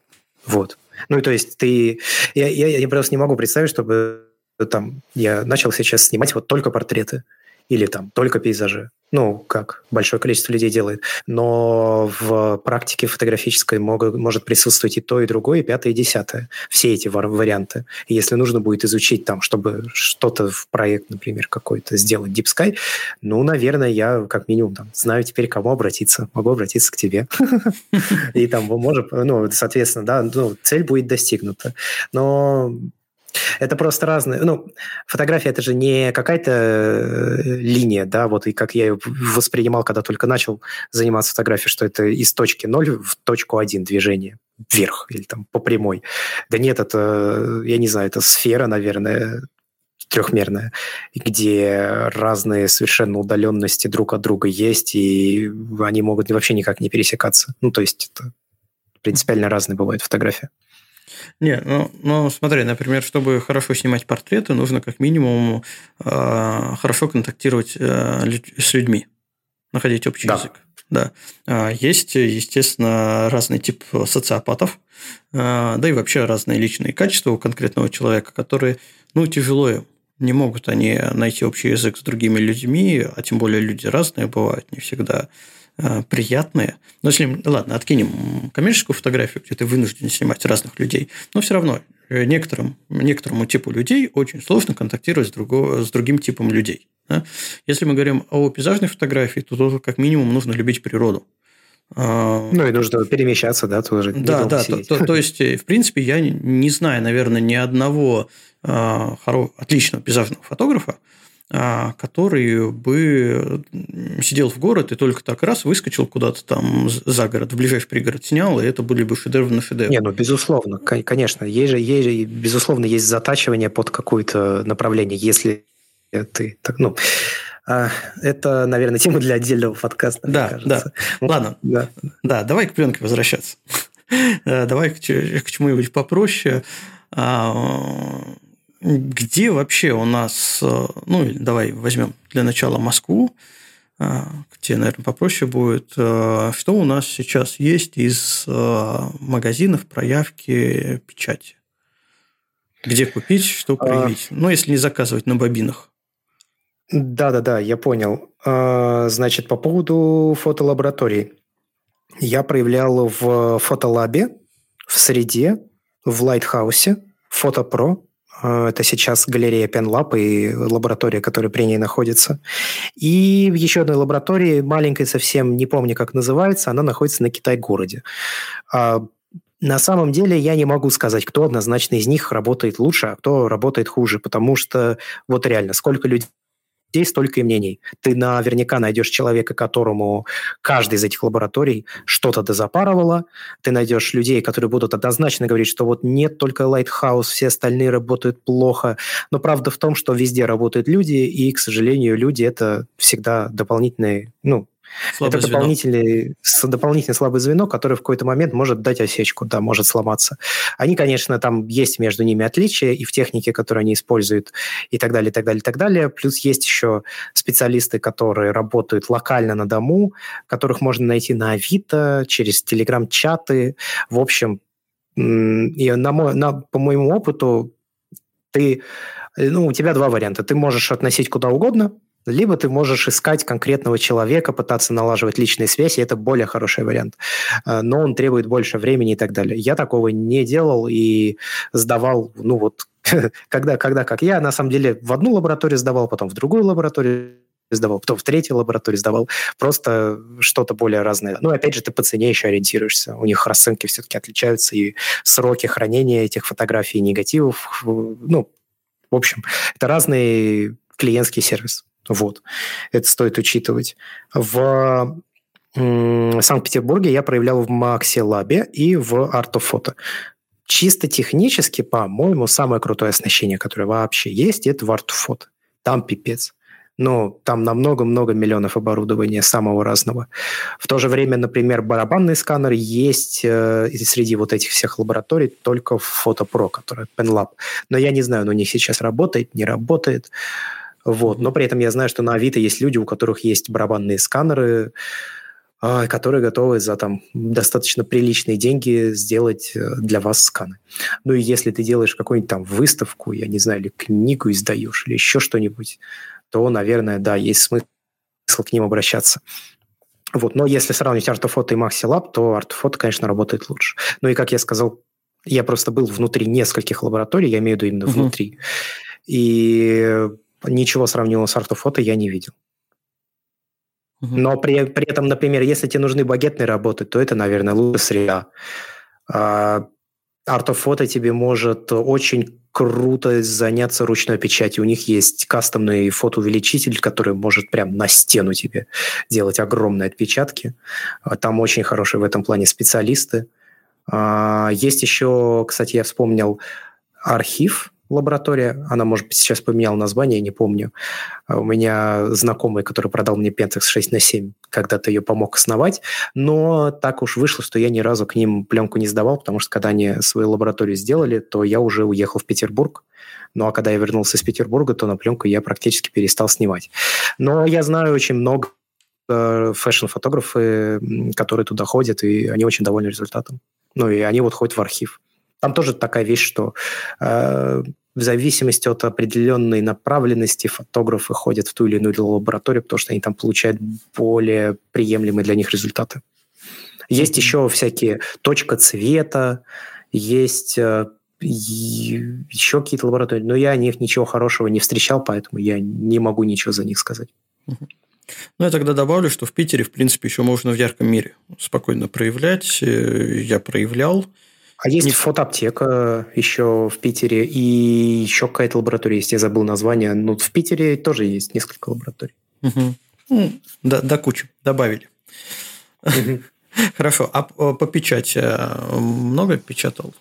Вот. Ну, то есть ты... Я, я, я просто не могу представить, чтобы там я начал сейчас снимать вот только портреты или там только пейзажи. Ну, как большое количество людей делает. Но в практике фотографической мог, может присутствовать и то, и другое, и пятое, и десятое. Все эти варианты. И если нужно будет изучить там, чтобы что-то в проект, например, какой-то сделать Deep Sky, ну, наверное, я как минимум там знаю теперь, к кому обратиться. Могу обратиться к тебе. И там, может, ну, соответственно, да, ну, цель будет достигнута. Но это просто разные. Ну, фотография это же не какая-то э, линия, да, вот и как я ее воспринимал, когда только начал заниматься фотографией, что это из точки 0 в точку 1 движение вверх или там по прямой. Да нет, это, я не знаю, это сфера, наверное, трехмерная, где разные совершенно удаленности друг от друга есть, и они могут вообще никак не пересекаться. Ну, то есть это принципиально разные бывают фотографии. Не, ну, ну смотри, например, чтобы хорошо снимать портреты, нужно как минимум э, хорошо контактировать э, с людьми, находить общий да. язык. Да. А, есть, естественно, разный тип социопатов, а, да и вообще разные личные качества у конкретного человека, которые, ну, тяжело не могут они найти общий язык с другими людьми, а тем более люди разные бывают, не всегда Э, приятные. Но если, ладно, откинем коммерческую фотографию, где ты вынужден снимать разных людей, но все равно э, некоторым, некоторому типу людей очень сложно контактировать с, другого, с другим типом людей. Да? Если мы говорим о пейзажной фотографии, то тоже как минимум нужно любить природу. А, ну и нужно перемещаться, да, тоже. Да, да. То, то, то есть, э, в принципе, я не знаю, наверное, ни одного э, отличного пейзажного фотографа, который бы сидел в город и только так раз выскочил куда-то там за город, в ближайший пригород снял, и это были бы шедевры на шедевр. Не, ну, безусловно, конечно. Есть же, есть же, безусловно, есть затачивание под какое-то направление, если ты... Так, ну, а, это, наверное, тема для отдельного подкаста. Да, да. Ладно. Да. да, давай к пленке возвращаться. Э, давай к чему-нибудь попроще. Где вообще у нас, э, ну, давай возьмем для начала Москву, э, где, наверное, попроще будет. Э, что у нас сейчас есть из магазинов проявки печати? Где купить, что а. проявить? А... Ну, если не заказывать на бобинах. Да-да-да, я понял. А, значит, по поводу фотолаборатории. Я проявлял в фотолабе, в Среде, в Лайтхаусе, Фотопро, это сейчас галерея PenLab и лаборатория, которая при ней находится. И в еще одной лаборатории, маленькой совсем, не помню, как называется, она находится на Китай-городе. А, на самом деле я не могу сказать, кто однозначно из них работает лучше, а кто работает хуже, потому что вот реально, сколько людей людей столько и мнений. Ты наверняка найдешь человека, которому каждый из этих лабораторий что-то дозапарывало. Ты найдешь людей, которые будут однозначно говорить, что вот нет только Lighthouse, все остальные работают плохо. Но правда в том, что везде работают люди, и, к сожалению, люди – это всегда дополнительные, ну, Слабое это дополнительный, дополнительное слабое звено, которое в какой-то момент может дать осечку, да, может сломаться. Они, конечно, там есть между ними отличия и в технике, которую они используют, и так далее, и так далее, и так далее. Плюс есть еще специалисты, которые работают локально на дому, которых можно найти на Авито, через телеграм-чаты. В общем, и на мой, на, по моему опыту, ты, ну, у тебя два варианта. Ты можешь относить куда угодно – либо ты можешь искать конкретного человека, пытаться налаживать личные связи, это более хороший вариант. Э, но он требует больше времени и так далее. Я такого не делал и сдавал, ну вот, когда, когда, как я, на самом деле, в одну лабораторию сдавал, потом в другую лабораторию сдавал, потом в третью лабораторию сдавал, просто что-то более разное. Ну, опять же, ты по цене еще ориентируешься. У них расценки все-таки отличаются, и сроки хранения этих фотографий, негативов, ну, в общем, это разный клиентский сервис. Вот. Это стоит учитывать. В Санкт-Петербурге я проявлял в Макси Лабе и в Артофото. Чисто технически, по-моему, самое крутое оснащение, которое вообще есть, это в Артофото. Там пипец. Ну, там на много-много миллионов оборудования самого разного. В то же время, например, барабанный сканер есть э, среди вот этих всех лабораторий только в PhotoPro, которая PenLab. Но я не знаю, он у них сейчас работает, не работает. Вот. Но при этом я знаю, что на Авито есть люди, у которых есть барабанные сканеры, э, которые готовы за там достаточно приличные деньги сделать э, для вас сканы. Ну и если ты делаешь какую-нибудь там выставку, я не знаю, или книгу издаешь, или еще что-нибудь, то, наверное, да, есть смысл к ним обращаться. Вот. Но если сравнить Artofoto и MaxiLab, то Artofoto, конечно, работает лучше. Ну и, как я сказал, я просто был внутри нескольких лабораторий, я имею в виду именно uh-huh. внутри. И ничего сравнимого с Artofoto я не видел. Uh-huh. Но при, при этом, например, если тебе нужны багетные работы, то это, наверное, лучше среда. А, Artofoto тебе может очень круто заняться ручной печатью. У них есть кастомный фотоувеличитель, который может прям на стену тебе делать огромные отпечатки. А, там очень хорошие в этом плане специалисты. А, есть еще, кстати, я вспомнил архив, лаборатория. Она, может быть, сейчас поменяла название, не помню. А у меня знакомый, который продал мне Pentax 6 на 7, когда-то ее помог основать. Но так уж вышло, что я ни разу к ним пленку не сдавал, потому что когда они свою лабораторию сделали, то я уже уехал в Петербург. Ну а когда я вернулся из Петербурга, то на пленку я практически перестал снимать. Но я знаю очень много э, фэшн-фотографы, которые туда ходят, и они очень довольны результатом. Ну и они вот ходят в архив. Там тоже такая вещь, что э, в зависимости от определенной направленности фотографы ходят в ту или иную лабораторию, потому что они там получают более приемлемые для них результаты. Есть еще всякие точка цвета, есть э, еще какие-то лаборатории, но я о них ничего хорошего не встречал, поэтому я не могу ничего за них сказать. Ну, я тогда добавлю, что в Питере, в принципе, еще можно в ярком мире спокойно проявлять. Э, я проявлял. А есть не... фотоаптека еще в Питере, и еще какая-то лаборатория есть, я забыл название. Ну, в Питере тоже есть несколько лабораторий. Угу. Ну, до, до кучи добавили. Угу. Хорошо. А по печати э, много печатал?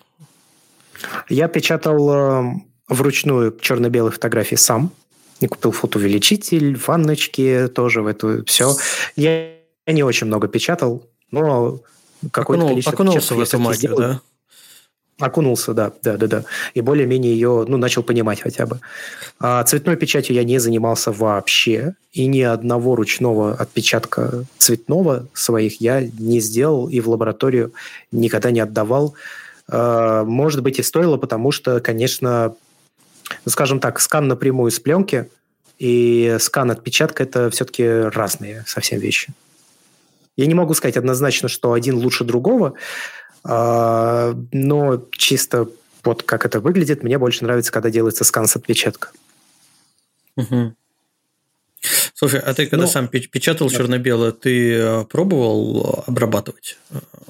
Я печатал э, вручную черно-белые фотографии сам. Я купил фотоувеличитель, ванночки тоже в эту все. Я не очень много печатал, но какое-то Окунул, количество окунулся в эту магию, да? Окунулся, да, да, да, да. И более-менее ее, ну, начал понимать хотя бы. А цветной печатью я не занимался вообще, и ни одного ручного отпечатка цветного своих я не сделал и в лабораторию никогда не отдавал. А, может быть, и стоило, потому что, конечно, скажем так, скан напрямую с пленки и скан отпечатка – это все-таки разные совсем вещи. Я не могу сказать однозначно, что один лучше другого, но чисто вот как это выглядит, мне больше нравится, когда делается скан с отпечатка. Угу. Слушай, а ты когда ну, сам печатал да. черно-белое, ты э, пробовал обрабатывать?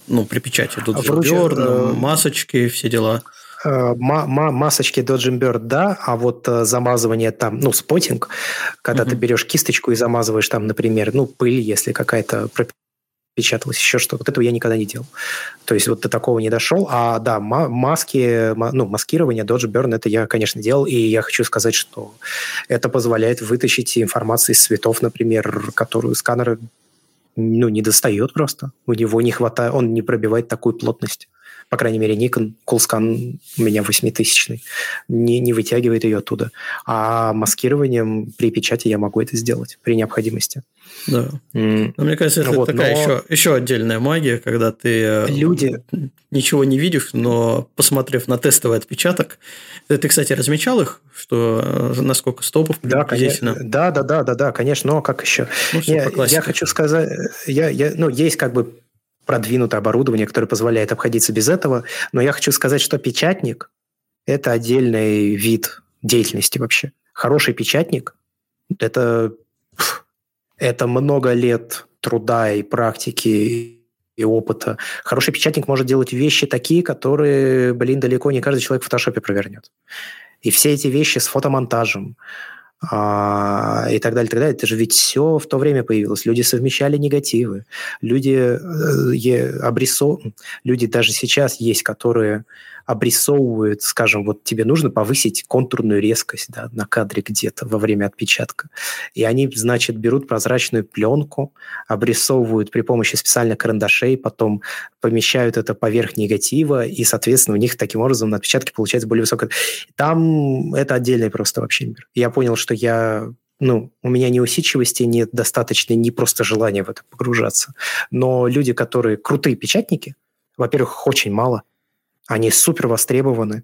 Ну, при печати Dodge Bird, э, масочки, все дела? Э, масочки Bird, да, а вот замазывание там, ну, спотинг, когда uh ты берешь кисточку и замазываешь там, например, ну, пыль, если какая-то печаталось, еще что-то. Вот этого я никогда не делал. То есть вот до такого не дошел. А да, маски, ну, маскирование, Dodge Burn, это я, конечно, делал. И я хочу сказать, что это позволяет вытащить информацию из цветов, например, которую сканеры ну, не достает просто. У него не хватает, он не пробивает такую плотность. По крайней мере, Nikon Coolscan у меня 8000 не, не вытягивает ее оттуда. А маскированием при печати я могу это сделать при необходимости. Да. Mm. Но мне кажется, это вот, такая но... еще, еще отдельная магия, когда ты э, Люди... ничего не видишь, но посмотрев на тестовый отпечаток, ты, кстати, размечал их, что э, насколько стопов да, конечно, да, да, да, да, да, конечно, но как еще? Ну, я, я хочу сказать, я, я, ну, есть как бы продвинутое оборудование, которое позволяет обходиться без этого, но я хочу сказать, что печатник – это отдельный вид деятельности вообще. Хороший печатник – это это много лет труда и практики и опыта. Хороший печатник может делать вещи такие, которые, блин, далеко не каждый человек в фотошопе провернет. И все эти вещи с фотомонтажем, а, и так далее, так далее. Это же ведь все в то время появилось. Люди совмещали негативы, люди э, обрисов... люди даже сейчас есть, которые обрисовывают, скажем, вот тебе нужно повысить контурную резкость да, на кадре где-то во время отпечатка. И они, значит, берут прозрачную пленку, обрисовывают при помощи специальных карандашей, потом помещают это поверх негатива, и, соответственно, у них таким образом на отпечатке получается более высокая. Там это отдельный просто вообще мир. Я понял, что я ну, у меня ни усидчивости нет достаточно, ни просто желания в это погружаться. Но люди, которые крутые печатники, во-первых, их очень мало. Они супер востребованы.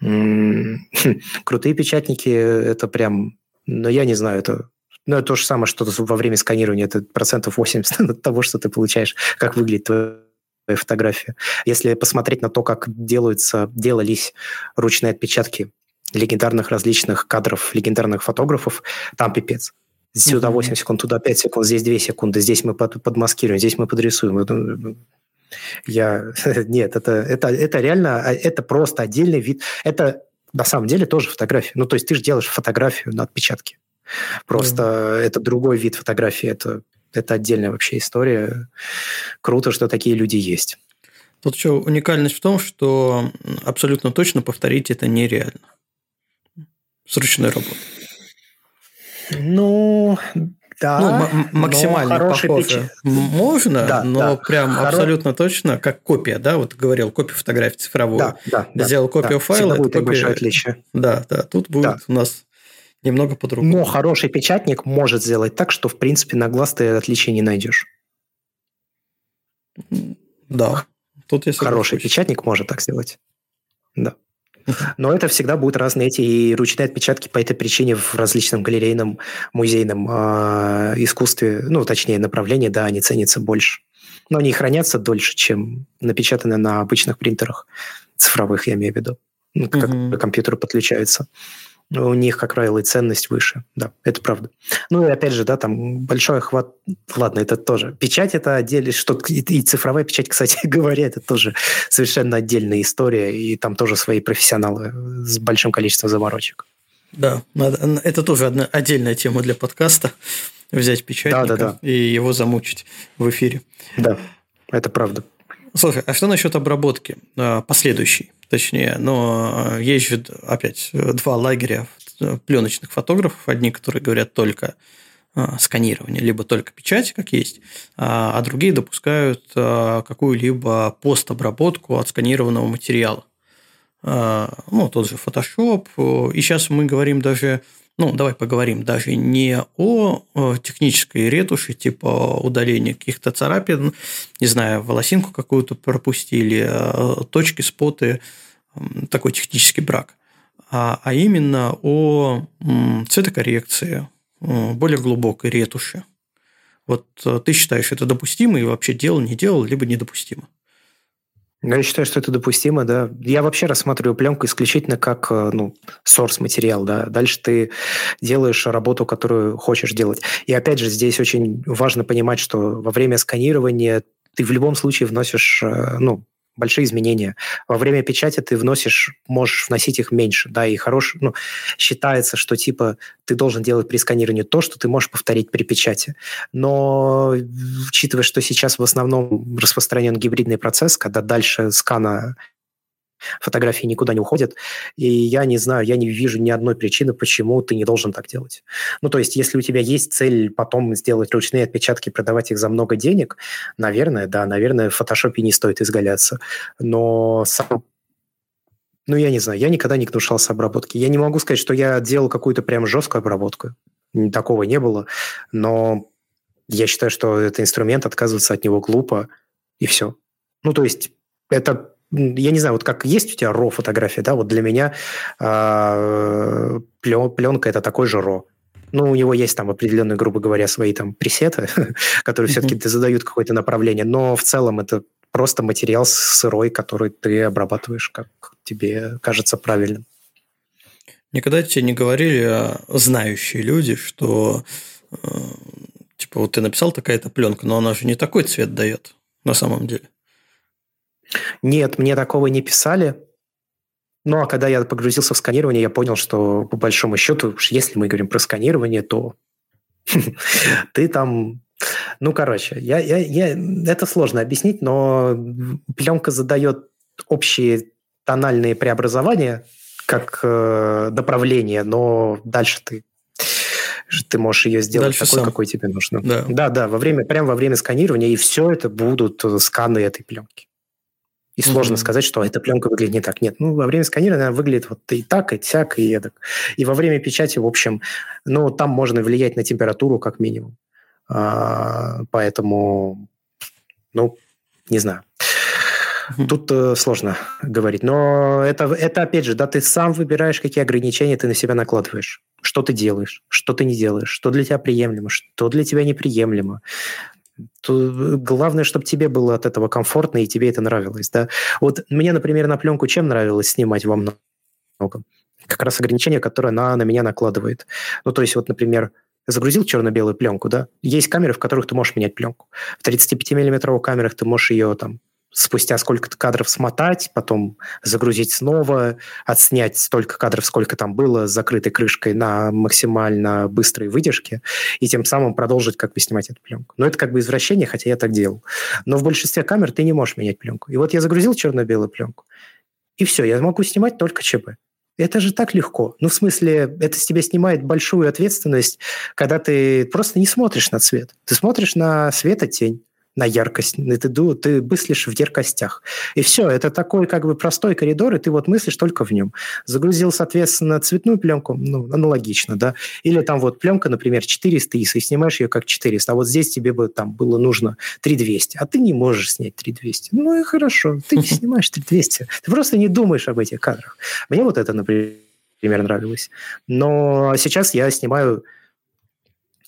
Крутые печатники – это прям... Ну, я не знаю, это ну, это то же самое, что во время сканирования. Это процентов 80 от того, что ты получаешь, как выглядит твоя фотография. Если посмотреть на то, как делаются, делались ручные отпечатки легендарных различных кадров, легендарных фотографов, там пипец. Сюда 8 секунд, туда 5 секунд, здесь 2 секунды, здесь мы под, подмаскируем, здесь мы подрисуем. Я... Нет, это, это, это реально, а, это просто отдельный вид. Это на самом деле тоже фотография. Ну, то есть ты же делаешь фотографию на отпечатке. Просто mm. это другой вид фотографии, это, это отдельная вообще история. Круто, что такие люди есть. Тут еще уникальность в том, что абсолютно точно повторить это нереально с ручной работы? Ну, да. Ну, максимально похоже. Печать. Можно, да, но да. прям Хоро... абсолютно точно, как копия, да, вот говорил, копия фотографии цифровую. Да, да, Сделал копию да. файла. Всегда будет копия... большое отличие. Да, да, тут будет да. у нас немного по-другому. Но хороший печатник может сделать так, что, в принципе, на глаз ты отличия не найдешь. Да. Тут я Хороший печатник может так сделать. Да. Но это всегда будут разные эти и ручные отпечатки по этой причине в различном галерейном, музейном э, искусстве, ну, точнее, направлении, да, они ценятся больше. Но они хранятся дольше, чем напечатанные на обычных принтерах цифровых, я имею в виду, ну, как mm-hmm. компьютеры подключаются у них, как правило, и ценность выше. Да, это правда. Ну и опять же, да, там большой охват... Ладно, это тоже. Печать – это отдельно, что и цифровая печать, кстати говоря, это тоже совершенно отдельная история, и там тоже свои профессионалы с большим количеством заморочек. Да, надо, это тоже одна отдельная тема для подкаста. Взять печатника да, да, да. и его замучить в эфире. Да, это правда. Слушай, а что насчет обработки а, последующей? Точнее, но а, есть же опять два лагеря пленочных фотографов. Одни, которые говорят только а, сканирование, либо только печать, как есть, а другие допускают какую-либо постобработку отсканированного материала. Ну, тот же Photoshop. И сейчас мы говорим даже ну, давай поговорим даже не о технической ретуши, типа удаления каких-то царапин, не знаю, волосинку какую-то пропустили, э, точки, споты, такой технический брак, а, а именно о цветокоррекции, более глубокой ретуши. Вот э, ты считаешь, это допустимо и вообще делал, не делал, либо недопустимо? Я считаю, что это допустимо, да. Я вообще рассматриваю пленку исключительно как э, ну, source материал, да. Дальше ты делаешь работу, которую хочешь делать. И опять же, здесь очень важно понимать, что во время сканирования ты в любом случае вносишь э, ну, большие изменения. Во время печати ты вносишь, можешь вносить их меньше, да, и хорош, ну, считается, что типа ты должен делать при сканировании то, что ты можешь повторить при печати. Но учитывая, что сейчас в основном распространен гибридный процесс, когда дальше скана фотографии никуда не уходят. И я не знаю, я не вижу ни одной причины, почему ты не должен так делать. Ну, то есть, если у тебя есть цель потом сделать ручные отпечатки, продавать их за много денег, наверное, да, наверное, в фотошопе не стоит изгаляться. Но сам ну, я не знаю, я никогда не гнушался обработки. Я не могу сказать, что я делал какую-то прям жесткую обработку. Такого не было. Но я считаю, что это инструмент, отказываться от него глупо, и все. Ну, то есть, это я не знаю, вот как есть у тебя ро фотография, да, вот для меня э, пленка это такой же ро. Ну, у него есть там определенные, грубо говоря, свои там пресеты, которые все-таки задают какое-то направление, но в целом это просто материал сырой, который ты обрабатываешь, как тебе кажется правильным. Никогда тебе не говорили а, знающие люди, что э, типа вот ты написал такая-то пленка, но она же не такой цвет дает на самом деле. Нет, мне такого не писали. Ну, а когда я погрузился в сканирование, я понял, что по большому счету, если мы говорим про сканирование, то ты там... Ну, короче, я, я, я... это сложно объяснить, но пленка задает общие тональные преобразования как э, направление, но дальше ты ты можешь ее сделать Дальше такой, сам. какой тебе нужно. Да. да, да, во время, прямо во время сканирования, и все это будут э, сканы этой пленки. И сложно mm-hmm. сказать, что эта пленка выглядит не так. Нет, ну, во время сканирования она выглядит вот и так, и так, и эдак. И во время печати, в общем, ну, там можно влиять на температуру как минимум. А, поэтому, ну, не знаю. Тут э, сложно говорить. Но это, это, опять же, да, ты сам выбираешь, какие ограничения ты на себя накладываешь. Что ты делаешь, что ты не делаешь, что для тебя приемлемо, что для тебя неприемлемо. То главное, чтобы тебе было от этого комфортно и тебе это нравилось. Да? Вот мне, например, на пленку чем нравилось снимать во многом? Как раз ограничения, которые она на меня накладывает. Ну, то есть, вот, например, загрузил черно-белую пленку, да, есть камеры, в которых ты можешь менять пленку. В 35-миллиметровых камерах ты можешь ее там спустя сколько-то кадров смотать, потом загрузить снова, отснять столько кадров, сколько там было, с закрытой крышкой на максимально быстрой выдержке, и тем самым продолжить как бы снимать эту пленку. Но это как бы извращение, хотя я так делал. Но в большинстве камер ты не можешь менять пленку. И вот я загрузил черно-белую пленку, и все, я могу снимать только ЧБ. Это же так легко. Ну, в смысле, это с тебя снимает большую ответственность, когда ты просто не смотришь на цвет. Ты смотришь на свет и тень на яркость, ты, ты мыслишь в яркостях. И все, это такой как бы простой коридор, и ты вот мыслишь только в нем. Загрузил, соответственно, цветную пленку, ну, аналогично, да, или там вот пленка, например, 400 ISO, и снимаешь ее как 400, а вот здесь тебе бы там было нужно 3200, а ты не можешь снять 3200. Ну и хорошо, ты не снимаешь 3200, ты просто не думаешь об этих кадрах. Мне вот это, например, нравилось. Но сейчас я снимаю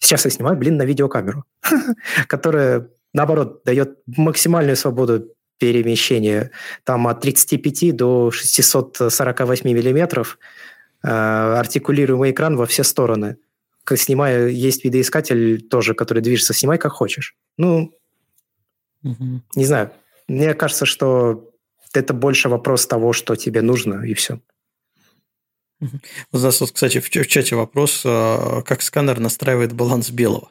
Сейчас я снимаю, блин, на видеокамеру, которая наоборот, дает максимальную свободу перемещения. Там от 35 до 648 миллиметров э, артикулируемый экран во все стороны. Как снимая, есть видоискатель тоже, который движется. Снимай как хочешь. Ну, угу. не знаю. Мне кажется, что это больше вопрос того, что тебе нужно, и все. У нас вот, кстати, в чате вопрос, а, как сканер настраивает баланс белого.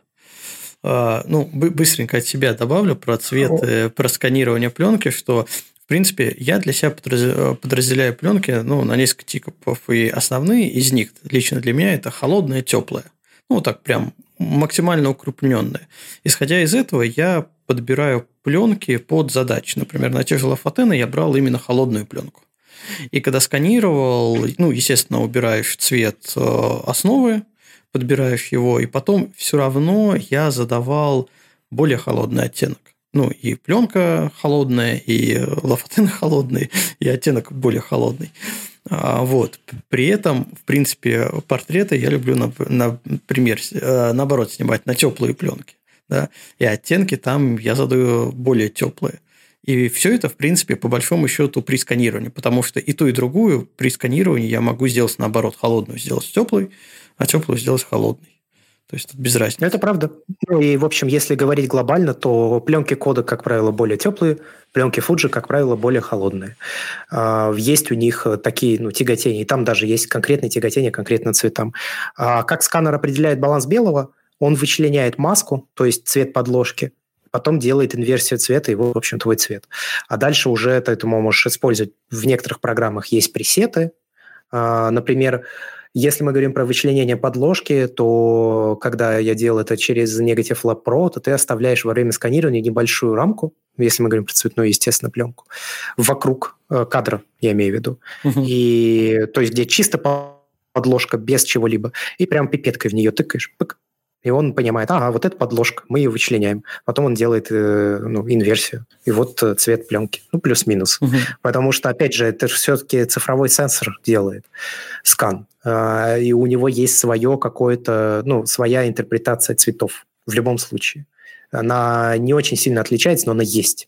А, ну, быстренько от себя добавлю про цвет, э, про сканирование пленки, что в принципе, я для себя подразделяю пленки ну, на несколько типов. И основные из них, лично для меня, это холодное, теплое. Ну, так прям максимально укрупненное. Исходя из этого, я подбираю пленки под задачи. Например, на тех же Лафатены я брал именно холодную пленку. И когда сканировал, ну, естественно, убираешь цвет э, основы, подбираешь его, и потом все равно я задавал более холодный оттенок. Ну, и пленка холодная, и лафатен холодный, и оттенок более холодный. А, вот. При этом, в принципе, портреты я люблю, например, э, наоборот, снимать на теплые пленки. Да? И оттенки там я задаю более теплые. И все это, в принципе, по большому счету при сканировании, потому что и ту, и другую при сканировании я могу сделать наоборот, холодную сделать теплой, а теплую сделать холодной. То есть тут без разницы. Это правда. Ну и, в общем, если говорить глобально, то пленки кода, как правило, более теплые, пленки Fuji, как правило, более холодные. А, есть у них такие ну, тяготения, и там даже есть конкретные тяготения конкретно цветам. А как сканер определяет баланс белого? Он вычленяет маску, то есть цвет подложки, потом делает инверсию цвета, вот, в общем, твой цвет. А дальше уже это, это можешь использовать. В некоторых программах есть пресеты. А, например, если мы говорим про вычленение подложки, то когда я делал это через Negative Lab Pro, то ты оставляешь во время сканирования небольшую рамку, если мы говорим про цветную, естественно, пленку, вокруг э, кадра, я имею в виду. Uh-huh. И, то есть где чисто подложка без чего-либо, и прям пипеткой в нее тыкаешь, пык, и он понимает, ага, вот эта подложка, мы ее вычленяем. Потом он делает э, ну, инверсию. И вот э, цвет пленки. Ну, плюс-минус. Угу. Потому что, опять же, это же все-таки цифровой сенсор делает скан. Э, и у него есть свое какое-то, ну, своя интерпретация цветов в любом случае. Она не очень сильно отличается, но она есть.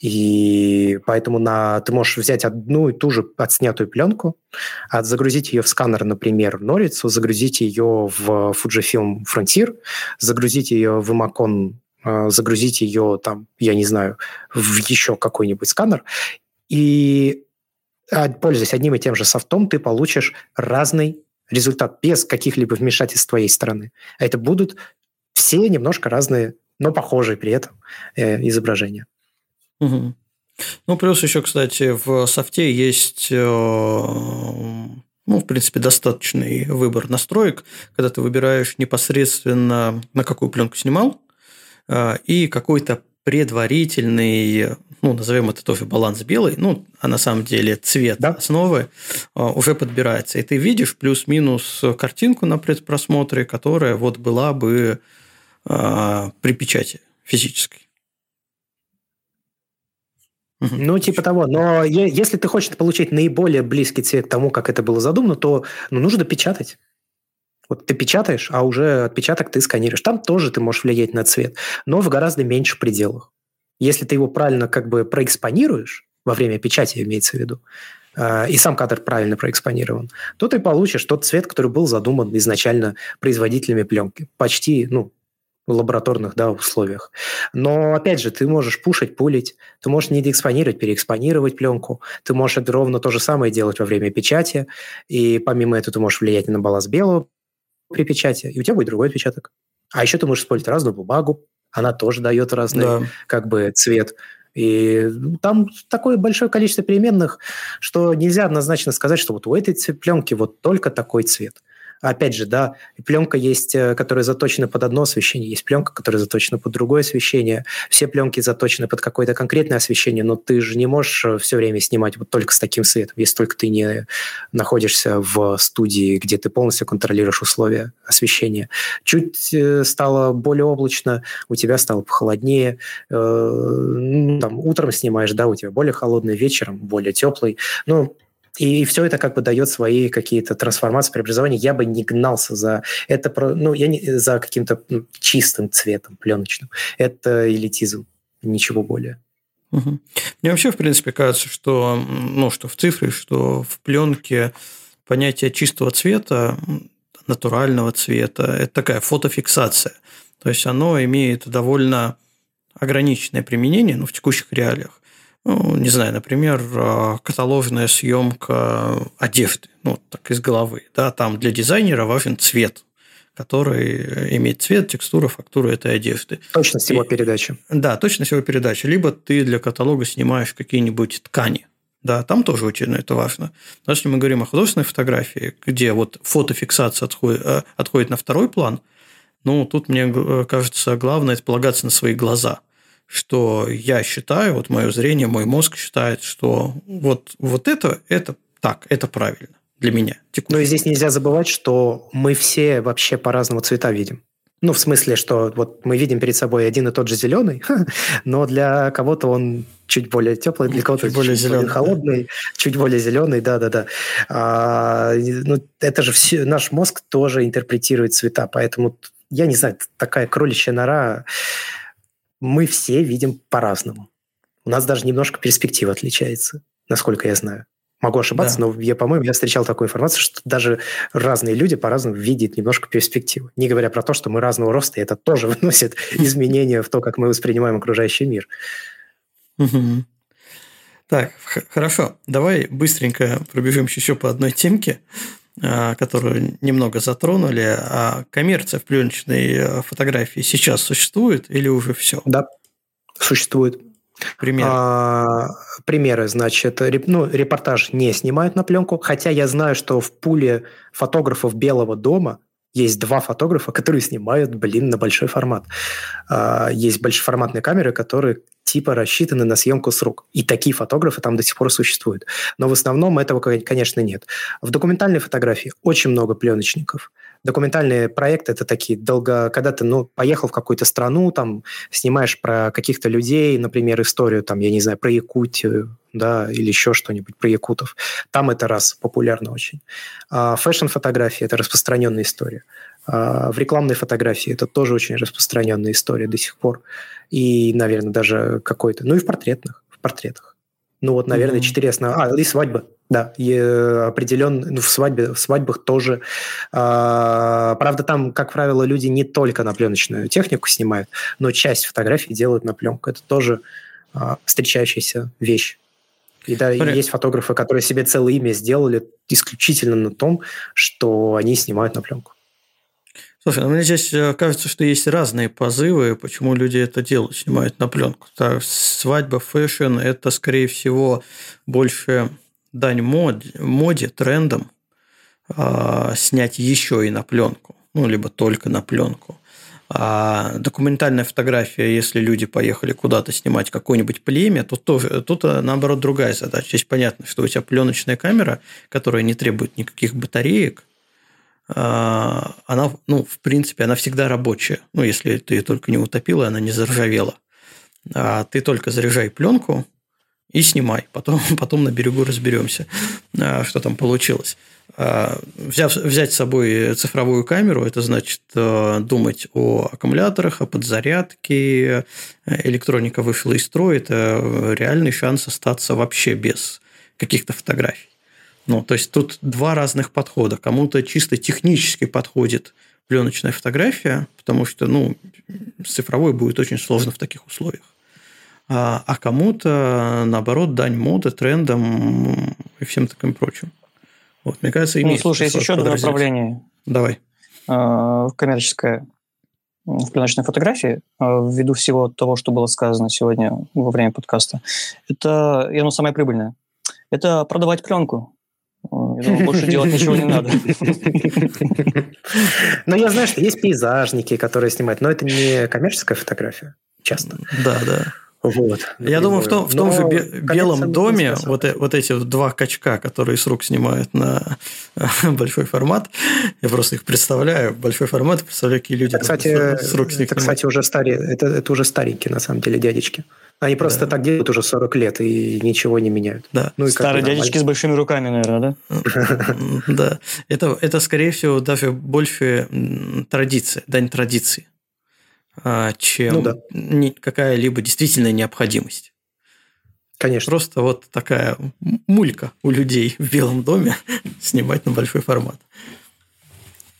И поэтому на, ты можешь взять одну и ту же отснятую пленку, от, загрузить ее в сканер, например, Норицу, загрузить ее в Fujifilm Frontier, загрузить ее в Imacon, э, загрузить ее там, я не знаю, в еще какой-нибудь сканер, и а, пользуясь одним и тем же софтом, ты получишь разный результат без каких-либо вмешательств с твоей стороны. А это будут все немножко разные, но похожие при этом э, изображения. Угу. Ну, плюс еще, кстати, в софте есть э, ну, в принципе, достаточный выбор настроек, когда ты выбираешь непосредственно, на какую пленку снимал, э, и какой-то предварительный, ну, назовем это тоже баланс белый, ну, а на самом деле цвет да? основы э, уже подбирается. И ты видишь плюс-минус картинку на предпросмотре, которая вот была бы при печати физической. Ну, типа того. Но если ты хочешь получить наиболее близкий цвет к тому, как это было задумано, то ну, нужно печатать. Вот ты печатаешь, а уже отпечаток ты сканируешь. Там тоже ты можешь влиять на цвет, но в гораздо меньших пределах. Если ты его правильно как бы проэкспонируешь, во время печати имеется в виду, э, и сам кадр правильно проэкспонирован, то ты получишь тот цвет, который был задуман изначально производителями пленки. Почти, ну, лабораторных да, условиях. Но, опять же, ты можешь пушить, пулить, ты можешь не деэкспонировать, переэкспонировать пленку, ты можешь это ровно то же самое делать во время печати, и помимо этого ты можешь влиять на баланс белого при печати, и у тебя будет другой отпечаток. А еще ты можешь использовать разную бумагу, она тоже дает разный да. как бы цвет. И там такое большое количество переменных, что нельзя однозначно сказать, что вот у этой пленки вот только такой цвет. Опять же, да, пленка есть, э, которая заточена под одно освещение, есть пленка, которая заточена под другое освещение. Все пленки заточены под какое-то конкретное освещение, но ты же не можешь э, все время снимать вот только с таким светом, если только ты не находишься в студии, где ты полностью контролируешь условия освещения. Чуть э, стало более облачно, у тебя стало похолоднее, ну, там, утром снимаешь, да, у тебя более холодный, вечером более теплый. Ну, и все это как бы дает свои какие-то трансформации, преобразования. Я бы не гнался за это, ну, я не за каким-то ну, чистым цветом пленочным. Это элитизм, ничего более. Угу. Мне вообще, в принципе, кажется, что, ну, что в цифре, что в пленке понятие чистого цвета, натурального цвета, это такая фотофиксация. То есть оно имеет довольно ограниченное применение ну, в текущих реалиях ну, не знаю, например, а, каталожная съемка одежды, ну, так из головы, да, там для дизайнера важен цвет, который имеет цвет, текстуру, фактуру этой одежды. Точность его передачи. Да, точность его передачи. Либо ты для каталога снимаешь какие-нибудь ткани, да, там тоже очень это важно. Но если мы говорим о художественной фотографии, где вот фотофиксация отходит, э, отходит на второй план, ну, тут, мне э, кажется, главное – это полагаться на свои глаза – что я считаю, вот мое зрение, мой мозг считает, что вот, вот это, это так, это правильно для меня. Но и здесь нельзя забывать, что мы все вообще по-разному цвета видим. Ну, в смысле, что вот мы видим перед собой один и тот же зеленый, но для кого-то он чуть более теплый, для кого-то чуть более чуть зеленый, холодный, да. чуть более зеленый, да-да-да. А, ну, это же все, наш мозг тоже интерпретирует цвета, поэтому я не знаю, такая кроличья нора мы все видим по-разному. У нас даже немножко перспектива отличается, насколько я знаю. Могу ошибаться, да. но я, по-моему, я встречал такую информацию, что даже разные люди по-разному видят немножко перспективу. Не говоря про то, что мы разного роста, и это тоже вносит изменения в то, как мы воспринимаем окружающий мир. Так, хорошо. Давай быстренько пробежимся еще по одной темке. А, которую немного затронули. А коммерция в пленочной э, фотографии сейчас существует или уже все? Да, существует. Примеры. А, примеры, значит, реп, ну, репортаж не снимают на пленку, хотя я знаю, что в пуле фотографов Белого дома есть два фотографа, которые снимают, блин, на большой формат. А, есть большеформатные камеры, которые типа рассчитаны на съемку с рук. И такие фотографы там до сих пор существуют. Но в основном этого, конечно, нет. В документальной фотографии очень много пленочников. Документальные проекты это такие долго, когда ты ну, поехал в какую-то страну, там снимаешь про каких-то людей, например, историю, там, я не знаю, про Якутию, да, или еще что-нибудь про якутов. Там это раз популярно очень. А фэшн-фотографии – это распространенная история. А в рекламной фотографии это тоже очень распространенная история до сих пор. И, наверное, даже какой-то... Ну и в портретных. В портретах. Ну вот, наверное, mm-hmm. четыре основных... А, и свадьбы. Да, и определенно, ну, в, свадьбе, в свадьбах тоже. А, правда, там, как правило, люди не только на пленочную технику снимают, но часть фотографий делают на пленку. Это тоже а, встречающаяся вещь. И да, Смотри. есть фотографы, которые себе целое имя сделали исключительно на том, что они снимают на пленку. Слушай, ну мне здесь э, кажется, что есть разные позывы, почему люди это делают, снимают на пленку. Так, свадьба, fashion – это, скорее всего, больше дань моде, моде трендам, а, снять еще и на пленку, ну, либо только на пленку. А документальная фотография, если люди поехали куда-то снимать какое-нибудь племя, то тоже, тут, э, наоборот, другая задача. Здесь понятно, что у тебя пленочная камера, которая не требует никаких батареек, она, ну, в принципе, она всегда рабочая. Ну, если ты только не утопила, она не заржавела. А ты только заряжай пленку и снимай. Потом, потом на берегу разберемся, а, что там получилось. А, взяв, взять с собой цифровую камеру, это значит думать о аккумуляторах, о подзарядке. Электроника вышла из строя. Это реальный шанс остаться вообще без каких-то фотографий. Ну, то есть тут два разных подхода. Кому-то чисто технически подходит пленочная фотография, потому что, ну, с цифровой будет очень сложно в таких условиях. А, а кому-то, наоборот, дань моды, трендам и всем таким прочим. Вот, мне кажется, Ну, слушай, есть еще одно направление. Давай. А, коммерческое в пленочной фотографии, а, ввиду всего того, что было сказано сегодня во время подкаста, это, и оно самое прибыльное, это продавать пленку. Думаю, больше делать ничего не надо. Но я знаю, что есть пейзажники, которые снимают, но это не коммерческая фотография часто. Да, да. Вот. Я думаю, в том, в том же белом доме вот, э, вот эти вот два качка, которые с рук снимают на большой формат, я просто их представляю, большой формат, представляю, какие люди кстати, с рук Это, кстати, уже старые, это, это уже старенькие, на самом деле, дядечки. Они просто да. так делают уже 40 лет и ничего не меняют. Да. Ну, и Старые дядечки с большими руками, наверное, да? Да. Это, это, скорее всего, даже больше традиция, дань традиции, чем ну, да. какая-либо действительная необходимость. Конечно. Просто вот такая мулька у людей в Белом доме снимать на большой формат.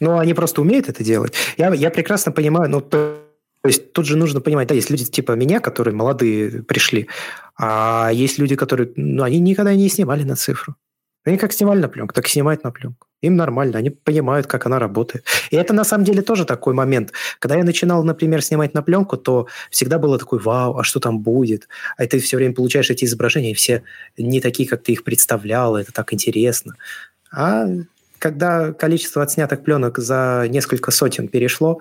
Ну, они просто умеют это делать. Я, я прекрасно понимаю, ну, то есть тут же нужно понимать, да, есть люди типа меня, которые молодые пришли, а есть люди, которые, ну, они никогда не снимали на цифру. Они как снимали на пленку, так и снимают на пленку. Им нормально, они понимают, как она работает. И это на самом деле тоже такой момент. Когда я начинал, например, снимать на пленку, то всегда было такой, вау, а что там будет? А ты все время получаешь эти изображения, и все не такие, как ты их представлял, это так интересно. А когда количество отснятых пленок за несколько сотен перешло,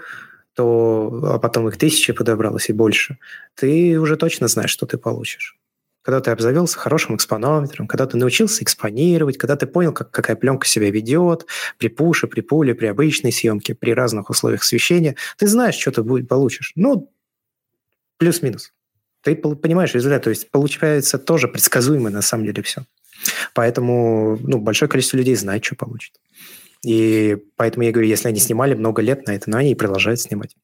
то, а потом их тысячи подобралось и больше, ты уже точно знаешь, что ты получишь. Когда ты обзавелся хорошим экспонометром, когда ты научился экспонировать, когда ты понял, как, какая пленка себя ведет при пуше, при пуле, при обычной съемке, при разных условиях освещения, ты знаешь, что ты будет, получишь. Ну, плюс-минус. Ты понимаешь результат. То есть получается тоже предсказуемо на самом деле все. Поэтому ну, большое количество людей знает, что получит. И поэтому я говорю, если они снимали много лет на это, но они и продолжают снимать.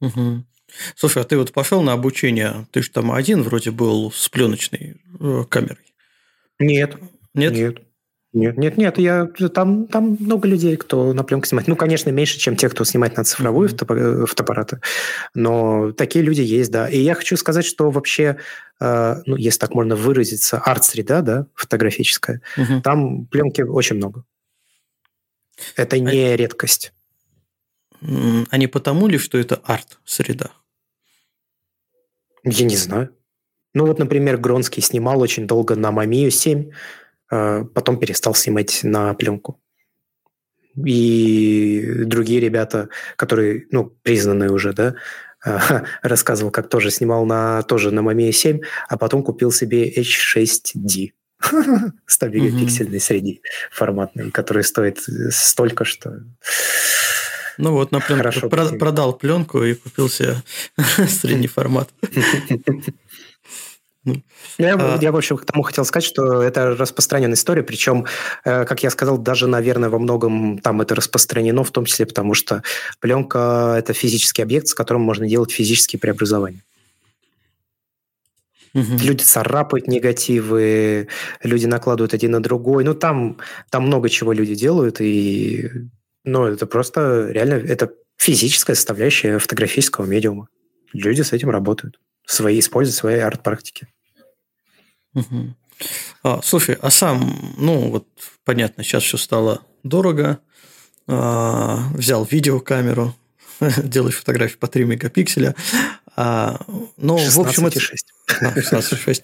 Угу. Слушай, а ты вот пошел на обучение, ты же там один вроде был с пленочной э, камерой. Нет. Нет? Нет. Нет, нет, нет, я, там, там много людей, кто на пленку снимает. Ну, конечно, меньше, чем те, кто снимает на цифровую mm-hmm. фотоаппараты, но такие люди есть, да. И я хочу сказать, что вообще, э, ну, если так можно выразиться, арт-среда, да, фотографическая, mm-hmm. там пленки очень много. Это не а... редкость. А не потому ли, что это арт-среда? Я не знаю. Ну вот, например, Гронский снимал очень долго на Мамию 7, а потом перестал снимать на пленку. И другие ребята, которые, ну, признанные уже, да, рассказывал, как тоже снимал на, тоже на Мамия 7, а потом купил себе H6D. 100 мегапиксельной среди форматной, который стоит столько, что... Ну вот, например, Хорошо про- продал пленку и купил себе средний формат. Я, а... я, в общем, к тому хотел сказать, что это распространенная история, причем, э, как я сказал, даже, наверное, во многом там это распространено, в том числе потому, что пленка – это физический объект, с которым можно делать физические преобразования. Угу. Люди царапают негативы, люди накладывают один на другой. Ну, там, там много чего люди делают, и ну, это просто реально это физическая составляющая фотографического медиума. Люди с этим работают, свои, используют свои арт-практики. Угу. А, слушай, а сам, ну, вот понятно, сейчас все стало дорого, взял видеокамеру, делаешь фотографии по 3 мегапикселя. А, ну, в общем, это... 6. А, 16,6.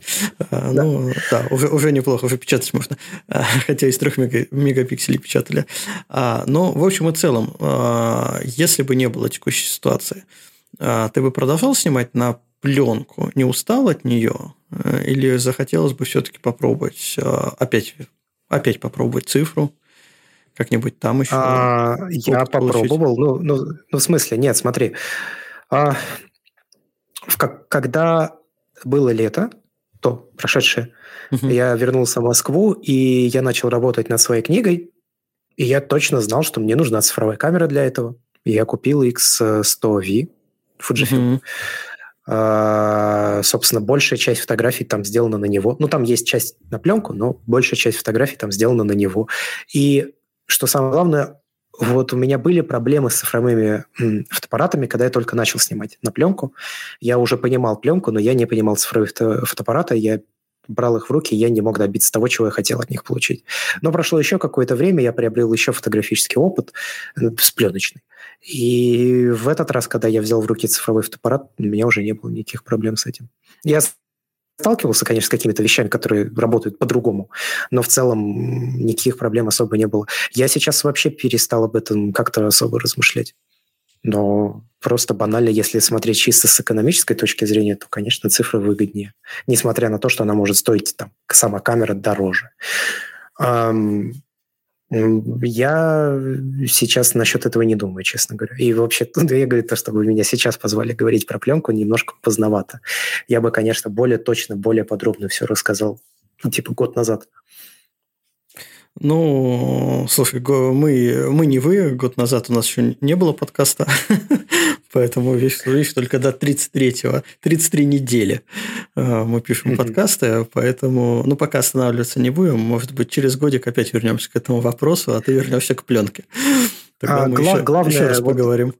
А, ну, да, уже, уже неплохо, уже печатать можно. А, хотя из 3 мега, мегапикселей печатали. А, но, в общем и целом, а, если бы не было текущей ситуации, а, ты бы продолжал снимать на пленку, не устал от нее? Или захотелось бы все-таки попробовать а, опять, опять попробовать цифру? Как-нибудь там еще? А, я попробовал. Ну, ну, ну, в смысле, нет, смотри. А, в, как, когда было лето, то прошедшее, угу. я вернулся в Москву, и я начал работать над своей книгой, и я точно знал, что мне нужна цифровая камера для этого. И я купил X100V Fujifilm. Угу. А, собственно, большая часть фотографий там сделана на него. Ну, там есть часть на пленку, но большая часть фотографий там сделана на него. И что самое главное, вот у меня были проблемы с цифровыми фотоаппаратами, когда я только начал снимать на пленку. Я уже понимал пленку, но я не понимал цифровые фото фотоаппараты. Я брал их в руки, я не мог добиться того, чего я хотел от них получить. Но прошло еще какое-то время, я приобрел еще фотографический опыт э, с пленочный. И в этот раз, когда я взял в руки цифровой фотоаппарат, у меня уже не было никаких проблем с этим. Я сталкивался, конечно, с какими-то вещами, которые работают по-другому, но в целом никаких проблем особо не было. Я сейчас вообще перестал об этом как-то особо размышлять. Но просто банально, если смотреть чисто с экономической точки зрения, то, конечно, цифра выгоднее. Несмотря на то, что она может стоить, там, сама камера дороже. Я сейчас насчет этого не думаю, честно говоря. И вообще, я говорю, то, что вы меня сейчас позвали говорить про пленку, немножко поздновато. Я бы, конечно, более точно, более подробно все рассказал, ну, типа, год назад. Ну, слушай, мы, мы не вы, год назад у нас еще не было подкаста, поэтому видишь, видишь только до 33-го, 33 недели а, мы пишем подкасты, поэтому, ну, пока останавливаться не будем, может быть, через годик опять вернемся к этому вопросу, а ты вернешься к пленке. Тогда а, мы гла- еще, главное, еще раз поговорим.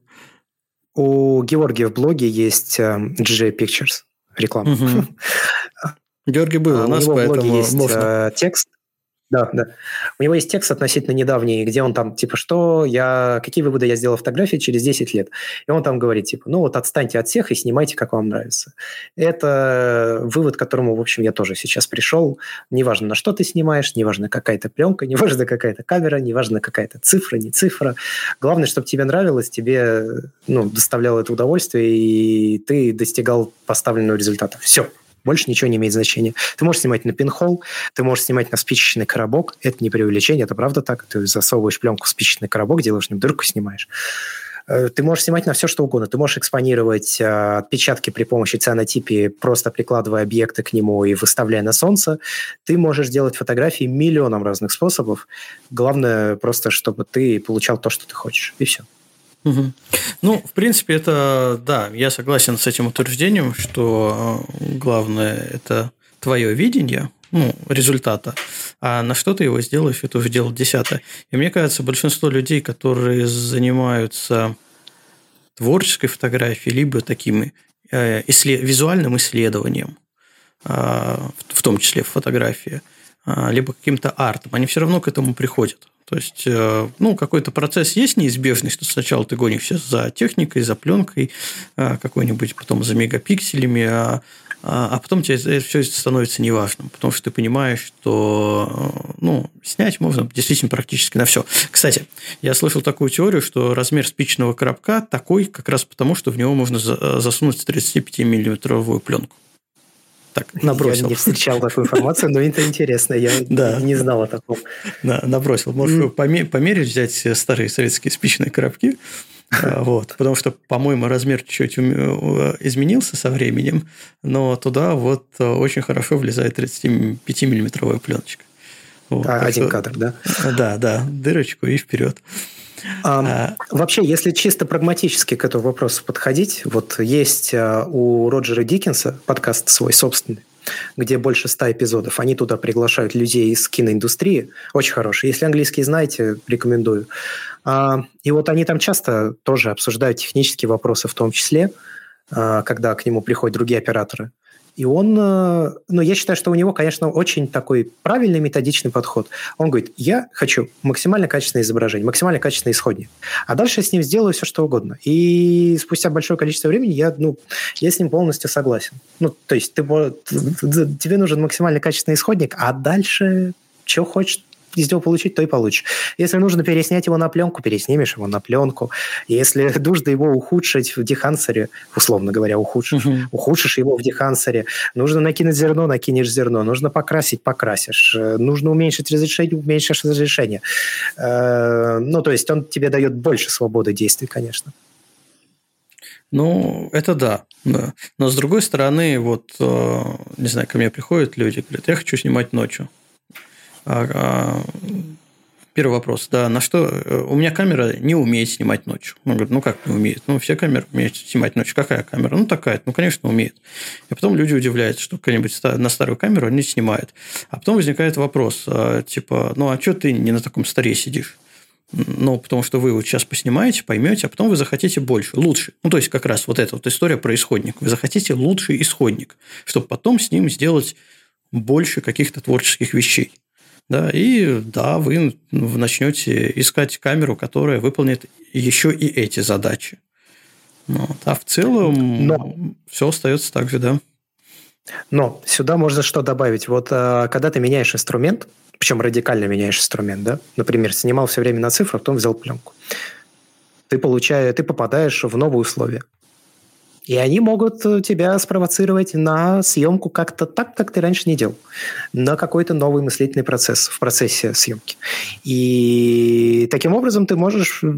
У Георгия в блоге есть эм, GJ Pictures реклама. Угу. Георгий был а, у нас, поэтому есть можно. Э, текст, да, да. У него есть текст относительно недавний, где он там, типа, что я, какие выводы я сделал фотографии через 10 лет. И он там говорит, типа, ну вот отстаньте от всех и снимайте, как вам нравится. Это вывод, к которому, в общем, я тоже сейчас пришел. Неважно, на что ты снимаешь, неважно, какая-то пленка, неважно, какая-то камера, неважно, какая-то цифра, не цифра. Главное, чтобы тебе нравилось, тебе, ну, доставляло это удовольствие, и ты достигал поставленного результата. Все. Больше ничего не имеет значения. Ты можешь снимать на пинхол, ты можешь снимать на спичечный коробок. Это не преувеличение, это правда так. Ты засовываешь пленку в спичечный коробок, делаешь в дырку, снимаешь. Э, ты можешь снимать на все, что угодно. Ты можешь экспонировать э, отпечатки при помощи цианотипии, просто прикладывая объекты к нему и выставляя на солнце. Ты можешь делать фотографии миллионом разных способов. Главное просто, чтобы ты получал то, что ты хочешь. И все. Ну, в принципе, это, да, я согласен с этим утверждением, что э, главное – это твое видение, ну, результата, а на что ты его сделаешь, это уже дело десятое. И мне кажется, большинство людей, которые занимаются творческой фотографией, либо таким э, исслед... визуальным исследованием, э, в том числе в фотографии, либо каким-то артом, они все равно к этому приходят. То есть, э, ну, какой-то процесс есть неизбежный, что сначала ты гонишься за техникой, за пленкой э, какой-нибудь, потом за мегапикселями, а, а, а потом тебе все становится неважным, потому что ты понимаешь, что э, ну, снять можно действительно практически на все. Кстати, я слышал такую теорию, что размер спичного коробка такой как раз потому, что в него можно засунуть 35-миллиметровую пленку так набросил. Я не встречал такую информацию, но это интересно, я да. не знал о таком. Да, набросил. Можешь mm. померить, взять старые советские спичные коробки, а, вот, потому что, по-моему, размер чуть-чуть изменился со временем, но туда вот очень хорошо влезает 35-миллиметровая пленочка. Вот, а, один что, кадр, да? Да, да, дырочку и вперед. А, вообще, если чисто прагматически к этому вопросу подходить, вот есть а, у Роджера Диккенса подкаст свой собственный, где больше ста эпизодов. Они туда приглашают людей из киноиндустрии. Очень хороший. Если английский знаете, рекомендую. А, и вот они там часто тоже обсуждают технические вопросы в том числе, а, когда к нему приходят другие операторы. И он, э, ну, я считаю, что у него, конечно, очень такой правильный методичный подход. Он говорит, я хочу максимально качественное изображение, максимально качественный исходник. А дальше я с ним сделаю все, что угодно. И спустя большое количество времени я, ну, я с ним полностью согласен. Ну, то есть ты, тебе нужен максимально качественный исходник, а дальше что хочешь, из него получить, то и получишь. Если нужно переснять его на пленку, переснимешь его на пленку. Если нужно его ухудшить в дехансере, условно говоря, ухудшишь, угу. ухудшишь его в дехансере. Нужно накинуть зерно, накинешь зерно. Нужно покрасить, покрасишь. Нужно уменьшить разрешение, уменьшишь разрешение. Э, ну, то есть он тебе дает больше свободы действий, конечно. Ну, это да, да. Но с другой стороны, вот, э, не знаю, ко мне приходят люди, говорят, я хочу снимать ночью. А, а, первый вопрос, да, на что... Э, у меня камера не умеет снимать ночью. Он говорит, ну как не умеет? Ну, все камеры умеют снимать ночью. Какая камера? Ну, такая. Ну, конечно, умеет. И потом люди удивляются, что какая-нибудь на старую камеру они снимают. А потом возникает вопрос, а, типа, ну, а что ты не на таком старе сидишь? Ну, потому что вы вот сейчас поснимаете, поймете, а потом вы захотите больше, лучше. Ну, то есть, как раз вот эта вот история про исходник. Вы захотите лучший исходник, чтобы потом с ним сделать больше каких-то творческих вещей. Да, и да, вы начнете искать камеру, которая выполнит еще и эти задачи. Вот. А в целом Но... все остается так же, да. Но сюда можно что добавить? Вот а, когда ты меняешь инструмент, причем радикально меняешь инструмент, да, например, снимал все время на цифру, а потом взял пленку, ты получаешь, ты попадаешь в новые условия. И они могут э, тебя спровоцировать на съемку как-то так, как ты раньше не делал. На какой-то новый мыслительный процесс в процессе съемки. И таким образом ты можешь э,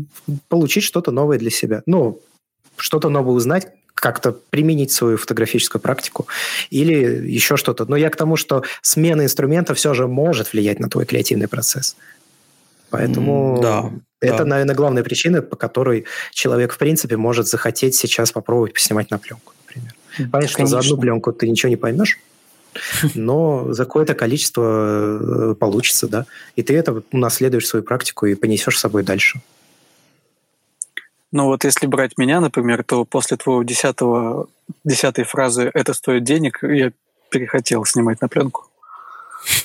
получить что-то новое для себя. Ну, что-то новое узнать, как-то применить свою фотографическую практику или еще что-то. Но я к тому, что смена инструмента все же может влиять на твой креативный процесс. Поэтому да, это, да. наверное, главная причина, по которой человек, в принципе, может захотеть сейчас попробовать поснимать на пленку, например. Понятно, что за одну пленку ты ничего не поймешь, но за какое-то количество э, получится, да. И ты это унаследуешь свою практику и понесешь с собой дальше. Ну вот если брать меня, например, то после твоего десятого, десятой фразы «это стоит денег» я перехотел снимать на пленку.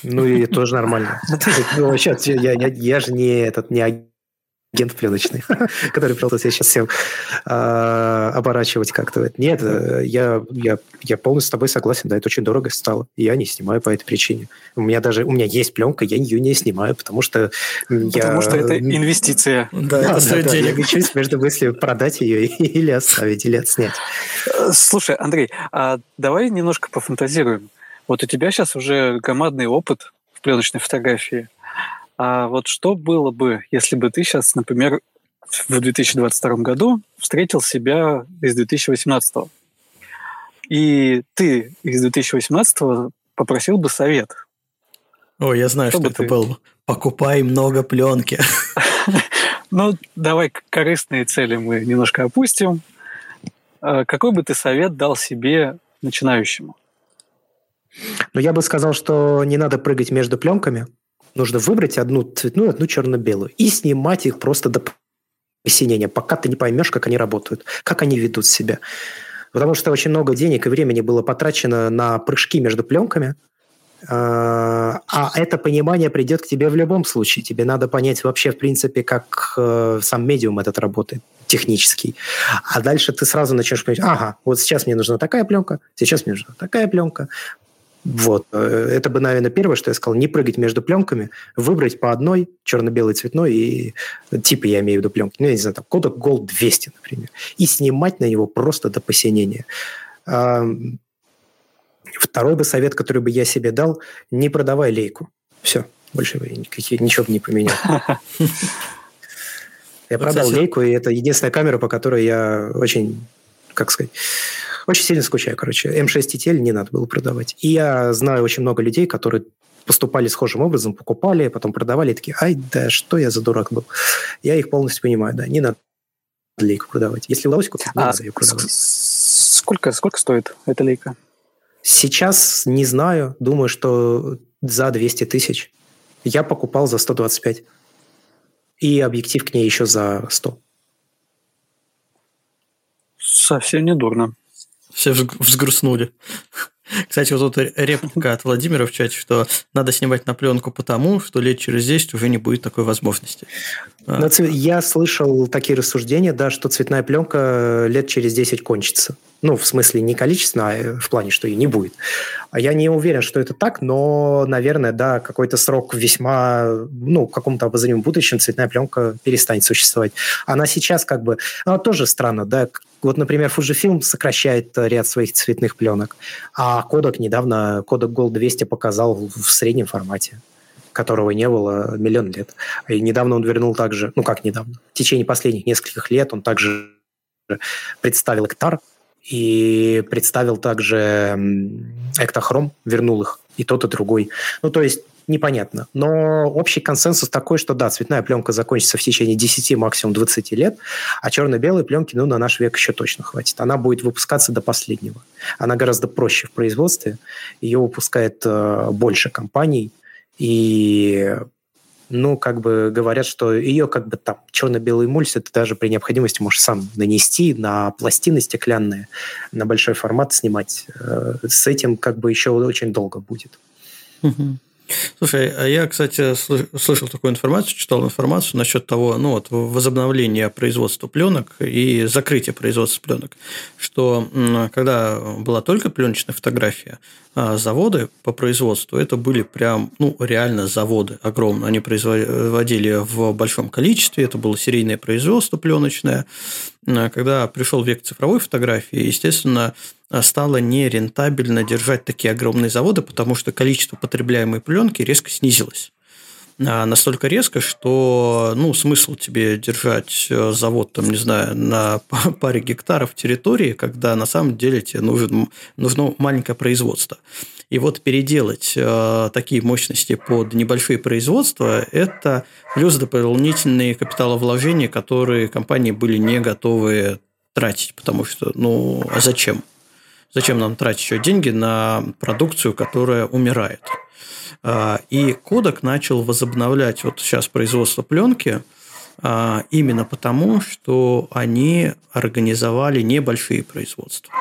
Ну и тоже нормально. Ну, сейчас я, я, я же не этот не агент пленочный, который себя сейчас всем э, оборачивать как-то. Нет, э, я, я, я полностью с тобой согласен, да, это очень дорого стало. Я не снимаю по этой причине. У меня даже, у меня есть пленка, я ее не снимаю, потому что Потому я, что это инвестиция. Да, да это стоит да, денег. Я гочусь между мыслью продать ее или оставить, или отснять. Слушай, Андрей, а давай немножко пофантазируем. Вот у тебя сейчас уже громадный опыт в пленочной фотографии. А вот что было бы, если бы ты сейчас, например, в 2022 году встретил себя из 2018? И ты из 2018 попросил бы совет. О, я знаю, что, что это ты... был. Покупай много пленки. Ну, давай корыстные цели мы немножко опустим. А какой бы ты совет дал себе начинающему? Ну, я бы сказал, что не надо прыгать между пленками. Нужно выбрать одну цветную, одну черно-белую и снимать их просто до посинения, пока ты не поймешь, как они работают, как они ведут себя. Потому что очень много денег и времени было потрачено на прыжки между пленками, а, а это понимание придет к тебе в любом случае. Тебе надо понять вообще, в принципе, как э, сам медиум этот работает, технический. А дальше ты сразу начнешь понимать, ага, вот сейчас мне нужна такая пленка, сейчас мне нужна такая пленка. Вот. Э, это бы, наверное, первое, что я сказал. Не прыгать между пленками, выбрать по одной, черно-белый, цветной, и типа я имею в виду пленки. Ну, я не знаю, там, Kodak Gold 200, например. И снимать на него просто до посинения. Второй бы совет, который бы я себе дал, не продавай лейку. Все, больше никаких, ничего бы не поменял. Я продал лейку, и это единственная камера, по которой я очень, как сказать, очень сильно скучаю, короче. М6 TTL не надо было продавать. И я знаю очень много людей, которые поступали схожим образом, покупали, потом продавали, и такие, ай, да что я за дурак был. Я их полностью понимаю, да, не надо лейку продавать. Если удалось купить, а надо ее продавать. Сколько, сколько стоит эта лейка? Сейчас не знаю, думаю, что за 200 тысяч. Я покупал за 125. И объектив к ней еще за 100. Совсем не дурно. Все взгрустнули. Кстати, вот тут реплика от Владимира в чате, что надо снимать на пленку потому, что лет через 10 уже не будет такой возможности. А. Но я слышал такие рассуждения, да, что цветная пленка лет через 10 кончится. Ну, в смысле, не количественно, а в плане, что ее не будет. А я не уверен, что это так, но, наверное, да, какой-то срок весьма, ну, в каком-то обозримом будущем цветная пленка перестанет существовать. Она сейчас как бы, она тоже странно, да, вот, например, Fujifilm сокращает ряд своих цветных пленок, а Kodak недавно, Kodak Gold 200 показал в среднем формате которого не было миллион лет. И недавно он вернул также, ну как недавно, в течение последних нескольких лет он также представил Эктар и представил также Эктохром, вернул их, и тот, и другой. Ну, то есть непонятно. Но общий консенсус такой, что да, цветная пленка закончится в течение 10, максимум 20 лет, а черно-белой пленки, ну, на наш век еще точно хватит. Она будет выпускаться до последнего. Она гораздо проще в производстве. Ее выпускает э, больше компаний, и ну, как бы говорят, что ее как бы там черно-белый эмульсию ты даже при необходимости можешь сам нанести на пластины стеклянные, на большой формат снимать. Э, с этим как бы еще очень долго будет. Угу. Слушай, а я, кстати, слышал такую информацию, читал информацию насчет того, ну вот возобновления производства пленок и закрытия производства пленок, что когда была только пленочная фотография, а заводы по производству это были прям, ну реально заводы огромные, они производили в большом количестве, это было серийное производство пленочное. Когда пришел век цифровой фотографии, естественно, стало нерентабельно держать такие огромные заводы, потому что количество потребляемой пленки резко снизилось. А, настолько резко, что ну, смысл тебе держать э, завод, там, не знаю, на паре гектаров территории, когда на самом деле тебе нужен, нужно маленькое производство. И вот переделать э, такие мощности под небольшие производства – это плюс дополнительные капиталовложения, которые компании были не готовы тратить, потому что, ну, а зачем? Зачем нам тратить еще деньги на продукцию, которая умирает? А, и Кодек начал возобновлять вот сейчас производство пленки а, именно потому, что они организовали небольшие производства.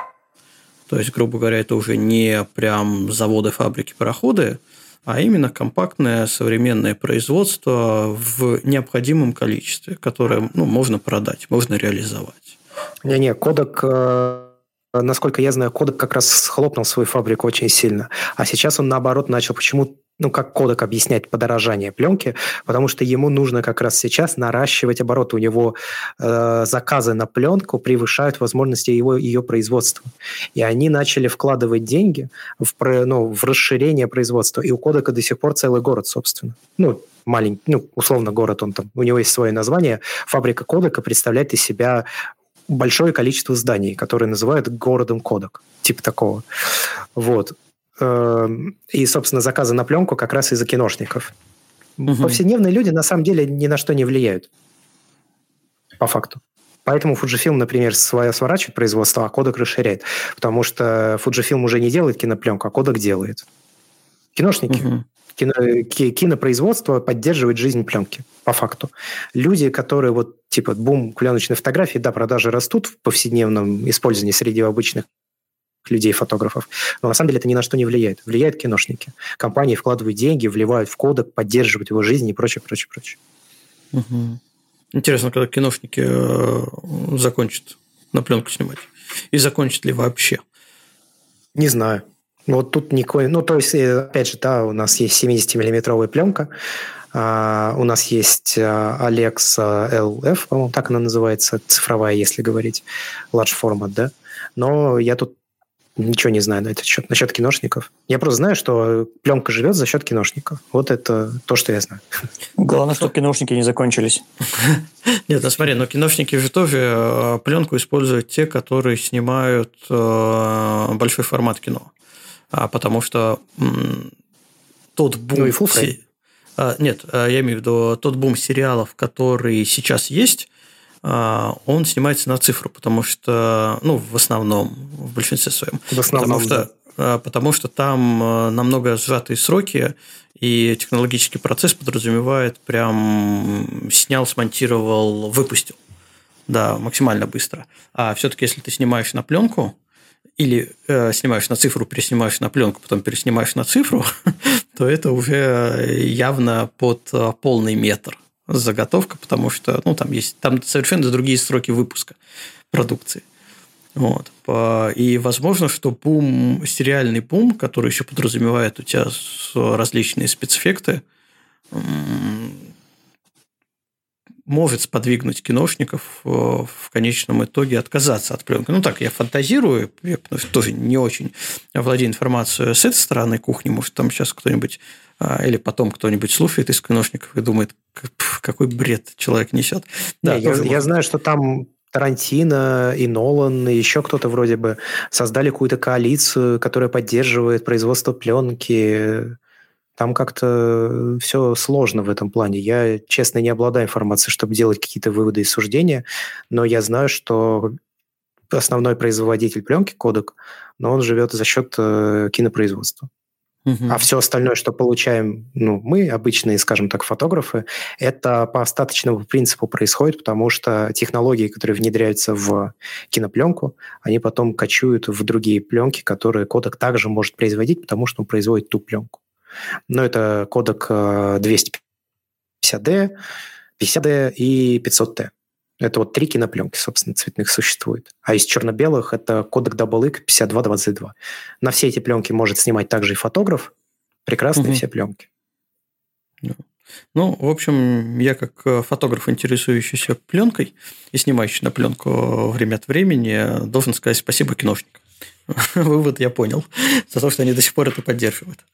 То есть, грубо говоря, это уже не прям заводы, фабрики, пароходы, а именно компактное современное производство в необходимом количестве, которое ну, можно продать, можно реализовать. Не-не, Кодек э, насколько я знаю, Кодек как раз схлопнул свою фабрику очень сильно. А сейчас он, наоборот, начал почему ну, как кодек объяснять подорожание пленки, потому что ему нужно как раз сейчас наращивать обороты. У него э, заказы на пленку превышают возможности его, ее производства. И они начали вкладывать деньги в, ну, в расширение производства. И у кодека до сих пор целый город, собственно. Ну, маленький, ну, условно город, он там, у него есть свое название. Фабрика кодека представляет из себя большое количество зданий, которые называют городом кодек, типа такого. Вот. Эм, и, собственно, заказы на пленку как раз из-за киношников. Угу. Повседневные люди на самом деле ни на что не влияют. По факту. Поэтому Fujifilm, например, свое сворачивает производство, а кодек расширяет. Потому что Fujifilm уже не делает кинопленку, а кодек делает. Киношники. Угу кино, кинопроизводство поддерживает жизнь пленки, по факту. Люди, которые вот, типа, бум пленочной фотографии, да, продажи растут в повседневном использовании среди обычных людей, фотографов. Но на самом деле это ни на что не влияет. Влияют киношники. Компании вкладывают деньги, вливают в кодек, поддерживают его жизнь и прочее, прочее, прочее. Угу. Интересно, когда киношники э, закончат на пленку снимать. И закончат ли вообще? Не знаю. Вот тут никакой... Ну, то есть, э, опять же, да, у нас есть 70-миллиметровая пленка, Uh, у нас есть uh, Alexa LF, по-моему, так она называется, цифровая, если говорить, large format, да. Но я тут ничего не знаю на этот счет, насчет киношников. Я просто знаю, что пленка живет за счет киношников. Вот это то, что я знаю. Главное, чтобы киношники не закончились. Нет, ну смотри, но киношники же тоже э, пленку используют те, которые снимают большой формат кино. А, потому что тот бум... Ну и frame. А, нет, а, я имею в виду тот бум сериалов, который сейчас есть, он снимается на цифру, потому что, ну, в основном, в большинстве своем. В основном, потому что, да. потому что там намного сжатые сроки, и технологический процесс подразумевает прям снял, смонтировал, выпустил. Да, максимально быстро. А все-таки, если ты снимаешь на пленку, или э, снимаешь на цифру, переснимаешь на пленку, потом переснимаешь на цифру, то это уже явно под э, полный метр заготовка, потому что ну, там есть там совершенно другие сроки выпуска продукции. Вот. И возможно, что бум, сериальный бум, который еще подразумевает у тебя различные спецэффекты, может сподвигнуть киношников э, в конечном итоге отказаться от пленки. Ну, так, я фантазирую, я тоже не очень владею информацией с этой стороны кухни, может, там сейчас кто-нибудь а, или потом кто-нибудь слушает из киношников и думает, какой бред человек несет. Да, я, я знаю, что там Тарантино и Нолан, и еще кто-то вроде бы создали какую-то коалицию, которая поддерживает производство пленки. Там как-то все сложно в этом плане. Я, честно, не обладаю информацией, чтобы делать какие-то выводы и суждения, но я знаю, что основной производитель пленки, Кодек, но он живет за счет э, кинопроизводства. Uh-huh. А все остальное, что получаем ну, мы, обычные, скажем так, фотографы, это по остаточному принципу происходит, потому что технологии, которые внедряются в кинопленку, они потом кочуют в другие пленки, которые кодек также может производить, потому что он производит ту пленку. Но это кодек 250D, э, 50D и 500T. Это вот три кинопленки, собственно, цветных существует. А из черно-белых это кодек DoubleX 5222. На все эти пленки может снимать также и фотограф. Прекрасные угу. все пленки. Ну, в общем, я как э, фотограф, интересующийся пленкой и снимающий на пленку время от времени, должен сказать спасибо киношникам. Вывод я понял, за то, что они до сих пор это поддерживают.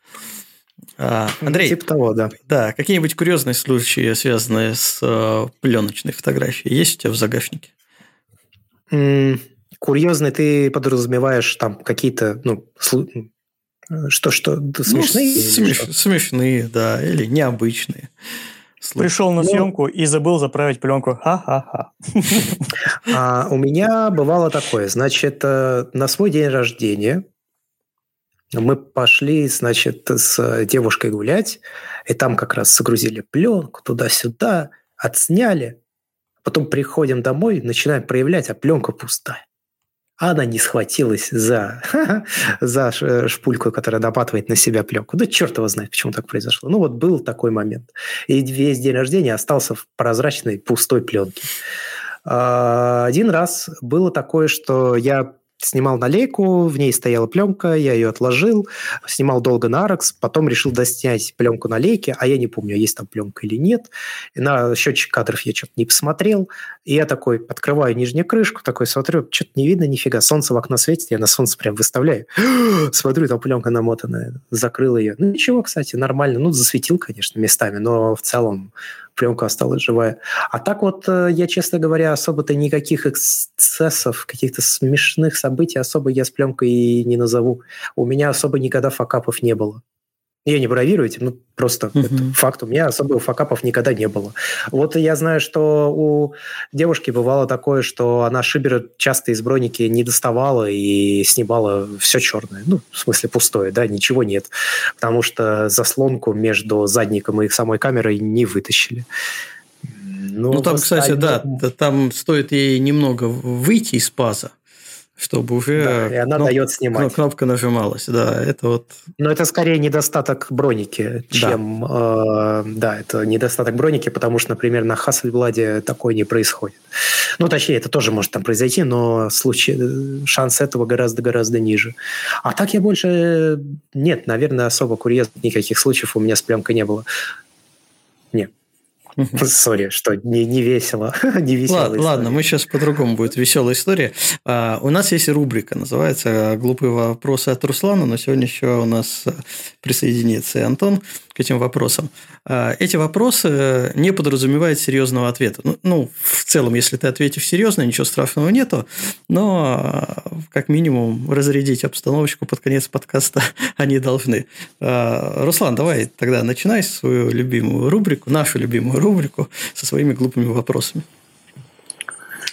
А, Андрей, типа того, да. Да, какие-нибудь курьезные случаи, связанные с э, пленочной фотографией, есть у тебя в загашнике? М- курьезные ты подразумеваешь там какие-то, ну, слу- что, что, смешные? Ну, смеш, что? Смешные, да, или необычные. Пришел на ну, съемку и забыл заправить пленку. Ха-ха-ха. А, у меня бывало такое. Значит, э, на свой день рождения мы пошли, значит, с девушкой гулять, и там как раз загрузили пленку туда-сюда, отсняли. Потом приходим домой, начинаем проявлять, а пленка пустая. Она не схватилась за, за шпульку, которая допатывает на себя пленку. Да черт его знает, почему так произошло. Ну вот был такой момент. И весь день рождения остался в прозрачной пустой пленке. А, один раз было такое, что я снимал на лейку, в ней стояла пленка, я ее отложил, снимал долго на Аракс, потом решил доснять пленку на лейке, а я не помню, есть там пленка или нет. И на счетчик кадров я что-то не посмотрел, и я такой открываю нижнюю крышку, такой смотрю, что-то не видно нифига, солнце в окно светит, я на солнце прям выставляю. Смотрю, там пленка намотанная, закрыл ее. Ну ничего, кстати, нормально, ну засветил, конечно, местами, но в целом пленка осталась живая. А так вот, э, я, честно говоря, особо-то никаких эксцессов, каких-то смешных событий особо я с пленкой не назову. У меня особо никогда факапов не было. Я не бравирую этим, ну просто uh-huh. это факт. У меня особо факапов никогда не было. Вот я знаю, что у девушки бывало такое, что она шибера часто из броники не доставала и снимала все черное. Ну, в смысле пустое, да, ничего нет. Потому что заслонку между задником и самой камерой не вытащили. Но ну, там, кстати, да, там стоит ей немного выйти из паза, чтобы уже да, и она кноп, дает снимать. кнопка нажималась. Да, это вот. Но это скорее недостаток броники, чем да, э, да это недостаток броники, потому что, например, на Hasselblad такое не происходит. Ну, точнее, это тоже может там произойти, но случай, э, шанс этого гораздо-гораздо ниже. А так я больше нет, наверное, особо курьезных никаких случаев у меня с пленкой не было. Сори, что не, не весело. не весело ладно, ладно, мы сейчас по-другому будет веселая история. А, у нас есть рубрика, называется «Глупые вопросы от Руслана», но сегодня еще у нас присоединится и Антон к этим вопросам. А, эти вопросы не подразумевают серьезного ответа. Ну, ну, в целом, если ты ответишь серьезно, ничего страшного нету, но а, как минимум разрядить обстановочку под конец подкаста они должны. А, Руслан, давай тогда начинай свою любимую рубрику, нашу любимую рубрику со своими глупыми вопросами.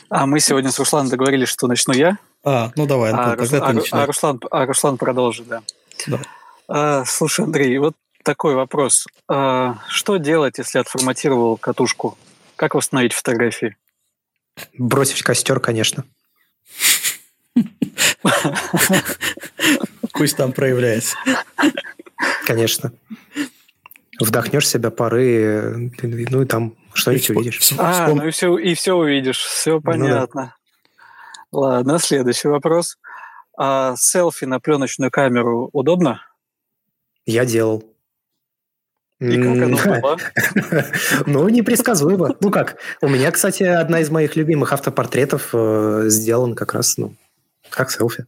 А мы сегодня с Русланом договорились, что начну я. А, ну давай, Антон, а, тогда Рус... ты а, а, Руслан, а Руслан продолжит, да. Да. А, слушай, Андрей, вот такой вопрос. А, что делать, если отформатировал катушку? Как восстановить фотографии? Бросить в костер, конечно. Пусть там проявляется. Конечно. Вдохнешь себя пары, ну и там что-нибудь увидишь. А, ну и все, и все увидишь. Все понятно. Ну, да. Ладно, следующий вопрос. А селфи на пленочную камеру удобно? Я делал. И как оно было? Ну, непредсказуемо. Ну как, у меня, кстати, одна из моих любимых автопортретов э, сделан как раз, ну, как селфи.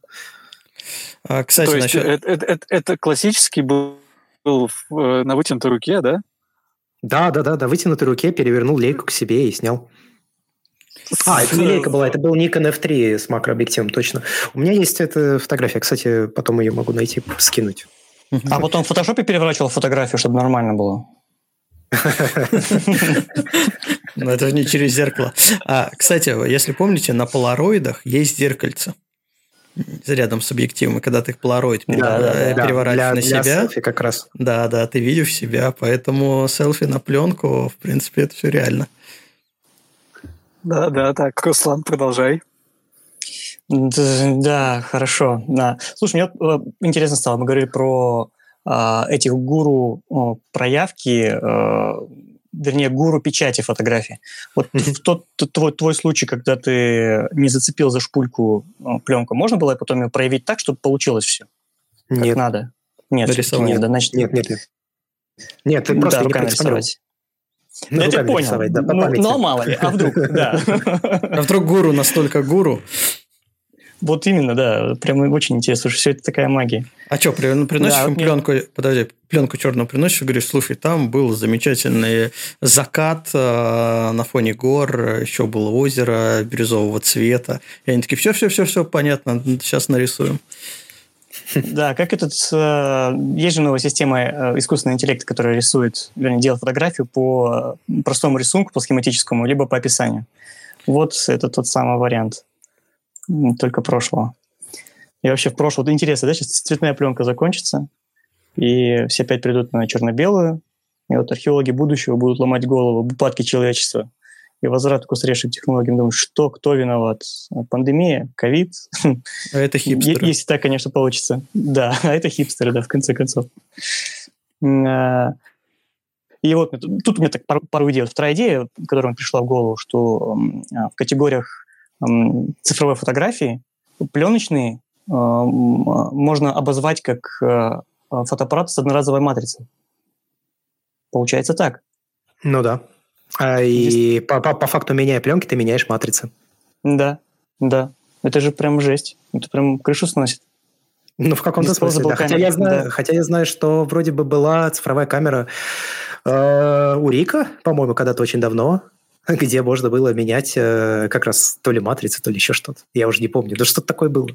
А, кстати, То есть насчет... это, это, это, это классический был, был в, на вытянутой руке, да? Да, да, да, да, вытянутой руке перевернул лейку к себе и снял. А, это не лейка была, это был Nikon F3 с макрообъективом, точно. У меня есть эта фотография, кстати, потом ее могу найти, скинуть. А потом в фотошопе переворачивал фотографию, чтобы нормально было. Но это не через зеркало. А, кстати, если помните, на полароидах есть зеркальце рядом с объективом, и когда ты их полароид Да, да, да. переворачиваешь Для- на для себя, селфи как раз. да, да, ты видишь себя, поэтому селфи на пленку, в принципе, это все реально. Да, да, так, Руслан, продолжай. Да, хорошо. Да. Слушай, мне э, интересно стало. Мы говорили про а, этих гуру проявки, э, вернее, гуру печати фотографии. Вот в тот твой, твой случай, когда ты не зацепил за шпульку э, пленку, можно было потом ее проявить так, чтобы получилось все как Нет, надо? Нет, нет, да, значит, нет, нет, нет. Нет, ты да, просто не руками проэкспонировал. рисовать. Ну, Ну, я понял. да, ну, памяти. ну, а мало ли, а вдруг, да. А вдруг гуру настолько гуру? Вот именно, да. Прямо очень интересно, что все это такая магия. А что, приносишь Да, им вот мне- пленку, подожди, пленку черную приносишь и говоришь, слушай, там был замечательный закат э, на фоне гор, еще было озеро бирюзового цвета. И они такие, все, все, все, все, понятно, сейчас нарисуем. Да, как этот... э, Есть же новая система э, искусственного интеллекта, которая рисует, вернее, делает фотографию по простому рисунку, по схематическому, либо по описанию. Вот это тот самый вариант. М, Только прошлого. И вообще в прошлом... Вот интересно, да, сейчас цветная пленка закончится, и все опять придут на черно-белую, и вот археологи будущего будут ломать голову об упадке человечества и возврат к устаревшим технологиям. Думаю, что, кто виноват? Пандемия? Ковид? А это хипстеры. Если так, конечно, получится. Да, а это хипстеры, да, в конце концов. А, И вот тут у меня так пару, идей. Вот вторая идея, которая мне пришла в голову, что а, в категориях цифровой фотографии пленочные а, можно обозвать как а, фотоаппарат с одноразовой матрицей. Получается так. Ну да. А, и по, по- по факту, меняя пленки, ты меняешь матрицы. Да, да. Это же прям жесть. Это прям крышу сносит. Ну, в каком-то смысле, да. Хотя я, знаю, да. хотя я знаю, что вроде бы была цифровая камера э, у Рика, по-моему, когда-то очень давно, где можно было менять э, как раз то ли матрицы, то ли еще что-то. Я уже не помню. Да что-то такое было.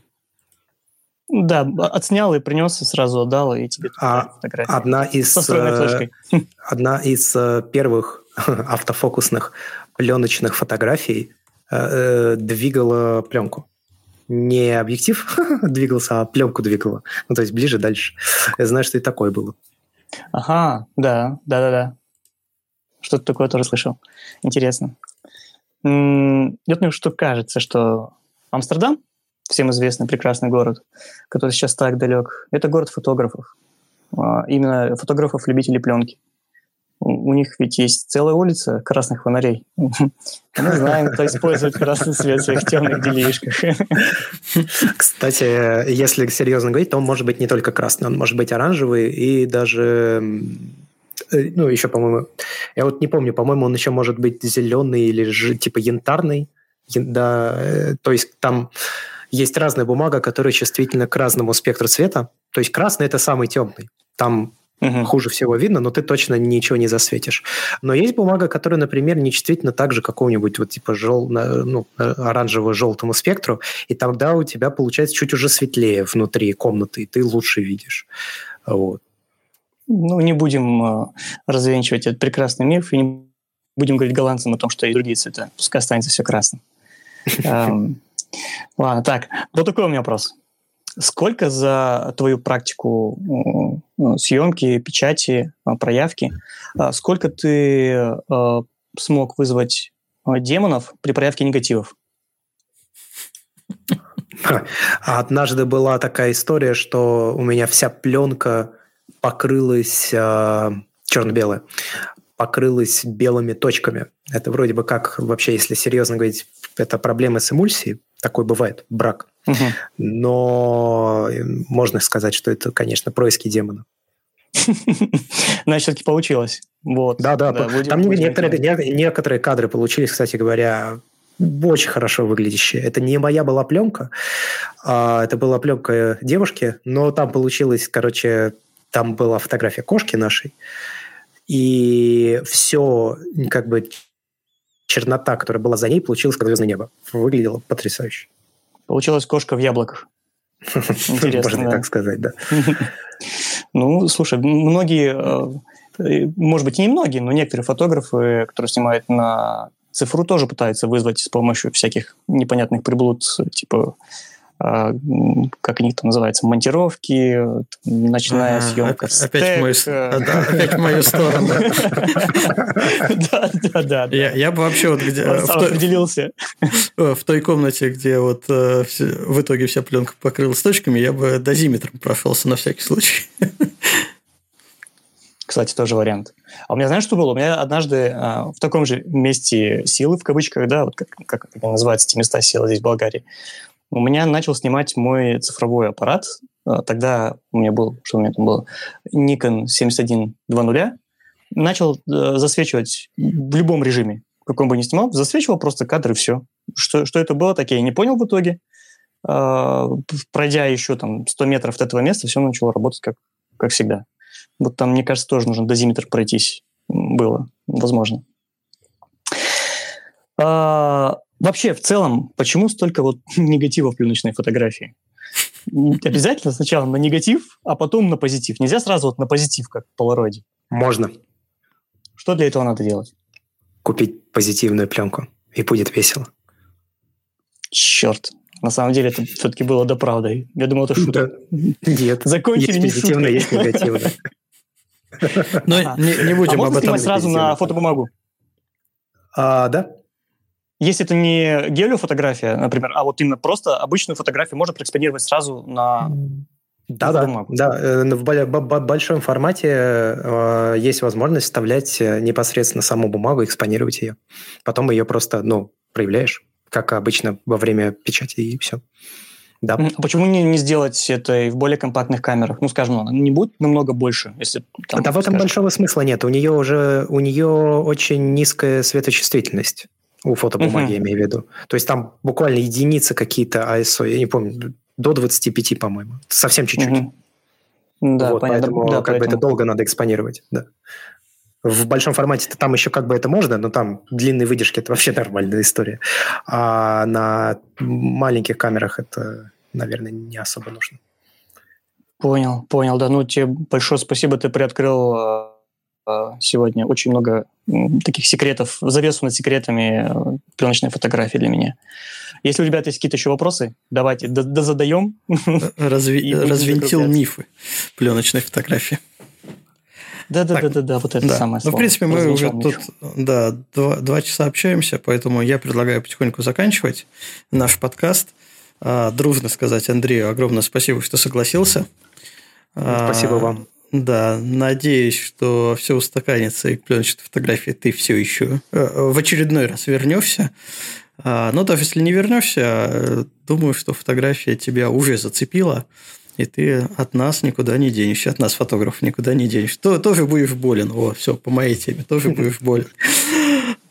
Да, отснял и принес, и сразу отдал, и тебе А, фотография. Одна из, Со э, одна из э, первых автофокусных пленочных фотографий э, э, двигала пленку. Не объектив двигался, а пленку двигала. Ну, то есть ближе, дальше. Я знаю, что и такое было. Ага, да, да, да, да. Что-то такое тоже слышал. Интересно. Вот мне что кажется, что Амстердам, всем известный прекрасный город, который сейчас так далек, это город фотографов. А, Именно фотографов-любителей пленки. У них ведь есть целая улица красных фонарей. Мы знаем, кто использует красный свет в своих темных делишках. Кстати, если серьезно говорить, то он может быть не только красный, он может быть оранжевый и даже, ну, еще, по-моему, я вот не помню, по-моему, он еще может быть зеленый или же типа янтарный. Ян- Да, э, то есть там есть разная бумага, которая чувствительна к разному спектру цвета. То есть красный – это самый темный. Там Мгм. хуже всего видно, но ты точно ничего не засветишь. Но есть бумага, которая, например, не чувствительна так же какому-нибудь вот типа жел, ну, оранжево-желтому спектру, и тогда у тебя получается чуть уже светлее внутри комнаты, и ты лучше видишь. Вот. Ну, не будем э, развенчивать этот прекрасный миф и не будем говорить голландцам о том, что и другие цвета. Пускай останется все красным. Эм, Ладно, так. Вот такой у меня вопрос. Сколько за твою практику э, ну, съемки, печати, э, проявки, э, сколько ты э, смог вызвать э, демонов при проявке негативов? Однажды была такая история, что у меня вся пленка покрылась э, черно-белая, покрылась белыми точками. Это вроде бы как вообще, если серьезно говорить, это проблема с эмульсией. Такой бывает, брак. Угу. Но можно сказать, что это, конечно, происки демона. Значит, все-таки получилось. Вот. Да, да. да будем, Там будем некоторые, некоторые кадры получились, кстати говоря, очень хорошо выглядящие. Это не моя была пленка, а это была пленка девушки, но там получилось, короче, там была фотография кошки нашей, и все, как бы, чернота, которая была за ней, получилась как звездное небо. Выглядело потрясающе. Получилась кошка в яблоках. Можно так сказать, да. Ну, слушай, многие, э, может быть, не многие, но некоторые фотографы, которые снимают на цифру, тоже пытаются вызвать с помощью всяких непонятных приблуд, типа как они там называются, монтировки, ночная съемка. Опять, в мою, опять в мою сторону. Да, да, да. Я бы вообще вот где... определился. В той комнате, где вот э, в итоге вся пленка покрылась точками, я бы дозиметром прошелся на всякий случай. Кстати, тоже вариант. А у меня, знаешь, что было? У меня однажды а, в таком же месте силы, в кабычках, да, вот как, как называются эти места силы здесь, в Болгарии, у меня начал снимать мой цифровой аппарат. А, тогда у меня был, что у меня там было, Nikon 7120. Начал э, засвечивать в любом режиме, каком бы ни снимал, засвечивал просто кадры все. Что, что это было, так я и не понял в итоге. Э, пройдя еще там 100 метров от этого места, все начало работать как, как всегда. Вот там, мне кажется, тоже нужно дозиметр пройтись было, возможно. А, Вообще, в целом, почему столько вот негатива в пленочной фотографии? Обязательно сначала на негатив, а потом на позитив. Нельзя сразу вот на позитив, как в полароиде. Можно. Что для этого надо делать? Купить позитивную пленку, и будет весело. Черт. На самом деле это все-таки было до правды. Я думал, это шутка. Нет. Закончили есть позитивно, есть негативно. Но не будем а об этом. сразу на фотобумагу? А, да. Если это не гелиофотография, например, а вот именно просто обычную фотографию можно проэкспонировать сразу на да, да, бумагу. да. В большом формате э, есть возможность вставлять э, непосредственно саму бумагу, экспонировать ее. Потом ее просто, ну, проявляешь, как обычно во время печати, и все. Да. А почему не, не сделать это и в более компактных камерах? Ну, скажем, она не будет намного больше, если там, Да в этом скажем... большого смысла нет. У нее уже у нее очень низкая светочувствительность. У фотобумаги, uh-huh. я имею в виду. То есть там буквально единицы какие-то ISO, я не помню, до 25, по-моему. Совсем чуть-чуть. Uh-huh. Да, вот, понятно. Поэтому да, как поэтому... бы это долго надо экспонировать. Да. В большом формате -то там еще как бы это можно, но там длинные выдержки – это вообще нормальная история. А на маленьких камерах это, наверное, не особо нужно. Понял, понял. Да, ну тебе большое спасибо, ты приоткрыл э, а, сегодня очень много таких секретов, завесу над секретами э, пленочной фотографии для меня. Если у ребят есть какие-то еще вопросы, давайте дозадаем. Разви... Развинтил мифы пленочной фотографии. Да, да, да, да, да, вот это да. самое. Ну, в принципе, мы уже тут да, два, два часа общаемся, поэтому я предлагаю потихоньку заканчивать наш подкаст. А, дружно сказать Андрею огромное спасибо, что согласился. Спасибо а, вам. Да, надеюсь, что все устаканится, и к пленочной фотографии ты все еще э, в очередной раз вернешься. А, но даже если не вернешься, думаю, что фотография тебя уже зацепила, и ты от нас никуда не денешься, от нас, фотографов, никуда не денешься. То, тоже будешь болен. О, все, по моей теме, тоже будешь болен.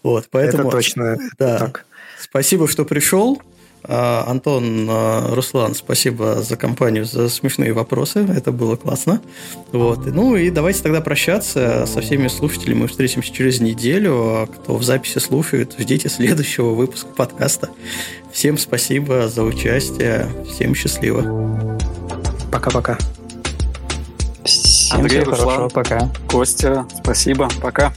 Вот, поэтому... Это точно да. так. Спасибо, что пришел. А, Антон, а, Руслан, спасибо за компанию, за смешные вопросы. Это было классно. Вот. Ну и давайте тогда прощаться со всеми слушателями. Мы встретимся через неделю. А кто в записи слушает, ждите следующего выпуска подкаста. Всем спасибо за участие. Всем счастливо. Пока-пока. Всем Андрей, Руслан, хорошо, пока. Костя, спасибо, пока.